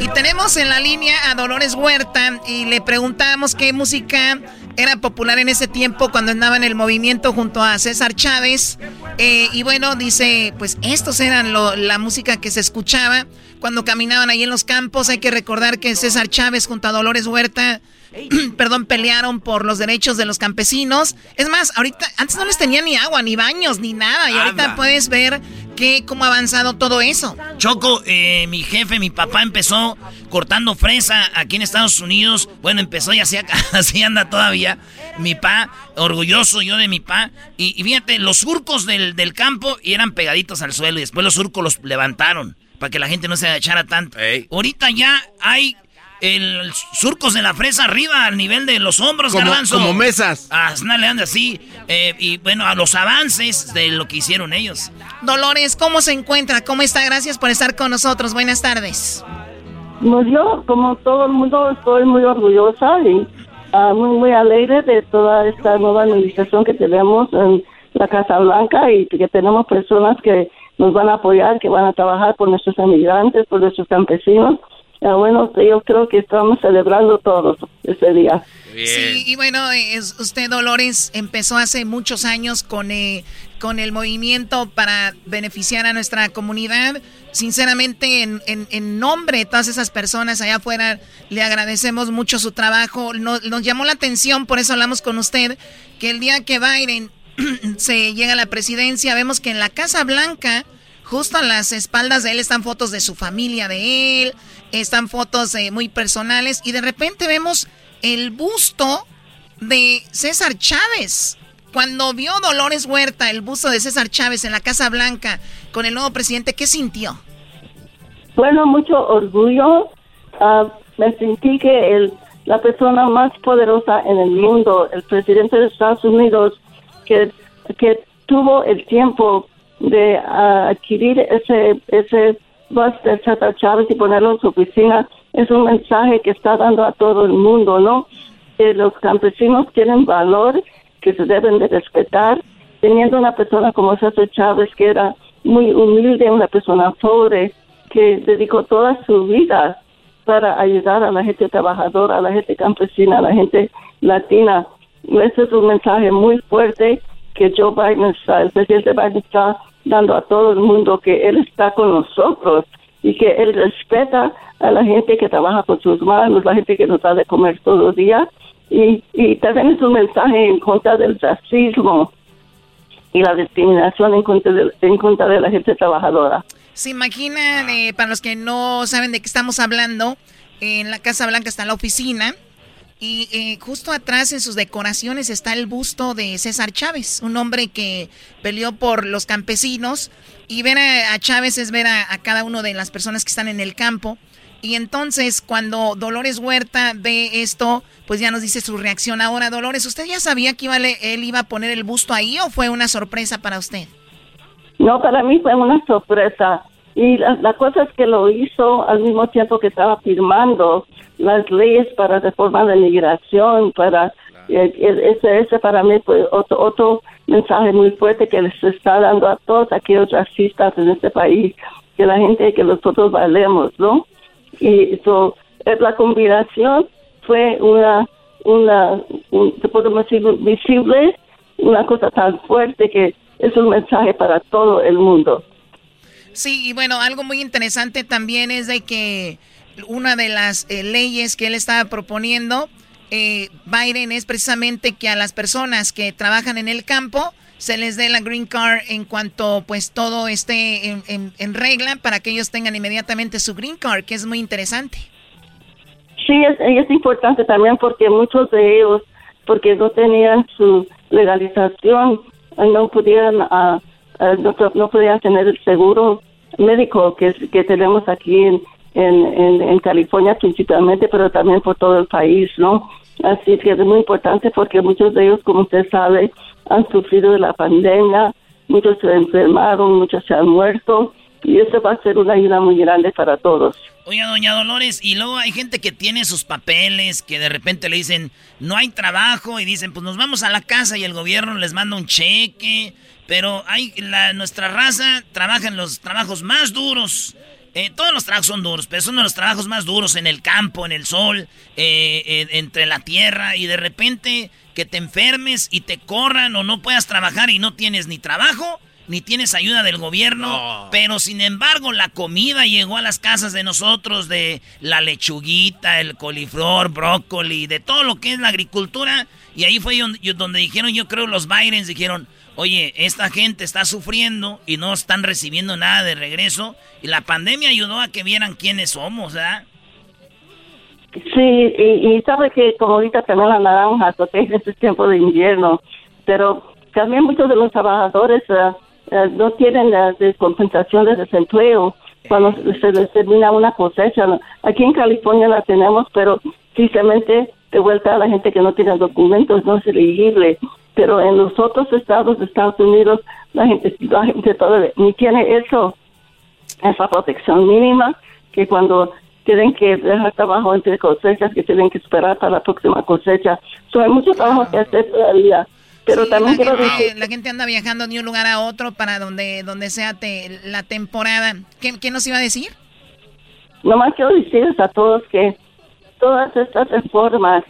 S15: Y tenemos en la línea a Dolores Huerta y le preguntamos qué música era popular en ese tiempo cuando andaba en el movimiento junto a César Chávez. y bueno, dice, pues estos eran la música que se escuchaba cuando caminaban ahí en los campos. Hay que recordar que César Chávez junto a Dolores Huerta, perdón, pelearon por los derechos de los campesinos. Es más, ahorita, antes no les tenía ni agua, ni baños, ni nada. Y ahorita puedes ver que, cómo ha avanzado todo eso.
S5: Choco, eh, mi jefe, mi papá empezó cortando fresa aquí en Estados Unidos. Bueno, empezó y así, así anda todavía. Mi pa, orgulloso yo de mi pa. Y, fíjate, los surcos del, del campo y eran pegaditos al suelo y después los surcos los levantaron para que la gente no se agachara tanto. Ahorita ya hay el surcos de la fresa arriba al nivel de los hombros,
S6: como,
S5: garbanzo.
S6: Como mesas.
S5: Ah, le anda así. Eh, y bueno, a los avances de lo que hicieron ellos.
S15: Dolores, ¿cómo se encuentra? ¿Cómo está? Gracias por estar con nosotros. Buenas tardes.
S46: Pues yo, como todo el mundo, estoy muy orgullosa y ah, muy, muy alegre de toda esta nueva administración que tenemos en la Casa Blanca y que tenemos personas que nos van a apoyar, que van a trabajar por nuestros emigrantes, por nuestros campesinos. Ah, bueno, yo creo que estamos celebrando todos ese día.
S15: Sí, y bueno, es, usted, Dolores, empezó hace muchos años con, eh, con el movimiento para beneficiar a nuestra comunidad. Sinceramente, en, en, nombre de todas esas personas allá afuera, le agradecemos mucho su trabajo. Nos, nos llamó la atención, por eso hablamos con usted, que el día que Biden se llega a la presidencia, vemos que en la Casa Blanca, justo a las espaldas de él están fotos de su familia, de él, están fotos eh, muy personales y de repente vemos el busto de César Chávez. Cuando vio Dolores Huerta el busto de César Chávez en la Casa Blanca con el nuevo presidente, ¿qué sintió?
S46: Bueno, mucho orgullo. Ah, me sentí que el, la persona más poderosa en el mundo, el presidente de Estados Unidos, que, tuvo el tiempo de ah, adquirir ese, ese bus de Chata Chávez y ponerlo en su oficina, es un mensaje que está dando a todo el mundo, ¿no? Que los campesinos tienen valor, que se deben de respetar, teniendo una persona como César Chávez, que era muy humilde, una persona pobre, que dedicó toda su vida para ayudar a la gente trabajadora, a la gente campesina, a la gente latina. Ese es un mensaje muy fuerte que Joe Biden está, el presidente Biden está dando a todo el mundo que él está con nosotros y que él respeta a la gente que trabaja con sus manos, la gente que nos da de comer todos los días y, y también es un mensaje en contra del racismo y la discriminación en contra de, en contra de la gente trabajadora.
S15: Se imaginan, eh, para los que no saben de qué estamos hablando, en la Casa Blanca está la oficina y eh, justo atrás en sus decoraciones está el busto de César Chávez, un hombre que peleó por los campesinos. Y ver a, Chávez es ver a, cada una de las personas que están en el campo. Y entonces cuando Dolores Huerta ve esto, pues ya nos dice su reacción. Ahora, Dolores, ¿usted ya sabía que iba él iba a poner el busto ahí o fue una sorpresa para usted?
S46: No, para mí fue una sorpresa. Y la, cosa es que lo hizo al mismo tiempo que estaba firmando las leyes para reforma de migración, para eh, ese, ese para mí fue otro, otro mensaje muy fuerte que les está dando a todos aquellos racistas en este país, que la gente, que nosotros valemos, ¿no? Y eso, eh, la combinación fue una, una, un, podemos decir, visible, una cosa tan fuerte que es un mensaje para todo el mundo.
S15: Sí, y bueno, algo muy interesante también es de que una de las eh, leyes que él estaba proponiendo, eh, Biden, es precisamente que a las personas que trabajan en el campo se les dé la green card en cuanto pues todo esté en, regla para que ellos tengan inmediatamente su green card, que es muy interesante.
S46: Sí, es, es importante también porque muchos de ellos, porque no tenían su legalización, no podían, ah, ah, no, podían tener el seguro médico que, que tenemos aquí en, en, en, California principalmente, pero también por todo el país, ¿no? Así que es muy importante porque muchos de ellos, como usted sabe, han sufrido de la pandemia, muchos se enfermaron, muchos se han muerto y eso va a ser una ayuda muy grande para todos.
S20: Oiga, doña Dolores, y luego hay gente que tiene sus papeles, que de repente le dicen, no hay trabajo, y dicen, pues nos vamos a la casa y el gobierno les manda un cheque, pero hay la, nuestra raza trabaja en los trabajos más duros. Eh, todos los trabajos son duros, pero son de los trabajos más duros en el campo, en el sol, eh, entre la tierra, y de repente que te enfermes y te corran o no puedas trabajar y no tienes ni trabajo, ni tienes ayuda del gobierno, pero sin embargo la comida llegó a las casas de nosotros, de la lechuguita, el coliflor, brócoli, de todo lo que es la agricultura, y ahí fue donde, dijeron, yo creo los Bidens dijeron, oye, esta gente está sufriendo y no están recibiendo nada de regreso, y la pandemia ayudó a que vieran quiénes somos, ¿verdad?
S46: Sí, y, sabe que como ahorita también la naranja protege este tiempo de invierno, pero también muchos de los trabajadores uh, no tienen la descompensación de desempleo cuando se les termina una cosecha. Aquí en California la tenemos, pero simplemente de vuelta a la gente que no tiene documentos no es elegible. Pero en los otros estados de Estados Unidos la gente, la gente todavía ni tiene eso, esa protección mínima que cuando tienen que dejar trabajo entre cosechas, que tienen que esperar para la próxima cosecha. So, hay mucho trabajo que hacer todavía. Pero también
S15: la gente, la gente anda viajando de un lugar a otro para donde donde sea la temporada. ¿Qué, ¿Qué, nos iba a decir?
S46: Nomás quiero decirles a todos que todas estas reformas,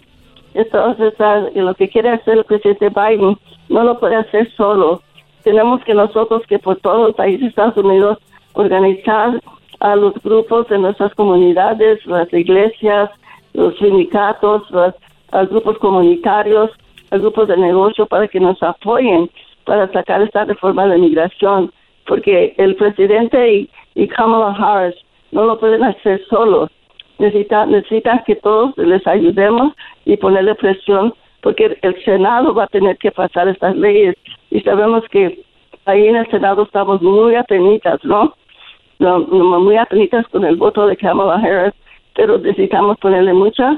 S46: todas estas, lo que quiere hacer el presidente Biden, no lo puede hacer solo. Tenemos que nosotros, que por todo el país de Estados Unidos, organizar a los grupos de nuestras comunidades, las iglesias, los sindicatos, los, los grupos comunitarios, grupos de negocio para que nos apoyen para sacar esta reforma de migración, porque el presidente y, Kamala Harris no lo pueden hacer solos. Necesitan, necesitan que todos les ayudemos y ponerle presión, porque el Senado va a tener que pasar estas leyes y sabemos que ahí en el Senado estamos muy apenitas, ¿no? muy apenitas con el voto de Kamala Harris, pero necesitamos ponerle mucha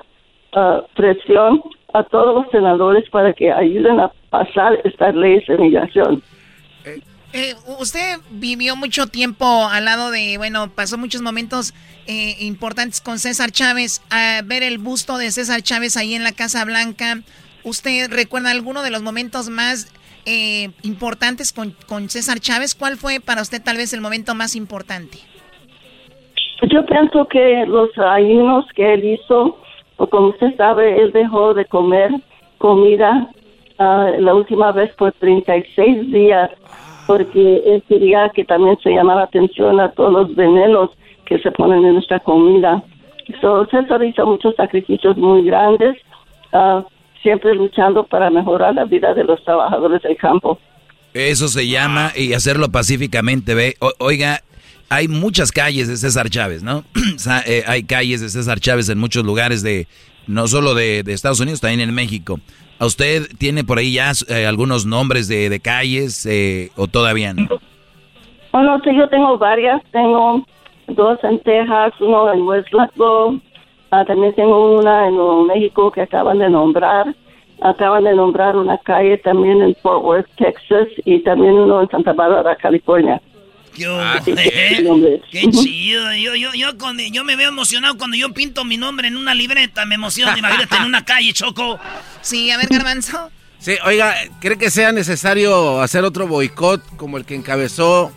S46: uh, presión a todos los senadores para que ayuden a pasar estas leyes de migración.
S15: Eh, usted vivió mucho tiempo al lado de, bueno, pasó muchos momentos eh, importantes con César Chávez. A ver el busto de César Chávez ahí en la Casa Blanca. ¿Usted recuerda alguno de los momentos más eh, importantes con, con César Chávez? ¿Cuál fue para usted tal vez el momento más importante?
S46: Yo pienso que los ayunos que él hizo como usted sabe, él dejó de comer comida ah, la última vez por 36 días porque él quería que también se llamara atención a todos los venenos que se ponen en nuestra comida. So, César hizo muchos sacrificios muy grandes, uh, siempre luchando para mejorar la vida de los trabajadores del campo.
S5: Eso se llama y hacerlo pacíficamente, ve. oiga, hay muchas calles de César Chávez, ¿no? Eh, hay calles de César Chávez en muchos lugares de, no solo de, Estados Unidos, también en México. ¿A usted tiene por ahí ya eh, algunos nombres de, calles eh, o todavía no?
S46: Bueno, sí, yo tengo varias. Tengo dos en Texas, uno en West ah, también tengo una en Nuevo México que acaban de nombrar. Acaban de nombrar una calle también en Fort Worth, Texas, y también uno en Santa Bárbara, California.
S20: Ah, qué chido. Yo, yo, yo, yo me veo emocionado cuando yo pinto mi nombre en una libreta. Me emociono, imagínate, en una calle, Choco.
S15: Sí, a ver, Garbanzo.
S6: Sí, oiga, ¿cree que sea necesario hacer otro boicot como el que encabezó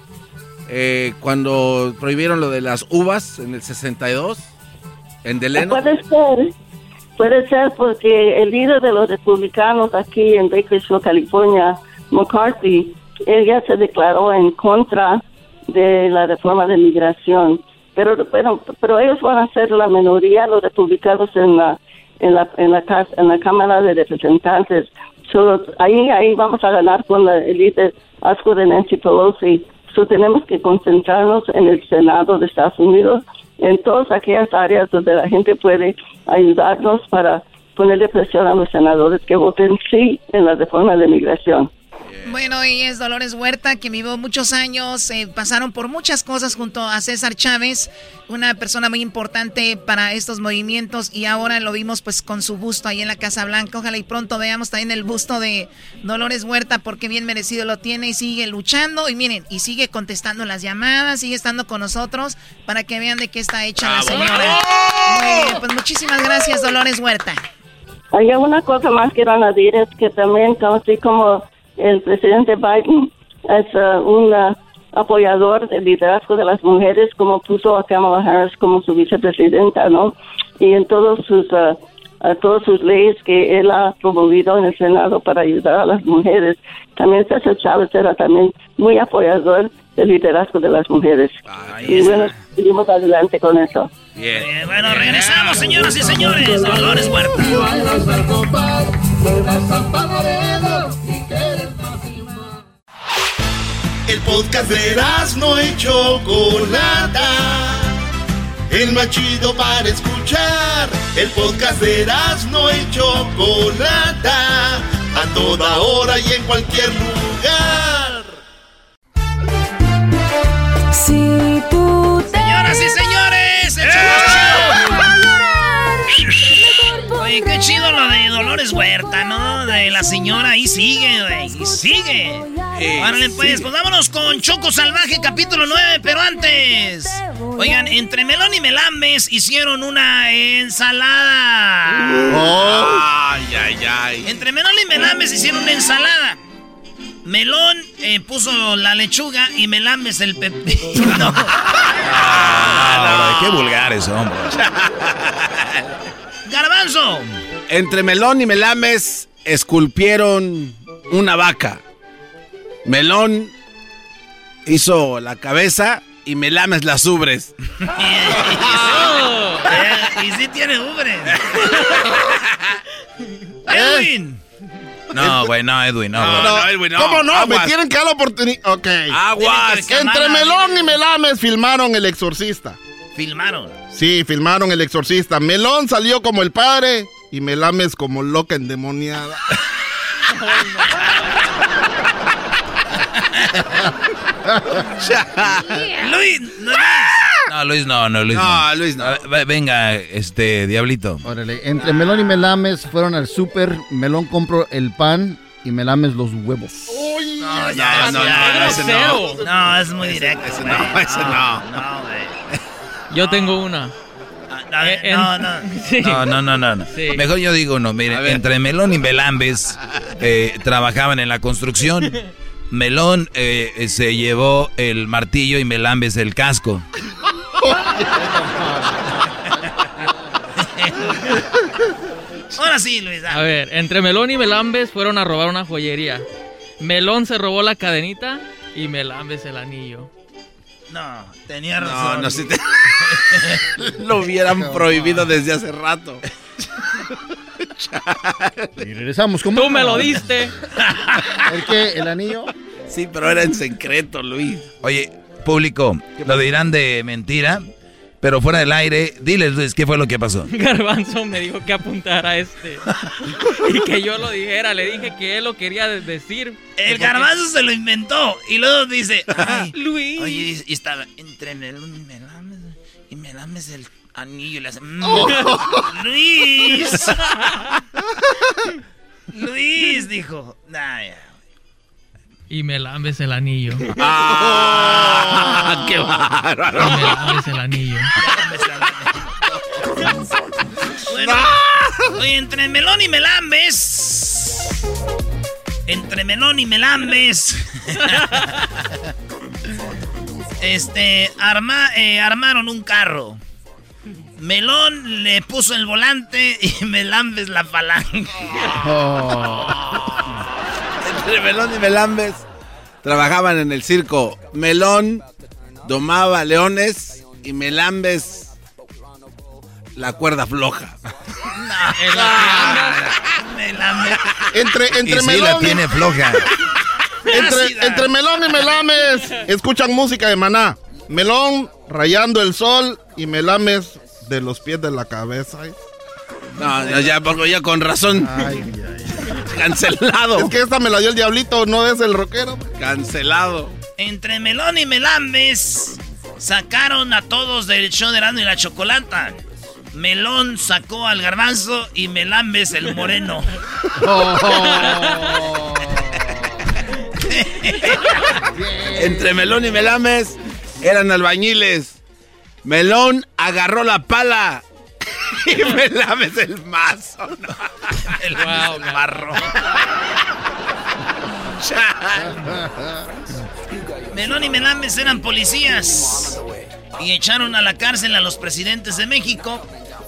S6: eh, cuando prohibieron lo de las uvas en el 62 en Deleno?
S46: Puede ser, puede ser porque el líder de los republicanos aquí en Bakersfield, California, McCarthy, él ya se declaró en contra de la reforma de migración. Pero, pero, pero ellos van a ser la minoría, los republicanos en la, en la, en la, en la Cámara de Representantes. Solo ahí, ahí vamos a ganar con la élite asco de Nancy Pelosi. So, tenemos que concentrarnos en el Senado de Estados Unidos en todas aquellas áreas donde la gente puede ayudarnos para ponerle presión a los senadores que voten sí en la reforma de migración.
S15: Bueno, y es Dolores Huerta, que vivió muchos años, eh, pasaron por muchas cosas junto a César Chávez, una persona muy importante para estos movimientos y ahora lo vimos pues con su busto ahí en la Casa Blanca. Ojalá y pronto veamos también el busto de Dolores Huerta porque bien merecido lo tiene y sigue luchando y miren, y sigue contestando las llamadas, sigue estando con nosotros para que vean de qué está hecha la señora. Muy bien, pues muchísimas gracias Dolores Huerta.
S46: Hay una cosa más que van a decir, es que también, así como el presidente Biden es uh, un uh, apoyador del liderazgo de las mujeres, como puso a Kamala Harris como su vicepresidenta, ¿no? Y en todos sus, uh, todas sus leyes que él ha promovido en el Senado para ayudar a las mujeres. También César Chávez era también muy apoyador del liderazgo de las mujeres. y bueno, seguimos adelante con eso.
S20: Bien. bueno, regresamos, señoras y señores. Dolores Huerta.
S2: El podcast de no y Chocolata. El más chido para escuchar. El podcast de no y Chocolata. A toda hora y en cualquier lugar.
S15: Si tú Señoras y señores, Oye, qué chido lo de Dolores Huerta, ¿no? De la señora, ahí sigue, güey. Y sigue. Árale, pues, pues vámonos con Choco Salvaje, capítulo 9, pero antes. Oigan, entre Melón y Melambes hicieron una ensalada.
S6: Oh. Ay, ay, ay.
S15: Entre Melón y Melambes hicieron una ensalada. Melón eh, puso la lechuga y Melambes el pepino.
S5: Ah, qué vulgares, hombre.
S15: Garbanzo.
S6: Entre Melón y Melames esculpieron una vaca. Melón hizo la cabeza y Melames las ubres.
S15: y sí tiene ubres. Edwin.
S5: No, güey, no, Edwin, no.
S6: No, no, Edwin, no.
S24: ¿Cómo no?
S6: Aguas.
S24: Me tienen que dar la oportunidad. Ok.
S6: Aguas.
S24: Entre Melón y Melames filmaron El Exorcista.
S15: Filmaron.
S24: Sí, filmaron El Exorcista. Melón salió como el padre y Melames como loca endemoniada.
S15: Luis, no,
S5: No, Luis no, no, Luis no.
S6: No, Luis no.
S5: Ver, Venga, este, Diablito.
S25: Órale, entre Melón y Melames fueron al súper, Melón compró el pan y Melames los huevos.
S6: No, ya, no, no, ese no.
S15: No, es muy directo.
S6: Ese
S15: güey.
S6: no, ese no.
S15: No, güey.
S22: Yo tengo una.
S15: No,
S22: Eh,
S15: no, no.
S22: Sí.
S5: No, no, no, no. no.
S22: Sí.
S5: Mejor yo digo no, mire, entre Melón y Melambes eh, trabajaban en la construcción. Melón eh, se llevó el martillo y Melambes el casco.
S15: Ahora sí, Luis.
S22: A ver, entre Melón y Melambes fueron a robar una joyería. Melón se robó la cadenita y Melambes el anillo.
S15: No, tenía
S6: No,
S15: razón.
S6: no, si te... Lo hubieran prohibido desde hace rato.
S25: Y regresamos con
S22: Tú me lo diste.
S25: ¿El qué? ¿El anillo?
S6: Sí, pero era en secreto, Luis.
S5: Oye, público, lo dirán de mentira, pero fuera del aire, diles, Luis, ¿qué fue lo que pasó?
S22: Garbanzo me dijo que apuntara a este. y que yo lo dijera. Le dije que él lo quería de- decir.
S15: El garbanzo se lo inventó y luego dice, ay,
S22: Luis.
S15: Oye, y estaba entre Melón y Melames y Melames el anillo y le hace, mm,
S25: Oh.
S15: Luis. Luis dijo, nah, ya.
S22: Y Melambes el anillo.
S6: ¡Ah! ¡Qué
S22: Y
S6: bárbaro!
S22: Melambes el anillo.
S15: Bueno, oye, entre Melón y Melambes. Entre Melón y Melambes. este, arma, eh, armaron un carro. Melón le puso el volante y Melambes la falange.
S6: Entre Melón y Melambes trabajaban en el circo. Melón domaba leones y Melambes la cuerda floja.
S15: Melambes.
S24: Entre,
S5: Y
S24: entre
S5: sí, la
S24: Melón y-
S5: tiene floja.
S24: Entre, entre Melón y Melames escuchan música de Maná. Melón rayando el sol y me lames de los pies de la cabeza.
S28: No, no, ya, porque ya con razón. Cancelado.
S24: Es que esta me la dio el diablito, no es el rockero.
S28: Cancelado.
S5: Entre Melón y Melambes sacaron a todos del show de Erasmo y la Chocolata. Melón sacó al garbanzo y Melambes el moreno.
S28: Entre Melón y Melames eran albañiles. Melón agarró la pala y Melames el mazo. ¿no?
S5: El barro. Melón y Melambes eran policías y echaron a la cárcel a los presidentes de México.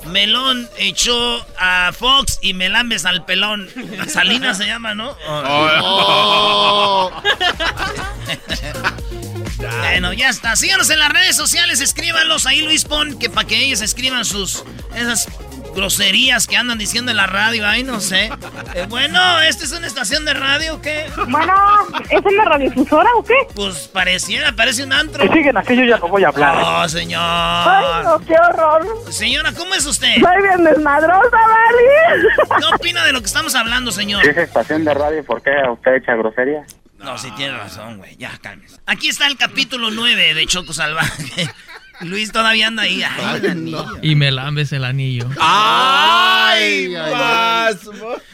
S5: Melón echó a Fox y Melambes al pelón. Salinas se llama, ¿no?
S28: Oh.
S5: bueno, ya está. Síganos en las redes sociales, escríbanlos ahí, Luis Pon, que para que ellos escriban sus esas groserías que andan diciendo en la radio, ay, no sé. Eh, bueno, ¿esta es una estación de radio o qué?
S47: Bueno, ¿es una radiodifusora o qué?
S5: Pues pareciera, parece un antro.
S47: Que siguen aquello ya no voy a hablar.
S5: Oh, señor.
S47: Ay, no, qué horror.
S5: Señora, ¿cómo es usted?
S47: Soy bien desmadrosa, Vali.
S5: ¿Qué opina de lo que estamos hablando, señor?
S48: ¿Es estación de radio? ¿Por qué usted echa grosería?
S5: No, sí tiene razón, güey. Ya, cálmese. Aquí está el capítulo 9 de Choco Salvaje. Luis todavía anda ahí. Ay, el anillo.
S22: Y me lambes el anillo.
S28: ¡Ay! más.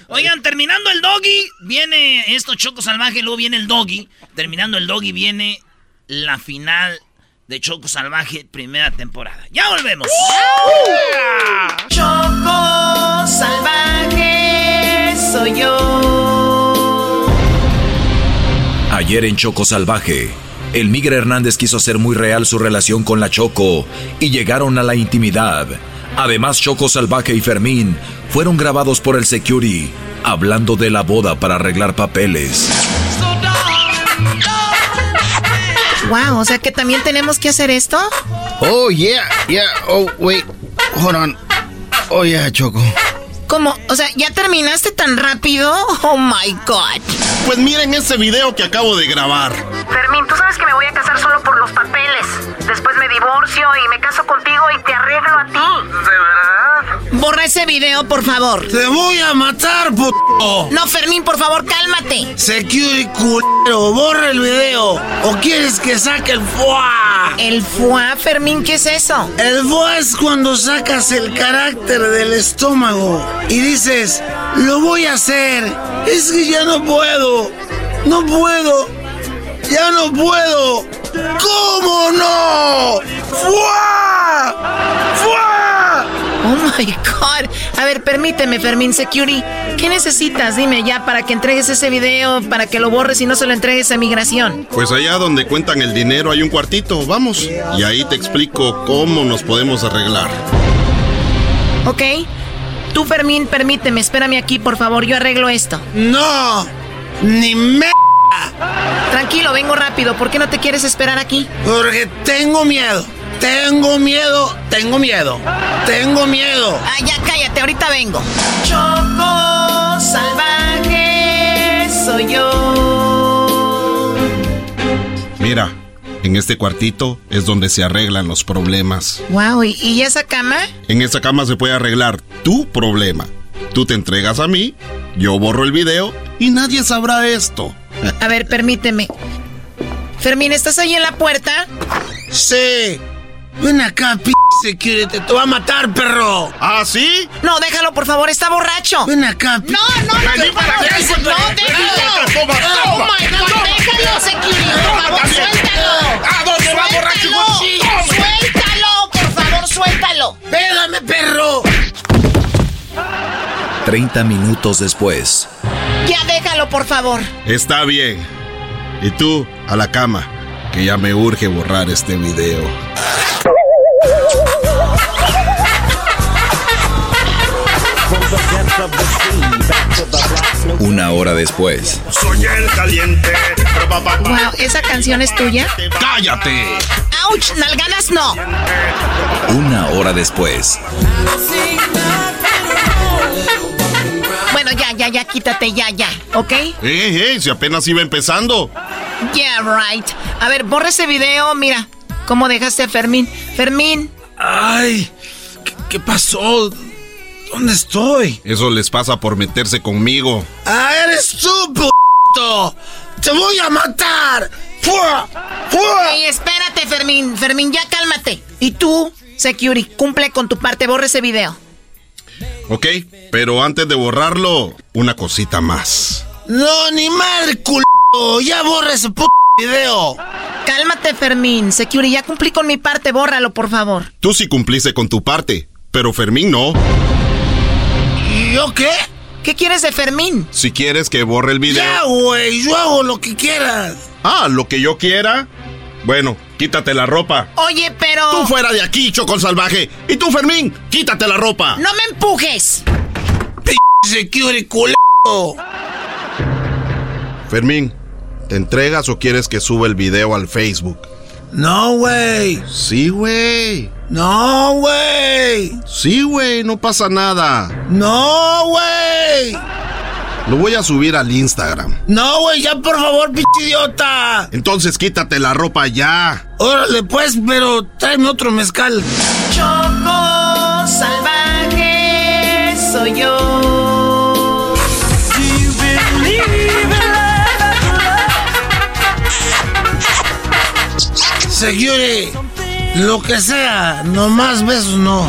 S5: Oigan, terminando el doggy, viene esto Choco Salvaje, luego viene el doggy. Terminando el doggy, viene la final de Choco Salvaje, primera temporada. ¡Ya volvemos!
S15: Choco salvaje soy yo.
S26: Ayer en Choco Salvaje, el Migre Hernández quiso hacer muy real su relación con la Choco y llegaron a la intimidad. Además, Choco Salvaje y Fermín fueron grabados por el Security hablando de la boda para arreglar papeles.
S15: Wow, o sea que también tenemos que hacer esto.
S29: Oh, yeah, yeah. Oh, wait. Hold on. Oh, yeah, Choco.
S15: ¿Cómo? O sea, ¿ya terminaste tan rápido? Oh my god.
S24: Pues miren ese video que acabo de grabar.
S49: Fermín, tú sabes que me voy a casar solo por los papeles. Después me divorcio y me caso contigo y te arreglo a ti. ¿De verdad?
S15: Borra ese video, por favor.
S28: ¡Te voy a matar, puto!
S15: No, Fermín, por favor, cálmate.
S28: Security culero, borra el video. ¿O quieres que saque el FUA?
S15: ¿El FUA, Fermín? ¿Qué es eso?
S28: El FUA es cuando sacas el carácter del estómago y dices, lo voy a hacer. Es que ya no puedo. No puedo. Ya no puedo. ¿Cómo no? ¡Fua! ¡Fua!
S15: Oh my god. A ver, permíteme, Fermín Security. ¿Qué necesitas? Dime ya para que entregues ese video, para que lo borres y no se lo entregues a migración.
S24: Pues allá donde cuentan el dinero hay un cuartito, vamos. Y ahí te explico cómo nos podemos arreglar.
S15: ¿Ok? Tú, Fermín, permíteme, espérame aquí, por favor, yo arreglo esto.
S28: No, ni me...
S15: Tranquilo, vengo rápido. ¿Por qué no te quieres esperar aquí?
S28: Porque tengo miedo. Tengo miedo, tengo miedo, tengo miedo.
S15: Ah, ya cállate, ahorita vengo. Choco salvaje soy yo.
S24: Mira, en este cuartito es donde se arreglan los problemas.
S15: Wow, ¿y, y esa cama?
S24: En esa cama se puede arreglar tu problema. Tú te entregas a mí, yo borro el video y nadie sabrá esto.
S15: A ver, permíteme. Fermín, ¿estás ahí en la puerta?
S28: Sí. Ven acá, p security, te va a matar, perro.
S24: ¿Ah, sí?
S15: No, déjalo, por favor, está borracho.
S28: Ven acá, p
S15: No, no, no,
S24: Vení
S15: por
S24: para acá,
S15: no, déjalo.
S24: Toma, toma,
S15: Oh
S24: toma.
S15: my God,
S24: Toma.
S15: déjalo, security, por favor, suéltalo.
S24: ¿A dónde va, borracho?
S15: Suéltalo, por favor, suéltalo.
S28: Pégame, perro.
S26: 30 minutos después.
S15: Ya déjalo, por favor.
S24: Está bien. Y tú, a la cama, que ya me urge borrar este video.
S26: Una hora después.
S24: Soy el caliente.
S15: Wow, ¿esa canción es tuya?
S24: ¡Cállate!
S15: ¡Auch! ¡Nalgadas no!
S26: Una hora después.
S15: Bueno, ya, ya, ya, quítate, ya, ya, ¿ok?
S24: ¡Eh, eh! Si apenas iba empezando.
S15: Yeah, right. A ver, borra ese video, mira. ¿Cómo dejaste a Fermín? Fermín.
S28: Ay, ¿qué, pasó? ¿Dónde estoy?
S24: Eso les pasa por meterse conmigo.
S28: ¡Ah, eres tú, p ¡Te voy a matar! ¡Fuera! ¡Fuera!
S15: Ey, espérate, Fermín. Fermín, ya cálmate. ¿Y tú, Security, cumple con tu parte? Borra ese video.
S24: Ok, pero antes de borrarlo, una cosita más.
S28: No, ni madre, culo. Ya borra ese p video.
S15: Cálmate, Fermín. Security, ya cumplí con mi parte. Bórralo, por favor.
S24: Tú sí cumpliste con tu parte, pero Fermín no.
S28: ¿Y yo qué?
S15: ¿Qué quieres de Fermín?
S24: Si quieres que borre el video.
S28: Ya, güey, yo hago lo que quieras.
S24: Ah, lo que yo quiera. Bueno, quítate la ropa.
S15: Oye, pero.
S24: Tú fuera de aquí, Choco Salvaje. Y tú, Fermín, quítate la ropa.
S15: ¡No me empujes!
S28: P security culo.
S24: Fermín, ¿te entregas o quieres que suba el video al Facebook?
S28: No, güey.
S24: Sí, güey.
S28: No, güey.
S24: Sí, güey, no pasa nada.
S28: No, güey.
S24: Lo voy a subir al Instagram.
S28: No, güey, ya por favor, pinche idiota.
S24: Entonces quítate la ropa ya.
S28: Órale, pues, pero tráeme otro mezcal.
S15: Choco salvaje soy yo.
S28: Security, lo que sea, no más besos no.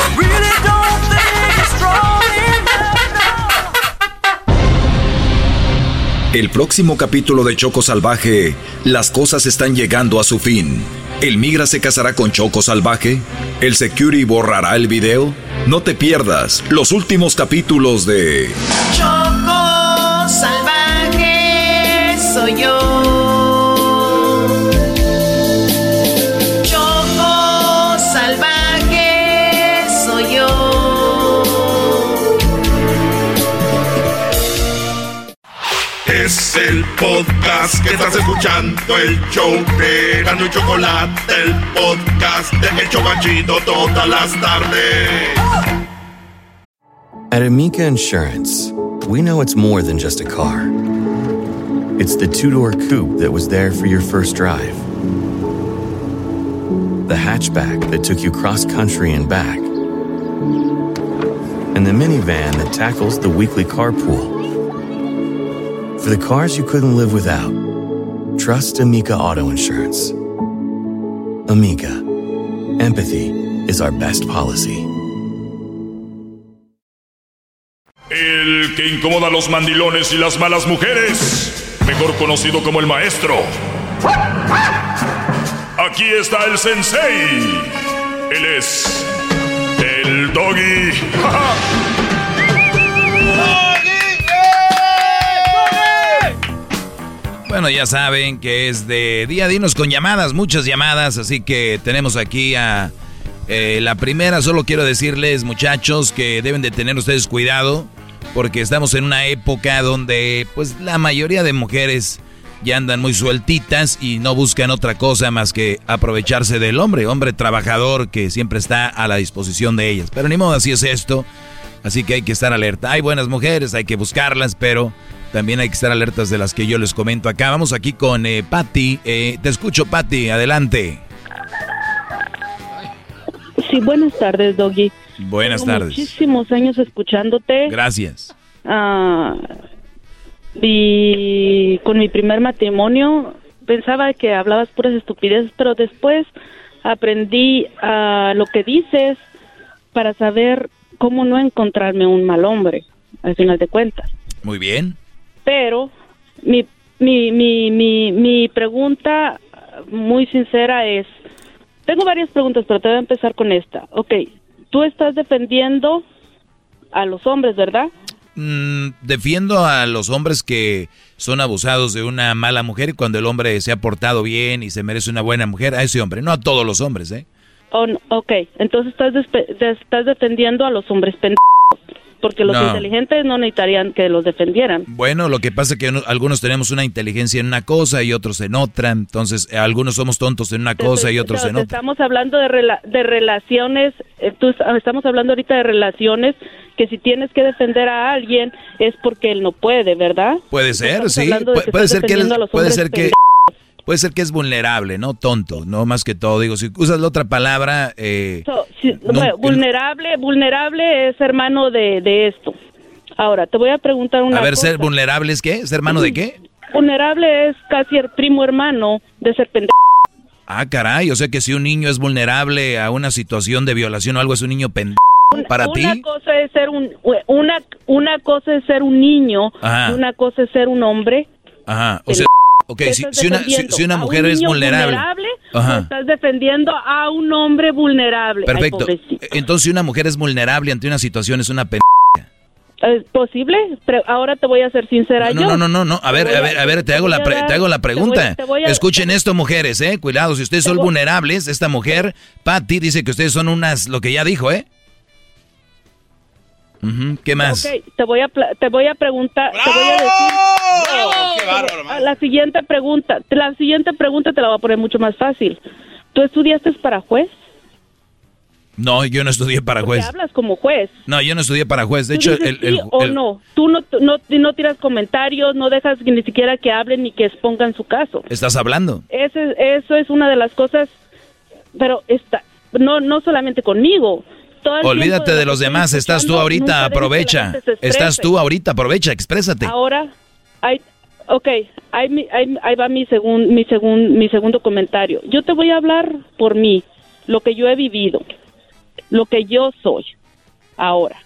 S26: El próximo capítulo de Choco Salvaje, las cosas están llegando a su fin. ¿El migra se casará con Choco Salvaje? ¿El security borrará el video? No te pierdas los últimos capítulos de
S15: Choco salvaje
S2: El podcast que estás escuchando, el show de y Chocolate, el podcast de El Chobachito todas las tardes.
S50: At Amica Insurance, we know it's more than just a car. It's the two door coupe that was there for your first drive, the hatchback that took you cross country and back, and the minivan that tackles the weekly carpool. For the cars you couldn't live without, trust Amica Auto Insurance. Amica, empathy is our best policy.
S11: El que incomoda a los mandilones y las malas mujeres, mejor conocido como el maestro. Aquí está el sensei. Él es el doggy.
S5: Bueno, ya saben que es de día dinos con llamadas, muchas llamadas, así que tenemos aquí a eh, la primera. Solo quiero decirles, muchachos, que deben de tener ustedes cuidado, porque estamos en una época donde, pues, la mayoría de mujeres ya andan muy sueltitas y no buscan otra cosa más que aprovecharse del hombre, hombre trabajador que siempre está a la disposición de ellas. Pero ni modo, así es esto. Así que hay que estar alerta. Hay buenas mujeres, hay que buscarlas, pero también hay que estar alertas de las que yo les comento acá. Vamos aquí con eh, Patty. Eh, te escucho, Patty. Adelante.
S51: Sí, buenas tardes, Doggy.
S5: Buenas
S51: Tengo
S5: tardes.
S51: Muchísimos años escuchándote.
S5: Gracias.
S51: Ah, y con mi primer matrimonio pensaba que hablabas puras estupideces, pero después aprendí a lo que dices para saber cómo no encontrarme un mal hombre, al final de cuentas.
S5: Muy bien.
S51: Pero mi, mi, mi, mi, mi pregunta muy sincera es, tengo varias preguntas, pero te voy a empezar con esta. Ok, tú estás defendiendo a los hombres, ¿verdad?
S5: Mm, defiendo a los hombres que son abusados de una mala mujer y cuando el hombre se ha portado bien y se merece una buena mujer, a ese hombre, no a todos los hombres, ¿eh?
S51: Oh, no, ok, entonces estás, estás defendiendo a los hombres pendejos, porque los
S5: No.
S51: inteligentes no necesitarían que los defendieran.
S5: Bueno, lo que pasa es que no- algunos tenemos una inteligencia en una cosa y otros en otra, entonces eh, algunos somos tontos en una cosa y otros en otra.
S51: Estamos hablando de, rela- de relaciones, eh, tú- estamos hablando ahorita de relaciones que si tienes que defender a alguien es porque él no puede, ¿verdad?
S5: Puede ser, sí, pu- puede ser que él- puede ser que puede ser que es vulnerable, ¿no? Tonto, no más que todo. Digo, si usas la otra palabra... Eh,
S51: vulnerable, vulnerable es hermano de, de, esto. Ahora, te voy a preguntar una
S5: A ver, ¿ser vulnerable es qué? ¿Es hermano de qué?
S51: Vulnerable es casi el primo hermano de ser pendejo.
S5: Ah, caray, o sea que si un niño es vulnerable a una situación de violación o algo, es un niño pendejo para ti.
S51: Una cosa es ser un una una cosa es ser un niño y una cosa es ser un hombre.
S5: Ajá, o sea, okay, si, una, si, una mujer es vulnerable,
S51: estás defendiendo a un hombre vulnerable.
S5: Perfecto. Entonces, si una mujer es vulnerable ante una situación es una pendeja.
S51: ¿Es posible? Pero ahora te voy a ser sincera
S5: no,
S51: yo.
S5: No, no, no, no. A ver, a, ver, a ver, te, hago la, te hago la pregunta. Escuchen esto, mujeres, ¿eh? Cuidado, si ustedes son vulnerables, esta mujer, Patty, dice que ustedes son unas, lo que ya dijo, ¿eh? ¿Qué más?
S51: Ok, te voy a, te voy a preguntar, te voy a decir... ¡Qué bárbaro, La siguiente pregunta, la siguiente pregunta te la voy a poner mucho más fácil. ¿Tú estudiaste para juez?
S5: No, yo no estudié para juez.
S51: ¿Te hablas como juez.
S5: No, yo no estudié para juez. De hecho, el,
S51: sí o no. Tú no, no, no, tiras comentarios, no dejas ni siquiera que hablen ni que expongan su caso.
S5: ¿Estás hablando?
S51: Ese, eso es una de las cosas, pero está, no, no solamente conmigo.
S5: Olvídate de, los demás, estás tú ahorita, aprovecha. Estás tú ahorita, aprovecha, exprésate.
S51: Ahora, hay, ok, ahí, ahí va mi, segun, mi, segun, mi segundo comentario. Yo te voy a hablar por mí, lo que yo he vivido lo que yo soy ahora.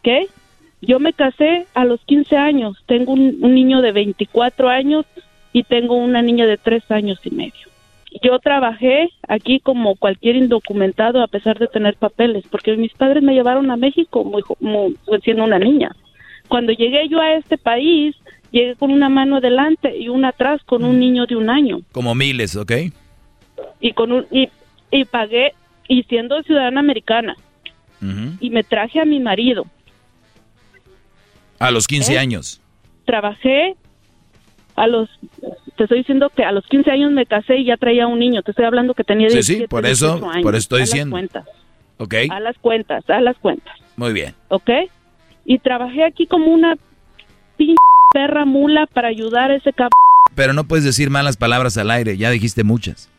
S51: ¿Ok? Yo me casé a los 15 años, tengo un, niño de 24 años y tengo una niña de 3 años y medio. Yo trabajé aquí como cualquier indocumentado a pesar de tener papeles, porque mis padres me llevaron a México muy, siendo una niña. Cuando llegué yo a este país, llegué con una mano adelante y una atrás con un niño de un año.
S5: Como miles, ¿ok?
S51: Y con un y, y pagué y siendo ciudadana americana. Y me traje a mi marido.
S5: A los 15 ¿Eh? años.
S51: Trabajé a los te estoy diciendo que a los 15 años me casé y ya traía un niño. Te estoy hablando que tenía 17
S5: Sí, sí, por eso, por eso estoy
S51: a
S5: diciendo.
S51: Las cuentas.
S5: Ok.
S51: A las cuentas, a las cuentas.
S5: Muy bien.
S51: Ok. Y trabajé aquí como una perra mula para ayudar a ese cabrón.
S5: Pero no puedes decir malas palabras al aire, ya dijiste muchas.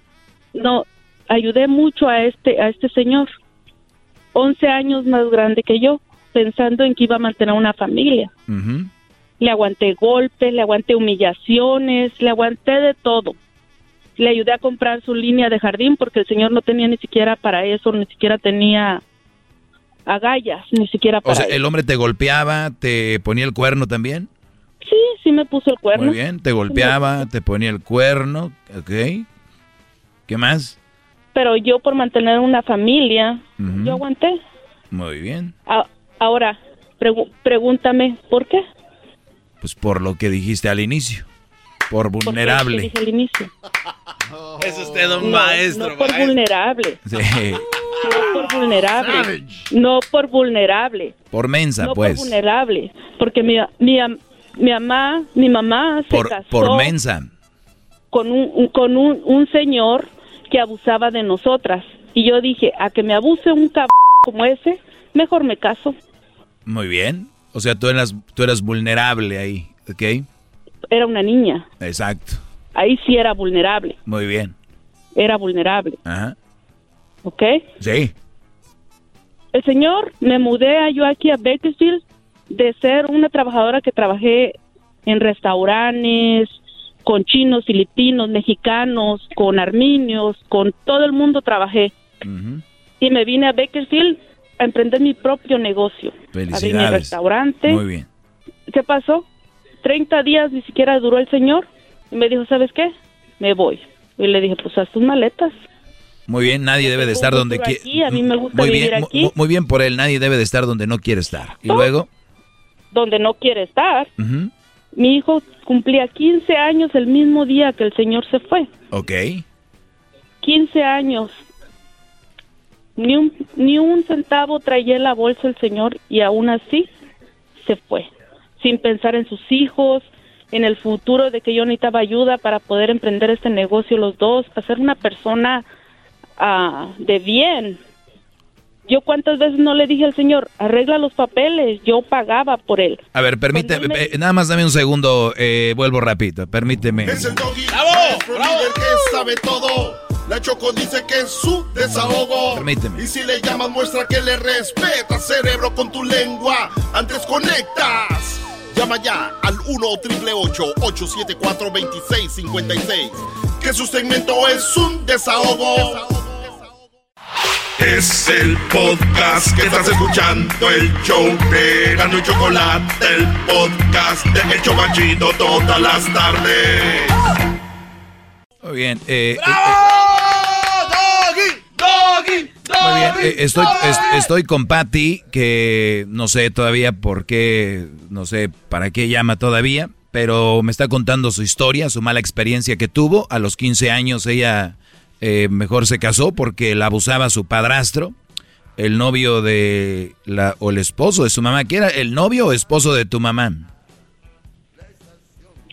S51: No, ayudé mucho a este, a este señor, 11 años más grande que yo, pensando en que iba a mantener una familia. Le aguanté golpes, le aguanté humillaciones, le aguanté de todo. Le ayudé a comprar su línea de jardín porque el señor no tenía ni siquiera para eso, ni siquiera tenía agallas, ni siquiera para
S5: O sea, ¿el hombre te golpeaba, te ponía el cuerno también?
S51: Sí, sí me puso el cuerno.
S5: Muy bien, te golpeaba, te ponía el cuerno, ok. ¿Qué más?
S51: pero yo por mantener una familia, yo aguanté.
S5: Muy bien.
S51: ahora, pregúntame, ¿por qué?
S5: Pues por lo que dijiste al inicio, por vulnerable.
S51: ¿Por dije al inicio?
S6: es usted un maestro.
S51: No por vulnerable. Sí. No por vulnerable. No por vulnerable.
S5: Por mensa,
S51: no
S5: pues.
S51: por vulnerable. Porque mi, mi, mi mamá, mi mamá se
S5: por,
S51: casó.
S5: Por mensa.
S51: Con un, con un, un señor que abusaba de nosotras. Y yo dije, a que me abuse un cabrón como ese, mejor me caso.
S5: Muy bien. O sea, tú eras, tú eras vulnerable ahí, ¿ok?
S51: Era una niña.
S5: Exacto.
S51: Ahí sí era vulnerable.
S5: Muy bien.
S51: Era vulnerable.
S5: Ajá.
S51: ¿Ok?
S5: Sí.
S51: El señor, me mudé yo aquí a Bakersfield de ser una trabajadora que trabajé en restaurantes, con chinos, filipinos, mexicanos, con armenios, con todo el mundo trabajé. Y me vine a Bakersfield a emprender mi propio negocio.
S5: Felicidades.
S51: mi restaurante.
S5: Muy bien.
S51: ¿Qué pasó? 30 días ni siquiera duró el señor. Y me dijo, ¿sabes qué? Me voy. Y le dije, pues haz tus maletas.
S5: Muy bien, nadie debe de estar donde quiere.
S51: A mí me gusta
S5: muy bien,
S51: aquí.
S5: Muy bien por él, nadie debe de estar donde no quiere estar. ¿Y luego?
S51: Donde no quiere estar. Mi hijo cumplía 15 años el mismo día que el señor se fue.
S5: Ok.
S51: 15 años. Ni un, ni un centavo traía en la bolsa el señor y aún así se fue. Sin pensar en sus hijos, en el futuro de que yo necesitaba ayuda para poder emprender este negocio los dos, para ser una persona ah, de bien. Yo cuántas veces no le dije al señor, arregla los papeles, yo pagaba por él.
S5: A ver, permíteme, eh, nada más dame un segundo, eh, vuelvo rápido, permíteme.
S2: Es el doggy, maestro líder que sabe todo. La Choco dice que es su desahogo.
S5: Permíteme.
S2: Y si le llamas, muestra que le respeta, cerebro, con tu lengua. Antes conectas. Llama ya al 1-888-874-2656. Que su segmento es un desahogo. Es el podcast que estás escuchando, el show de Gano y Chocolate, el podcast de El Chocachito todas las tardes.
S5: Muy bien. Eh,
S2: ¡Doggy! ¡Doggy!
S5: Muy bien, eh, estoy, es- estoy con Patty, que no sé todavía por qué, no sé para qué llama todavía, pero me está contando su historia, su mala experiencia que tuvo. A los 15 años ella eh, mejor se casó porque la abusaba su padrastro, el novio de la, o el esposo de su mamá. ¿Quién era el novio o esposo de tu mamá?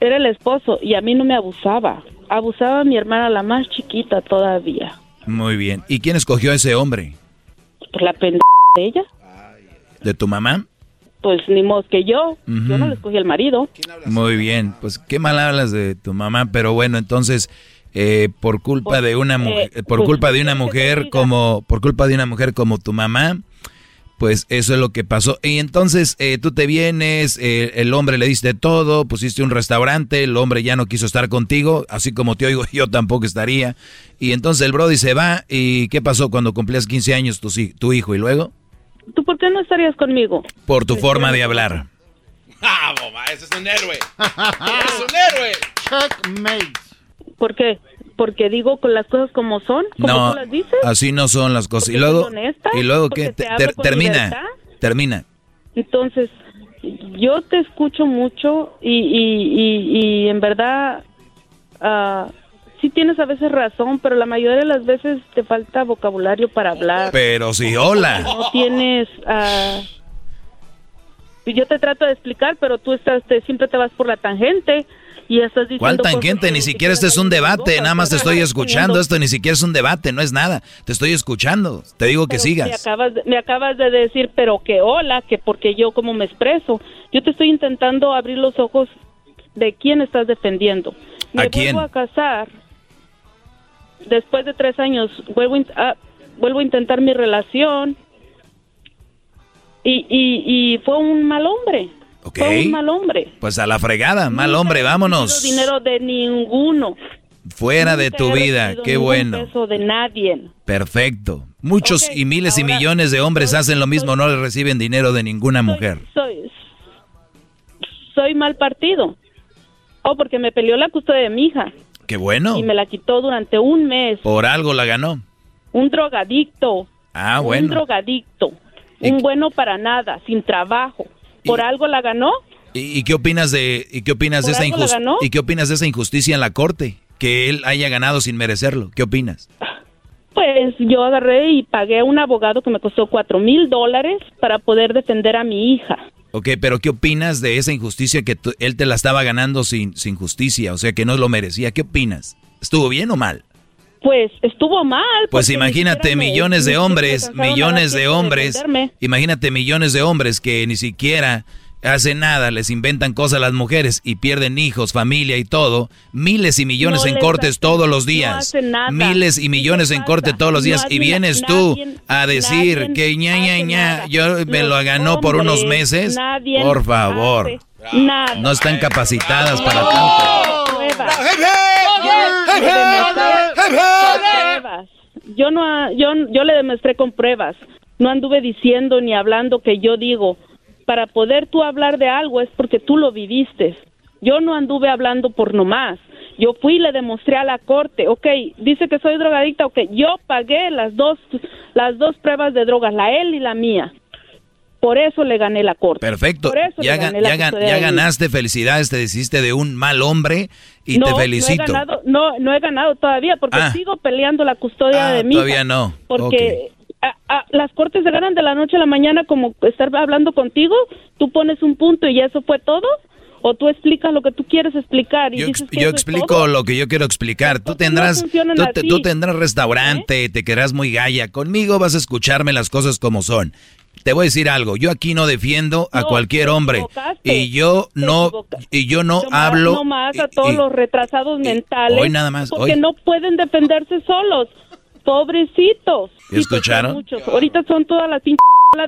S51: Era el esposo y a mí no me abusaba. Abusaba a mi hermana, la más chiquita todavía.
S5: Muy bien. ¿Y quién escogió a ese hombre?
S51: Pues la pendeja de ella.
S5: ¿De tu mamá?
S51: Pues ni modo que yo. Yo no le escogí al marido.
S5: Muy bien, pues qué mal hablas de tu mamá, pero bueno, entonces eh, por culpa de una mujer,
S51: eh,
S5: por
S51: pues,
S5: culpa de una mujer como, por culpa de una mujer como tu mamá, pues eso es lo que pasó. Y entonces eh, tú te vienes, eh, el hombre le diste todo, pusiste un restaurante, el hombre ya no quiso estar contigo, así como te oigo, yo tampoco estaría. Y entonces el Brody se va, ¿y qué pasó cuando cumplías 15 años tu, si- tu hijo? Y luego,
S51: ¿Tú por qué no estarías conmigo?
S5: por tu forma de hablar.
S52: ¡Ah, bomba! Ese es un héroe. ¡Es un héroe!
S25: Checkmate.
S51: ¿Por qué? Porque digo con las cosas como son, como
S5: No,
S51: tú las dices.
S5: así no son las cosas. Y luego,
S51: honesta,
S5: y luego que
S51: te
S5: termina,
S51: libertad.
S5: termina.
S51: Entonces, yo te escucho mucho y, y, y, y en verdad ah, sí tienes a veces razón, pero la mayoría de las veces te falta vocabulario para hablar.
S5: Pero sí, hola.
S51: No tienes... ah, yo te trato de explicar, pero tú estás, te, siempre te vas por la tangente y estás diciendo...
S5: ¿Cuál tangente? Ni siquiera este es un debate, nada más te estoy escuchando. Esto ni siquiera es un debate, no es nada. Te estoy escuchando. Te digo que
S51: Pero Me
S5: sigas.
S51: acabas, me acabas de decir, pero que hola, que porque yo como me expreso. Yo te estoy intentando abrir los ojos de quién estás defendiendo. Me
S5: ¿A quién?
S51: vuelvo a casar. Después de tres años, vuelvo, a, vuelvo a intentar mi relación. Y, y, y fue un mal hombre.
S5: Ok.
S51: Fue un mal hombre.
S5: Pues a la fregada, mal
S51: Nunca
S5: hombre, vámonos.
S51: recibido dinero de ninguno.
S5: Fuera de tu vida, qué bueno.
S51: peso de nadie.
S5: Perfecto. Muchos y miles y millones de hombres hacen lo mismo, no le reciben dinero de ninguna mujer.
S51: soy soy mal partido. Oh, porque me peleó la custodia de mi hija
S5: Qué bueno.
S51: y me la quitó durante un mes.
S5: Por algo la ganó.
S51: Un drogadicto,
S5: Ah,
S51: un
S5: bueno.
S51: drogadicto, un bueno para nada, sin trabajo. ¿Por algo la ganó?
S5: ¿Y, y qué opinas de y qué opinas de
S51: ¿Por
S5: esa
S51: algo la
S5: injus-
S51: ganó?
S5: y qué opinas de esa injusticia en la corte? Que él haya ganado sin merecerlo. ¿Qué opinas?
S51: Pues yo agarré y pagué a un abogado que me costó cuatro mil dólares para poder defender a mi hija.
S5: Ok, pero ¿qué opinas de esa injusticia que él te la estaba ganando sin, sin justicia? O sea, que no lo merecía. ¿Qué opinas? ¿Estuvo bien o mal?
S51: Pues estuvo mal.
S5: Pues imagínate millones de hombres, millones de hombres, imagínate millones de hombres que ni siquiera hacen nada, les inventan cosas a las mujeres y pierden hijos, familia y todo, miles y millones
S51: No
S5: en cortes
S51: hacen-
S5: todos los
S51: no
S5: días,
S51: hacen nada.
S5: miles y millones en corte todos los
S51: No
S5: días y vienes tú a decir
S51: nadie
S5: que ña ña ña, yo me lo ganó por unos meses,
S51: nadie
S5: por favor,
S51: hace
S5: no están capacitadas para tanto.
S51: Pruebas. Yo le demostré con pruebas. Yo no, yo, yo le demostré con pruebas. No anduve diciendo ni hablando que yo digo. Para poder tú hablar de algo es porque tú lo viviste. Yo no anduve hablando por nomás. Yo fui y le demostré a la corte. Ok, dice que soy drogadicta. Ok, yo pagué las dos, las dos pruebas de drogas, la él y la mía. Por eso le gané la corte.
S5: Perfecto,
S51: Por eso
S5: ya,
S51: le
S5: gan-
S51: gané la
S5: ya
S51: custodia
S5: ya ganaste, felicidades, te hiciste de un mal hombre y
S51: no,
S5: te felicito.
S51: No he, ganado, no, no he ganado todavía porque
S5: Ah.
S51: sigo peleando la custodia
S5: Ah,
S51: de mi
S5: todavía
S51: hija.
S5: no.
S51: Porque a- a- las cortes se ganan de la noche a la mañana como estar hablando contigo, tú pones un punto y eso fue todo. o tú explicas lo que tú quieres explicar. Y
S5: yo,
S51: dices que
S5: yo
S51: eso es
S5: explico lo que yo quiero explicar. Tú tendrás, tú, te-
S51: así.
S5: tú tendrás restaurante, te quedarás muy galla. Conmigo vas a escucharme las cosas como son. Te voy a decir algo. Yo aquí no defiendo a
S51: No,
S5: cualquier hombre y yo no y yo no
S51: Nomás-
S5: hablo.
S51: nomás a todos
S5: y-
S51: los retrasados mentales.
S5: hoy nada más,
S51: Porque
S5: hoy.
S51: no pueden defenderse solos. Pobrecitos.
S5: ¿Ya escucharon?
S51: Muchos. Ahorita son todas las pinches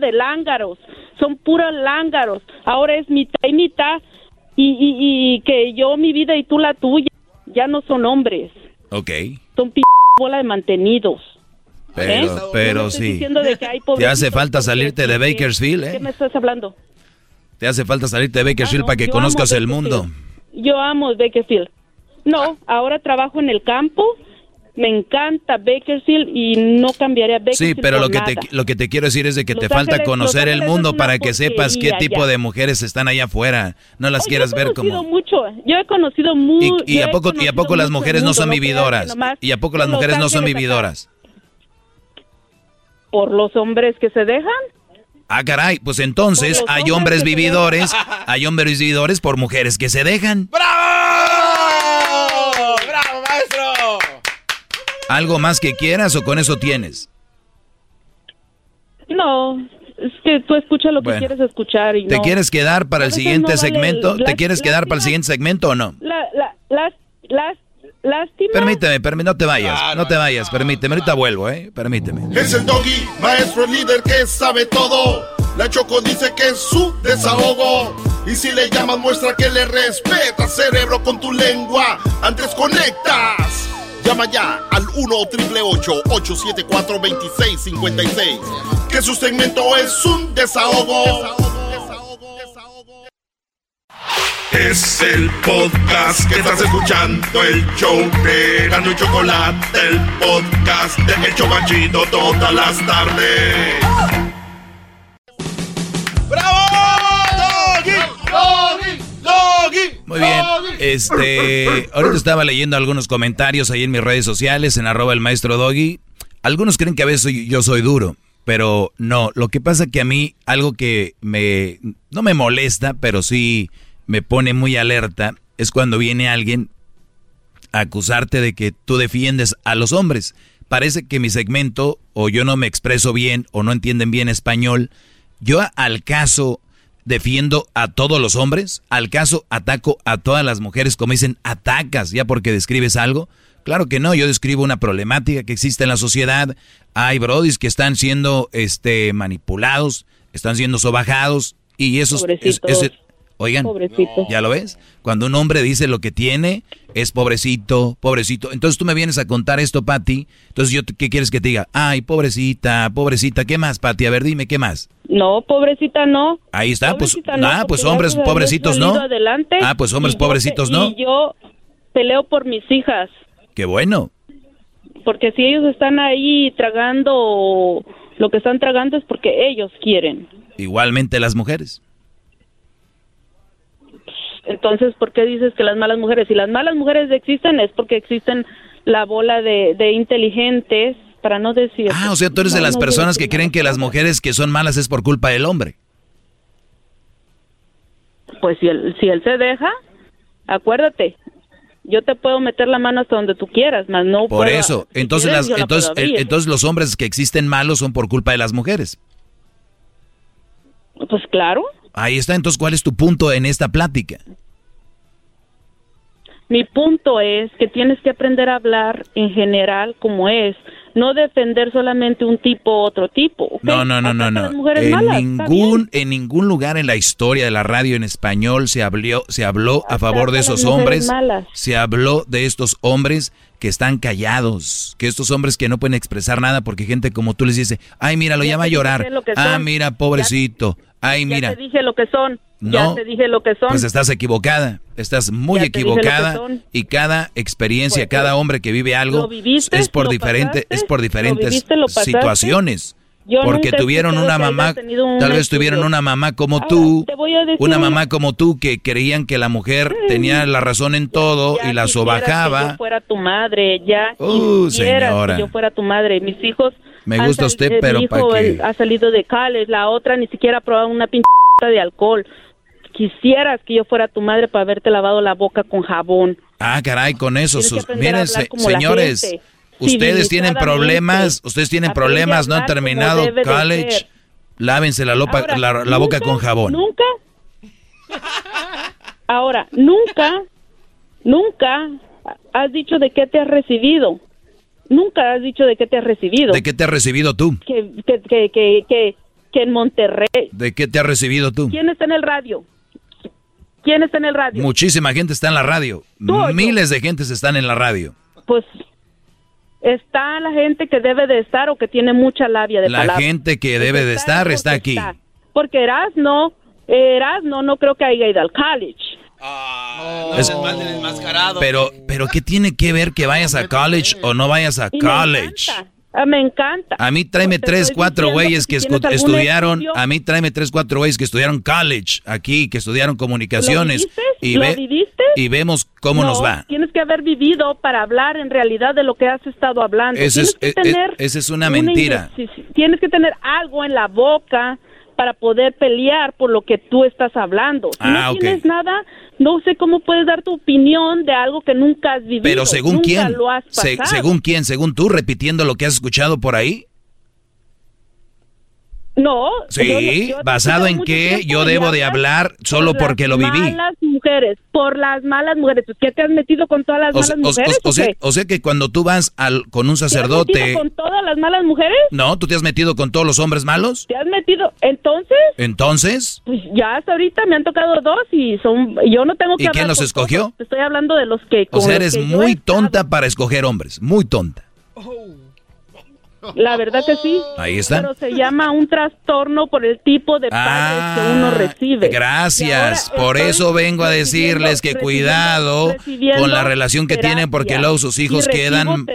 S51: de lángaros. Son puros lángaros. Ahora es mitad y mitad. Y, y, y que yo mi vida y tú la tuya. Ya no son hombres.
S5: Ok,
S51: Son pinches bola de mantenidos.
S5: Pero,
S51: ¿Eh?
S5: pero
S51: estoy
S5: sí.
S51: diciendo de que hay
S5: Te hace falta salirte de Bakersfield,
S51: ¿Qué
S5: ¿eh?
S51: me estás hablando?
S5: Te hace falta salirte de Bakersfield
S51: Ah, no,
S5: para que conozcas el mundo.
S51: Yo amo Bakersfield. No, ahora trabajo en el campo. Me encanta Bakersfield y no cambiaría
S5: Sí,
S51: Bakersfield
S5: pero lo
S51: por
S5: que, te,
S51: nada.
S5: lo que te quiero decir es de que te
S51: Los
S5: falta
S51: Ángeles-
S5: conocer
S51: Los
S5: el mundo para que sepas qué tipo
S51: ya.
S5: de mujeres están allá afuera. No las quieras ver
S51: He conocido
S5: como...
S51: mucho. Yo he conocido muy.
S5: Y, y a poco, y a poco las mujeres no son vividoras. Y a poco las mujeres no son vividoras.
S51: Por los hombres que se dejan.
S5: Ah, caray, pues entonces hay
S51: hombres
S5: hombres
S51: que
S5: vividores, hay hombres vividores por mujeres que se dejan.
S52: ¡Bravo! ¡Bravo, maestro!
S5: ¿Algo más que quieras o con eso tienes?
S51: No, es que tú escuchas lo que
S5: Bueno.
S51: quieres escuchar y
S5: ¿Te
S51: no.
S5: quieres quedar para el siguiente
S51: no vale
S5: segmento?
S51: el-
S5: ¿Te quieres quedar para el siguiente segmento o no?
S51: La, la, las, las, lástima.
S5: Permíteme, permíteme, no te vayas, no te vayas, permíteme, ahorita vuelvo, ¿eh? Permíteme.
S24: Es el doggy, maestro líder que sabe todo. La Choco dice que es su desahogo. Y si le llamas, muestra que le respeta, cerebro, con tu lengua. Antes conectas. Llama ya al 1 triple 874 2656. Que su segmento es un desahogo. Es el podcast que estás escuchando, el show de Gano y Chocolate, el podcast de El Chobachito todas las tardes.
S52: ¡Bravo! ¡Doggy! ¡Doggy! ¡Doggy!
S5: Muy bien, este, ahorita estaba leyendo algunos comentarios ahí en mis redes sociales, en arroba el maestro Doggy. Algunos creen que a veces soy- yo soy duro, pero no, lo que pasa que a mí algo que me, no me molesta, pero sí me pone muy alerta, es cuando viene alguien a acusarte de que tú defiendes a los hombres. Parece que mi segmento, o yo no me expreso bien, o no entienden bien español, yo al caso defiendo a todos los hombres, al caso ataco a todas las mujeres, como dicen, atacas ya porque describes algo. Claro que no, yo describo una problemática que existe en la sociedad. Hay brodis que están siendo este manipulados, están siendo sobajados y esos es-. Oigan,
S51: Pobrecitos.
S5: ¿ya lo ves? Cuando un hombre dice lo que tiene, es pobrecito, pobrecito. Entonces tú me vienes a contar esto, Pati. Entonces yo, ¿qué quieres que te diga? Ay, pobrecita, pobrecita. ¿Qué más, Pati? A ver, dime, ¿qué más?
S51: No, pobrecita, no.
S5: Ahí está, pues,
S51: Pobrecita, no,
S5: ah, pues hombres pobrecitos, ¿no?
S51: adelante
S5: Ah, pues hombres
S51: yo
S5: pobrecitos,
S51: pe-
S5: ¿no?
S51: Y yo peleo por mis hijas,
S5: Qué bueno.
S51: porque si ellos están ahí tragando lo que están tragando es porque ellos quieren.
S5: Igualmente las mujeres.
S51: Entonces, ¿por qué dices que las malas mujeres? Si las malas mujeres existen es porque existen la bola de, de inteligentes, para no decir...
S5: Ah, o sea, tú eres de las personas que creen que las mujeres que son malas es por culpa del hombre.
S51: Pues si él, si él se deja, acuérdate, yo te puedo meter la mano hasta donde tú quieras, más no
S5: Por
S51: puedo-
S5: eso.
S51: si
S5: Entonces,
S51: quieres,
S5: las,
S51: la
S5: entonces, el- entonces los hombres que existen malos son por culpa de las mujeres.
S51: Pues claro,
S5: Ahí está. Entonces, ¿cuál es tu punto en esta plática?
S51: mi punto es que tienes que aprender a hablar en general como es, no defender solamente un tipo u otro tipo.
S5: No, no, no, no, no. En
S51: malas,
S5: ningún, en ningún lugar en la historia de la radio en español se habló, se habló a favor de esos hombres.
S51: malas.
S5: Se habló de estos hombres que están callados, que estos hombres que no pueden expresar nada porque gente como tú les dice, ay, mira, lo
S51: Ya
S5: llama a llorar. Ah, mira, pobrecito. Ay,
S51: Ya
S5: mira.
S51: te dije lo que son, ya
S5: No.
S51: te dije lo que son.
S5: Pues estás equivocada, estás muy
S51: Ya
S5: equivocada y cada experiencia,
S51: Pues,
S5: cada hombre que vive algo
S51: viviste,
S5: es por diferente,
S51: pasaste,
S5: es por diferentes
S51: viviste,
S5: situaciones.
S51: Yo
S5: Porque tuvieron una mamá,
S51: un
S5: tal vez tuvieron una mamá como
S51: Ahora,
S5: tú, una mamá como tú que creían que la mujer tenía la razón en todo
S51: Ya
S5: y la
S51: quisieras Que
S5: sobajaba.
S51: yo fuera tu madre, ya
S5: Uh, señora.
S51: que yo fuera tu madre. Mis hijos.
S5: Me gusta usted,
S51: eh,
S5: pero
S51: mi
S5: ¿pa'
S51: hijo
S5: qué?
S51: él ha salido de Cales, la otra ni siquiera ha probado una pinche de alcohol. quisieras que yo fuera tu madre para haberte lavado la boca con jabón.
S5: Ah, caray, con eso.
S51: Que
S5: Sus, miren, se- señores, ustedes tienen problemas, ustedes tienen problemas, no han terminado college. Lávense la, lopa-
S51: Ahora,
S5: la, la boca con jabón.
S51: Nunca. Ahora, nunca, nunca has dicho de qué te has recibido. Nunca has dicho de qué te has recibido.
S5: ¿De qué te has recibido tú?
S51: Que, que, que, que, que, que en Monterrey.
S5: ¿De qué te has recibido tú?
S51: ¿Quién está en el radio? ¿Quién está en el radio?
S5: Muchísima gente está en la radio.
S51: Yo.
S5: Miles de gentes están en la radio.
S51: Pues está la gente que debe de estar o que tiene mucha labia de
S5: La
S51: palabra.
S5: gente que debe de estar está aquí.
S51: está. Porque Erasno, Erasno no creo que haya ido al college.
S52: No es el mal del enmascarado.
S5: Pero, pero ¿qué tiene que ver que vayas a college o no vayas a college?
S51: Me encanta. Ah, me encanta.
S5: A mí tráeme tres, cuatro güeyes que
S51: si
S5: estudiaron,
S51: estudio-
S5: a mí tráeme tres, cuatro güeyes que estudiaron college aquí, que estudiaron comunicaciones
S51: viviste?
S5: y
S51: ¿Lo
S5: ve
S51: viviste?
S5: y vemos cómo
S51: No,
S5: nos va.
S51: Tienes que haber vivido para hablar en realidad de lo que has estado hablando.
S5: Ese es-
S51: Tienes que
S5: e- e-
S51: tener
S5: esa es una mentira.
S51: sí, Tienes que tener algo en la boca para poder pelear por lo que tú estás hablando. Si
S5: Ah,
S51: no tienes nada, no sé cómo puedes dar tu opinión de algo que nunca has vivido.
S5: Pero según
S51: nunca
S5: quién,
S51: Lo has
S5: Se-
S51: pasado.
S5: según quién, según tú repitiendo lo que has escuchado por ahí.
S51: No.
S5: Sí,
S51: yo yo
S5: basado en que yo debo de hablar solo
S51: por
S5: porque lo
S51: las
S5: viví.
S51: malas mujeres, por las malas mujeres. Pues, ¿Qué te has metido con todas las
S5: O,
S51: malas
S5: o-
S51: mujeres?
S5: o- o sea, o sea que cuando tú vas al, con un
S51: ¿Te has
S5: sacerdote,
S51: metido con todas las malas mujeres?
S5: no, tú te has metido con todos los hombres malos.
S51: ¿Te has metido? Entonces,
S5: Entonces,
S51: pues ya hasta ahorita me han tocado dos y son. Yo no tengo que
S5: ¿Y
S51: hablar
S5: quién los
S51: con
S5: escogió?
S51: todos. Te estoy hablando de los que.
S5: o sea, eres muy tonta para escoger hombres, muy tonta.
S51: La verdad que sí.
S5: Ahí está.
S51: Pero se llama un trastorno por el tipo de padres que uno recibe.
S5: Ah, Gracias,
S51: Y
S5: por eso vengo a decirles que cuidado con la relación que tienen porque luego sus hijos
S51: Y recibo
S5: quedan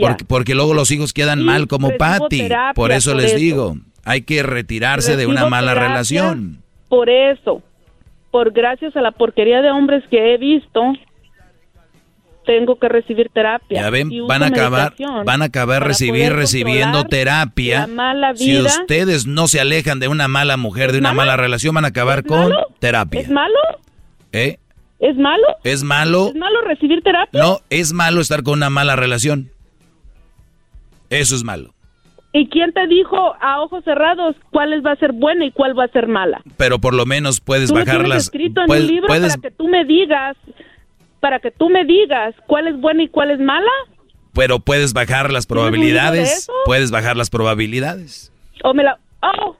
S5: porque, porque luego los hijos quedan
S51: Sí,
S5: mal como
S51: recibo
S5: Patty. Por eso
S51: por
S5: les
S51: eso.
S5: digo, hay que retirarse de una
S51: Recibo
S5: mala relación.
S51: Por eso, por gracias a la porquería de hombres que he visto, tengo que recibir terapia.
S5: Ya ven, van a acabar, van a acabar recibir recibiendo terapia.
S51: la mala
S5: Si ustedes no se alejan de una mala mujer, de una mala relación, van a acabar con
S51: malo?
S5: terapia.
S51: ¿Es malo?
S5: ¿Eh?
S51: ¿Es malo?
S5: ¿Es malo?
S51: ¿Es malo recibir terapia?
S5: No, es malo estar con una mala relación. Eso es malo.
S51: ¿Y quién te dijo a ojos cerrados cuál va a ser buena y cuál va a ser mala?
S5: Pero por lo menos puedes
S51: Tú lo
S5: bajar
S51: tienes
S5: las.
S51: escrito en
S5: puedes-
S51: libro
S5: puedes-
S51: para que tú me digas, para que tú me digas cuál es buena y cuál es mala.
S5: pero puedes bajar las probabilidades. Puedes bajar las probabilidades.
S51: O me la, oh,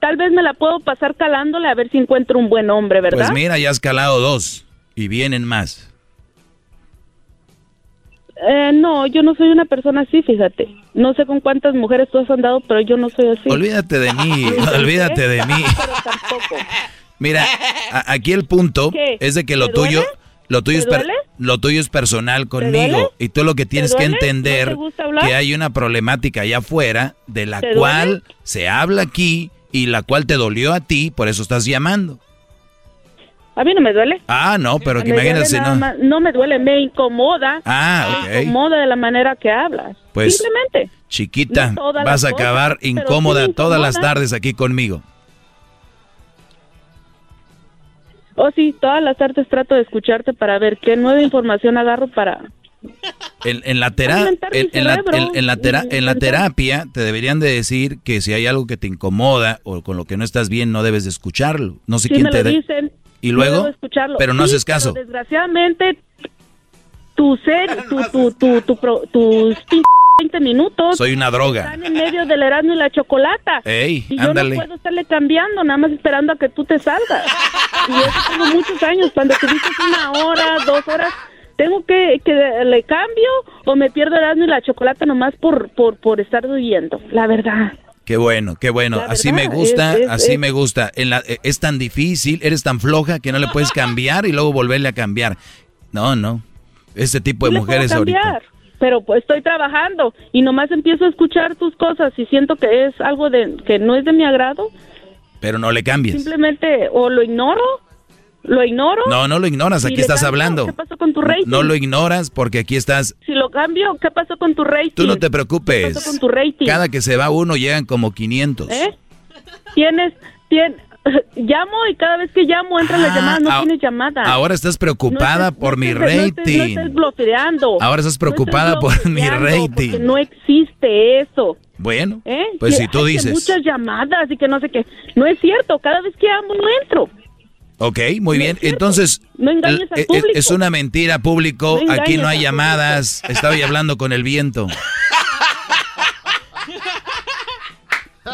S51: tal vez me la puedo pasar calándole a ver si encuentro un buen hombre, ¿verdad?
S5: Pues mira, ya has calado dos y vienen más.
S51: Eh, no, yo no soy una persona así, fíjate. No sé con cuántas mujeres tú has andado, pero yo no soy así.
S5: Olvídate de mí, olvídate de mí.
S51: Pero tampoco.
S5: Mira, aquí el punto
S51: ¿Qué?
S5: es de que lo
S51: ¿Te
S5: tuyo,
S51: duele?
S5: Lo tuyo
S51: ¿Te
S5: es lo tuyo es personal conmigo y tú lo que tienes que entender que hay una problemática allá afuera de la
S51: ¿Te
S5: cual
S51: duele?
S5: se habla aquí y la cual te dolió a ti, por eso estás llamando.
S51: A mí no me duele.
S5: Ah, no, pero que
S51: Me
S5: imagínate no.
S51: más- no me duele, me incomoda.
S5: Ah,
S51: Me
S5: ok.
S51: incomoda de la manera que hablas.
S5: Pues,
S51: Simplemente.
S5: Chiquita,
S51: No
S5: vas a
S51: cosas,
S5: acabar
S51: me
S5: incómoda todas las tardes aquí conmigo.
S51: Oh, sí, todas las tardes trato de escucharte para ver qué nueva información agarro para...
S5: En, en la tera- en, en la, en- en la tera-
S51: y
S5: en la
S51: pensar.
S5: terapia te deberían de decir que si hay algo que te incomoda o con lo que no estás bien no debes de escucharlo. No sé
S51: Sí
S5: quién
S51: me
S5: te
S51: lo dicen.
S5: ¿Y
S51: no
S5: luego?
S51: escucharlo.
S5: Pero no
S51: Sí,
S5: haces caso.
S51: desgraciadamente, tu ser, tu, tu, tu, tu, pro- tus pin- 20 minutos
S5: Soy una droga.
S51: están en medio del Erasmo y la chocolata.
S5: Ey,
S51: y yo
S5: ándale.
S51: no puedo estarle cambiando, nada más esperando a que tú te salgas. Y eso tengo muchos años. Cuando te dices una hora, dos horas, tengo que, que le cambio o me pierdo Erasmo y la chocolata nomás por, por, por estar huyendo. La verdad.
S5: Qué bueno, qué bueno. Así me gusta,
S51: es- es-
S5: así
S51: es-
S5: me gusta. En la- eh, es tan difícil, eres tan floja que no le puedes cambiar y luego volverle a cambiar. No, no. Este tipo de mujeres ahorita.
S51: Pero pues estoy trabajando y nomás empiezo a escuchar tus cosas y siento que es algo de que no es de mi agrado.
S5: Pero no le cambies.
S51: Simplemente o lo ignoro, lo ignoro.
S5: No, no lo ignoras, aquí estás
S51: cambio.
S5: hablando.
S51: ¿Qué pasó con tu rating?
S5: No lo ignoras porque aquí estás.
S51: Si lo cambio, ¿qué pasó con tu rating?
S5: Tú no te
S51: ¿Qué pasó
S5: preocupes.
S51: con tu rating?
S5: Cada que se va uno llegan como 500.
S51: ¿Eh? Tienes, tien- llamo y cada vez que llamo entran las llamadas, no tienes llamada.
S5: Ahora estás preocupada por mi rating.
S51: No estás,
S5: Ahora estás preocupada por mi rating.
S51: No existe eso.
S5: Bueno, ¿Eh? pues si tú dices.
S51: Muchas llamadas y que no sé qué. No es cierto, cada vez que llamo no entro.
S5: Ok, muy bien. Entonces, e, e, es una mentira, público. Aquí no hay llamadas. Estaba hablando con el viento.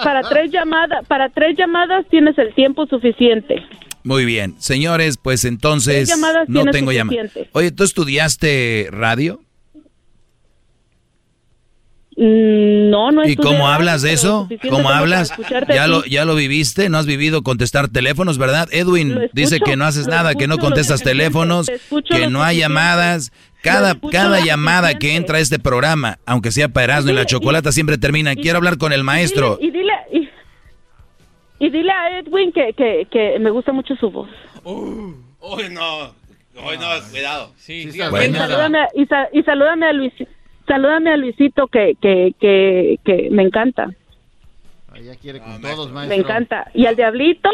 S51: Para tres llamadas, para tres llamadas tienes el tiempo suficiente.
S5: Muy bien, señores, pues entonces no tengo llamadas. Oye, ¿tú estudiaste radio?
S51: Mm, no, no
S5: ¿Y cómo hablas de eso? ¿Cómo hablas? ¿Ya lo, ¿Ya lo viviste? ¿No has vivido contestar teléfonos, verdad? Edwin dice que no haces nada, que no contestas teléfonos, que no hay llamadas. Cada, cada llamada que entra a este programa, aunque sea para Erasmo y la Chocolata, siempre termina. Quiero hablar con el maestro.
S51: Y dile, y, dile a Edwin que, que, que, me gusta mucho su voz.
S52: uy, no. Uy, no, cuidado.
S51: Sí, sí, y, salúdame, y, salúdame a Luis salúdame a Luisito que, que, que, que me encanta.
S25: quiere con todos,
S51: Me encanta. Y al Diablito,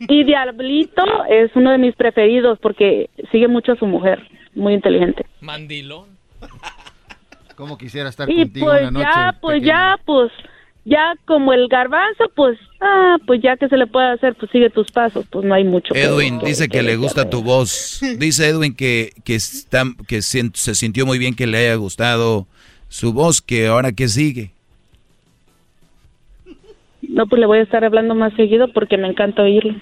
S51: y Diablito es uno de mis preferidos porque sigue mucho a su mujer, muy inteligente.
S22: Mandilón.
S25: ¿Cómo quisiera estar y contigo
S51: pues
S25: una noche?
S51: Ya, pues ya, pues ya como el garbanzo, pues, ah, pues ya que se le puede hacer, pues sigue tus pasos, pues no hay mucho.
S5: Edwin dice que, le gusta tu voz. Dice Edwin que, que, está, que se, sintió muy bien que le haya gustado su voz, que ahora que sigue.
S51: No, pues le voy a estar hablando más seguido porque me encanta oírlo.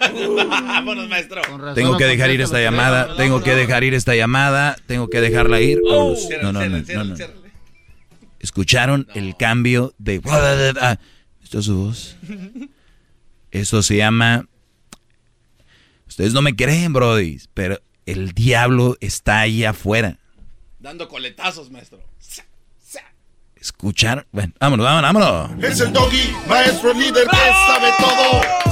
S52: Vámonos, maestro.
S5: Tengo que dejar ir esta llamada, tengo que dejar ir esta llamada, tengo que dejarla ir. no, no, no, no. ¿Escucharon el cambio de... ¿Esto es su voz? Eso se llama... Ustedes no me creen, Brody, pero el diablo está ahí afuera.
S52: Dando coletazos, maestro.
S5: ¿Escucharon? Bueno, vámonos, vámonos, vámonos.
S24: Es el doggy, maestro líder que sabe todo.